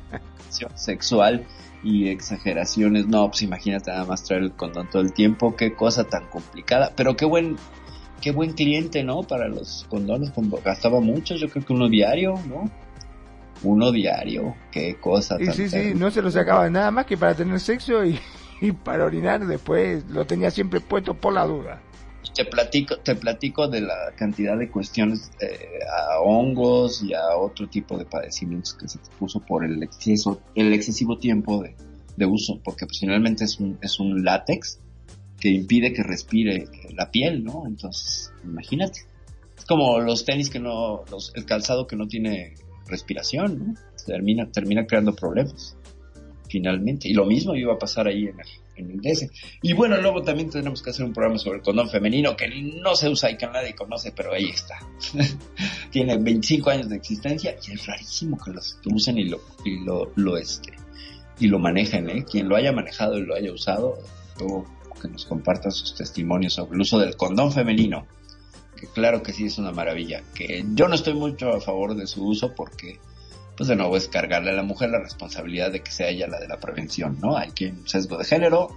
Speaker 1: sexual y exageraciones, no, pues imagínate nada más traer el condón todo el tiempo, qué cosa tan complicada, pero qué buen qué buen cliente, ¿no? Para los condones, gastaba mucho, yo creo que uno diario, ¿no? Uno diario, qué cosa.
Speaker 2: Y sí, sí, no se lo sacaba nada más que para tener sexo y, para orinar después, lo tenía siempre puesto por la duda.
Speaker 1: Te platico, te platico de la cantidad de cuestiones eh, a hongos y a otro tipo de padecimientos que se puso por el exceso, el excesivo tiempo de, de uso, porque pues, finalmente es un, es un látex que impide que respire la piel, ¿no? Entonces, imagínate. Es como los tenis que no, los, el calzado que no tiene respiración, ¿no? Termina, termina creando problemas, finalmente. Y lo mismo iba a pasar ahí en el, en DS. Y bueno, luego también tenemos que hacer un programa sobre el condón femenino que no se usa y que nadie conoce, pero ahí está. tiene 25 años de existencia y es rarísimo que los usen y lo, y lo, lo este, y lo manejen, ¿eh? Quien lo haya manejado y lo haya usado, luego que nos compartan sus testimonios sobre el uso del condón femenino, que claro que sí es una maravilla, que yo no estoy mucho a favor de su uso porque pues de nuevo es cargarle a la mujer la responsabilidad de que sea ella la de la prevención, ¿no? Hay que un sesgo de género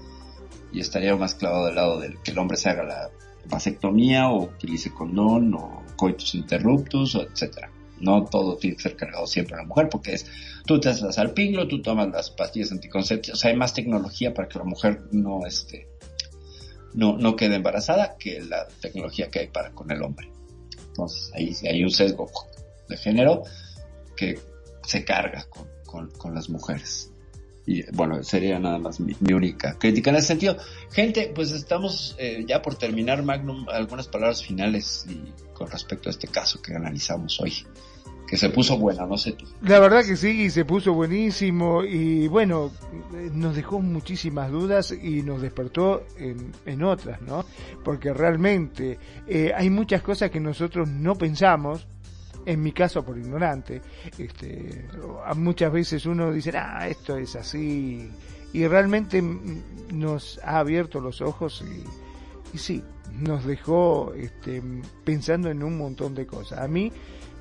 Speaker 1: y estaría más clavado del lado del que el hombre se haga la vasectomía o utilice condón o coitus interruptus, o etcétera. No todo tiene que ser cargado siempre a la mujer porque es, tú te haces al pinglo, tú tomas las pastillas anticonceptivas, o sea, hay más tecnología para que la mujer no, este, no, no quede embarazada que la tecnología que hay para con el hombre. Entonces, ahí hay un sesgo de género que se carga con, con, las mujeres. Y bueno, sería nada más mi, única crítica en ese sentido. Gente, pues estamos eh, ya por terminar, Magnum, algunas palabras finales y con respecto a este caso que analizamos hoy. Que se puso buena, no sé tú.
Speaker 2: La verdad que sí, se puso buenísimo y bueno, nos dejó muchísimas dudas y nos despertó en, en otras, ¿no? Porque realmente eh, hay muchas cosas que nosotros no pensamos en mi caso por ignorante, este, muchas veces uno dice, ah, esto es así, y realmente nos ha abierto los ojos y, y sí, nos dejó este, pensando en un montón de cosas. A mí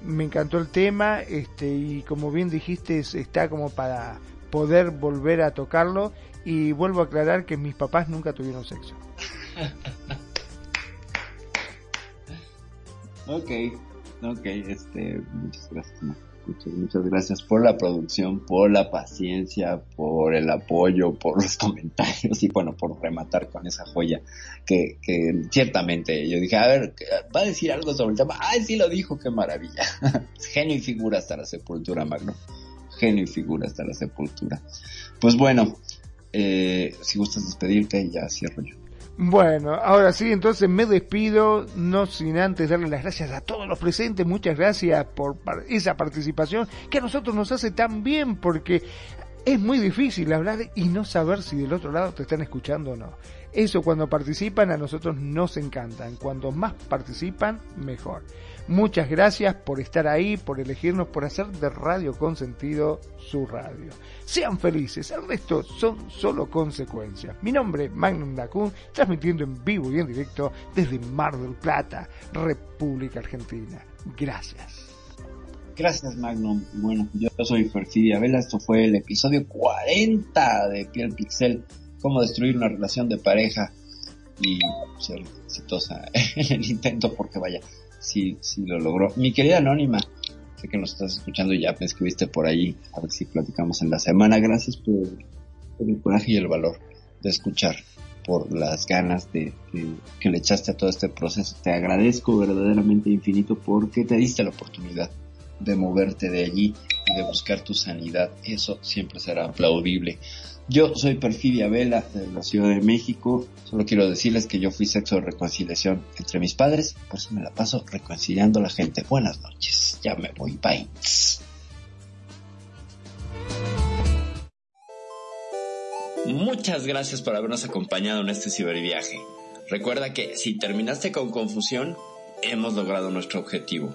Speaker 2: me encantó el tema este, y como bien dijiste, está como para poder volver a tocarlo y vuelvo a aclarar que mis papás nunca tuvieron sexo.
Speaker 1: ok. Ok, este, muchas gracias, Muchas, muchas gracias por la producción, por la paciencia, por el apoyo, por los comentarios y bueno, por rematar con esa joya que, que ciertamente yo dije, a ver, va a decir algo sobre el tema. Ay, sí lo dijo, qué maravilla. Genio y figura hasta la sepultura, Magno. Genio y figura hasta la sepultura. Pues bueno, eh, si gustas despedirte, ya cierro yo.
Speaker 2: Bueno, ahora sí, entonces me despido, no sin antes darle las gracias a todos los presentes, muchas gracias por esa participación que a nosotros nos hace tan bien porque es muy difícil hablar y no saber si del otro lado te están escuchando o no. Eso cuando participan a nosotros nos encantan, cuando más participan mejor. Muchas gracias por estar ahí, por elegirnos, por hacer de Radio Consentido su radio. Sean felices, el resto son solo consecuencias. Mi nombre es Magnum Dacun, transmitiendo en vivo y en directo desde Mar del Plata, República Argentina. Gracias.
Speaker 1: Gracias Magnum. Bueno, yo soy Ferfidia Vela, esto fue el episodio 40 de Piel Pixel, cómo destruir una relación de pareja y ser exitosa en el intento porque vaya, sí, sí lo logró. Mi querida Anónima, sé que nos estás escuchando y ya me escribiste por ahí, a ver si platicamos en la semana. Gracias por, el coraje y el valor de escuchar, por las ganas de, que le echaste a todo este proceso. Te agradezco verdaderamente infinito porque te diste la oportunidad de moverte de allí y de buscar tu sanidad. Eso siempre será aplaudible. Yo soy Perfidia Vela de la Ciudad de México. Solo quiero decirles que yo fui sexo de reconciliación entre mis padres, por eso me la paso reconciliando a la gente. Buenas noches. Ya me voy. Bye. Muchas gracias por habernos acompañado en este ciberviaje. Recuerda que si terminaste con confusión, hemos logrado nuestro objetivo.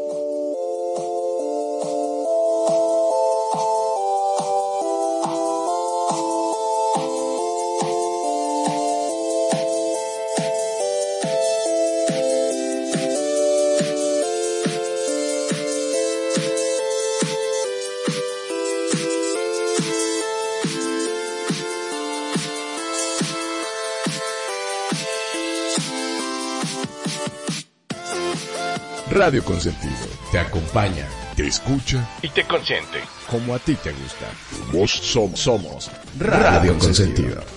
Speaker 3: Radio Consentido. Te acompaña, te escucha.
Speaker 2: Y te consiente.
Speaker 3: Como a ti te gusta. Vos somos, somos Radio Consentido.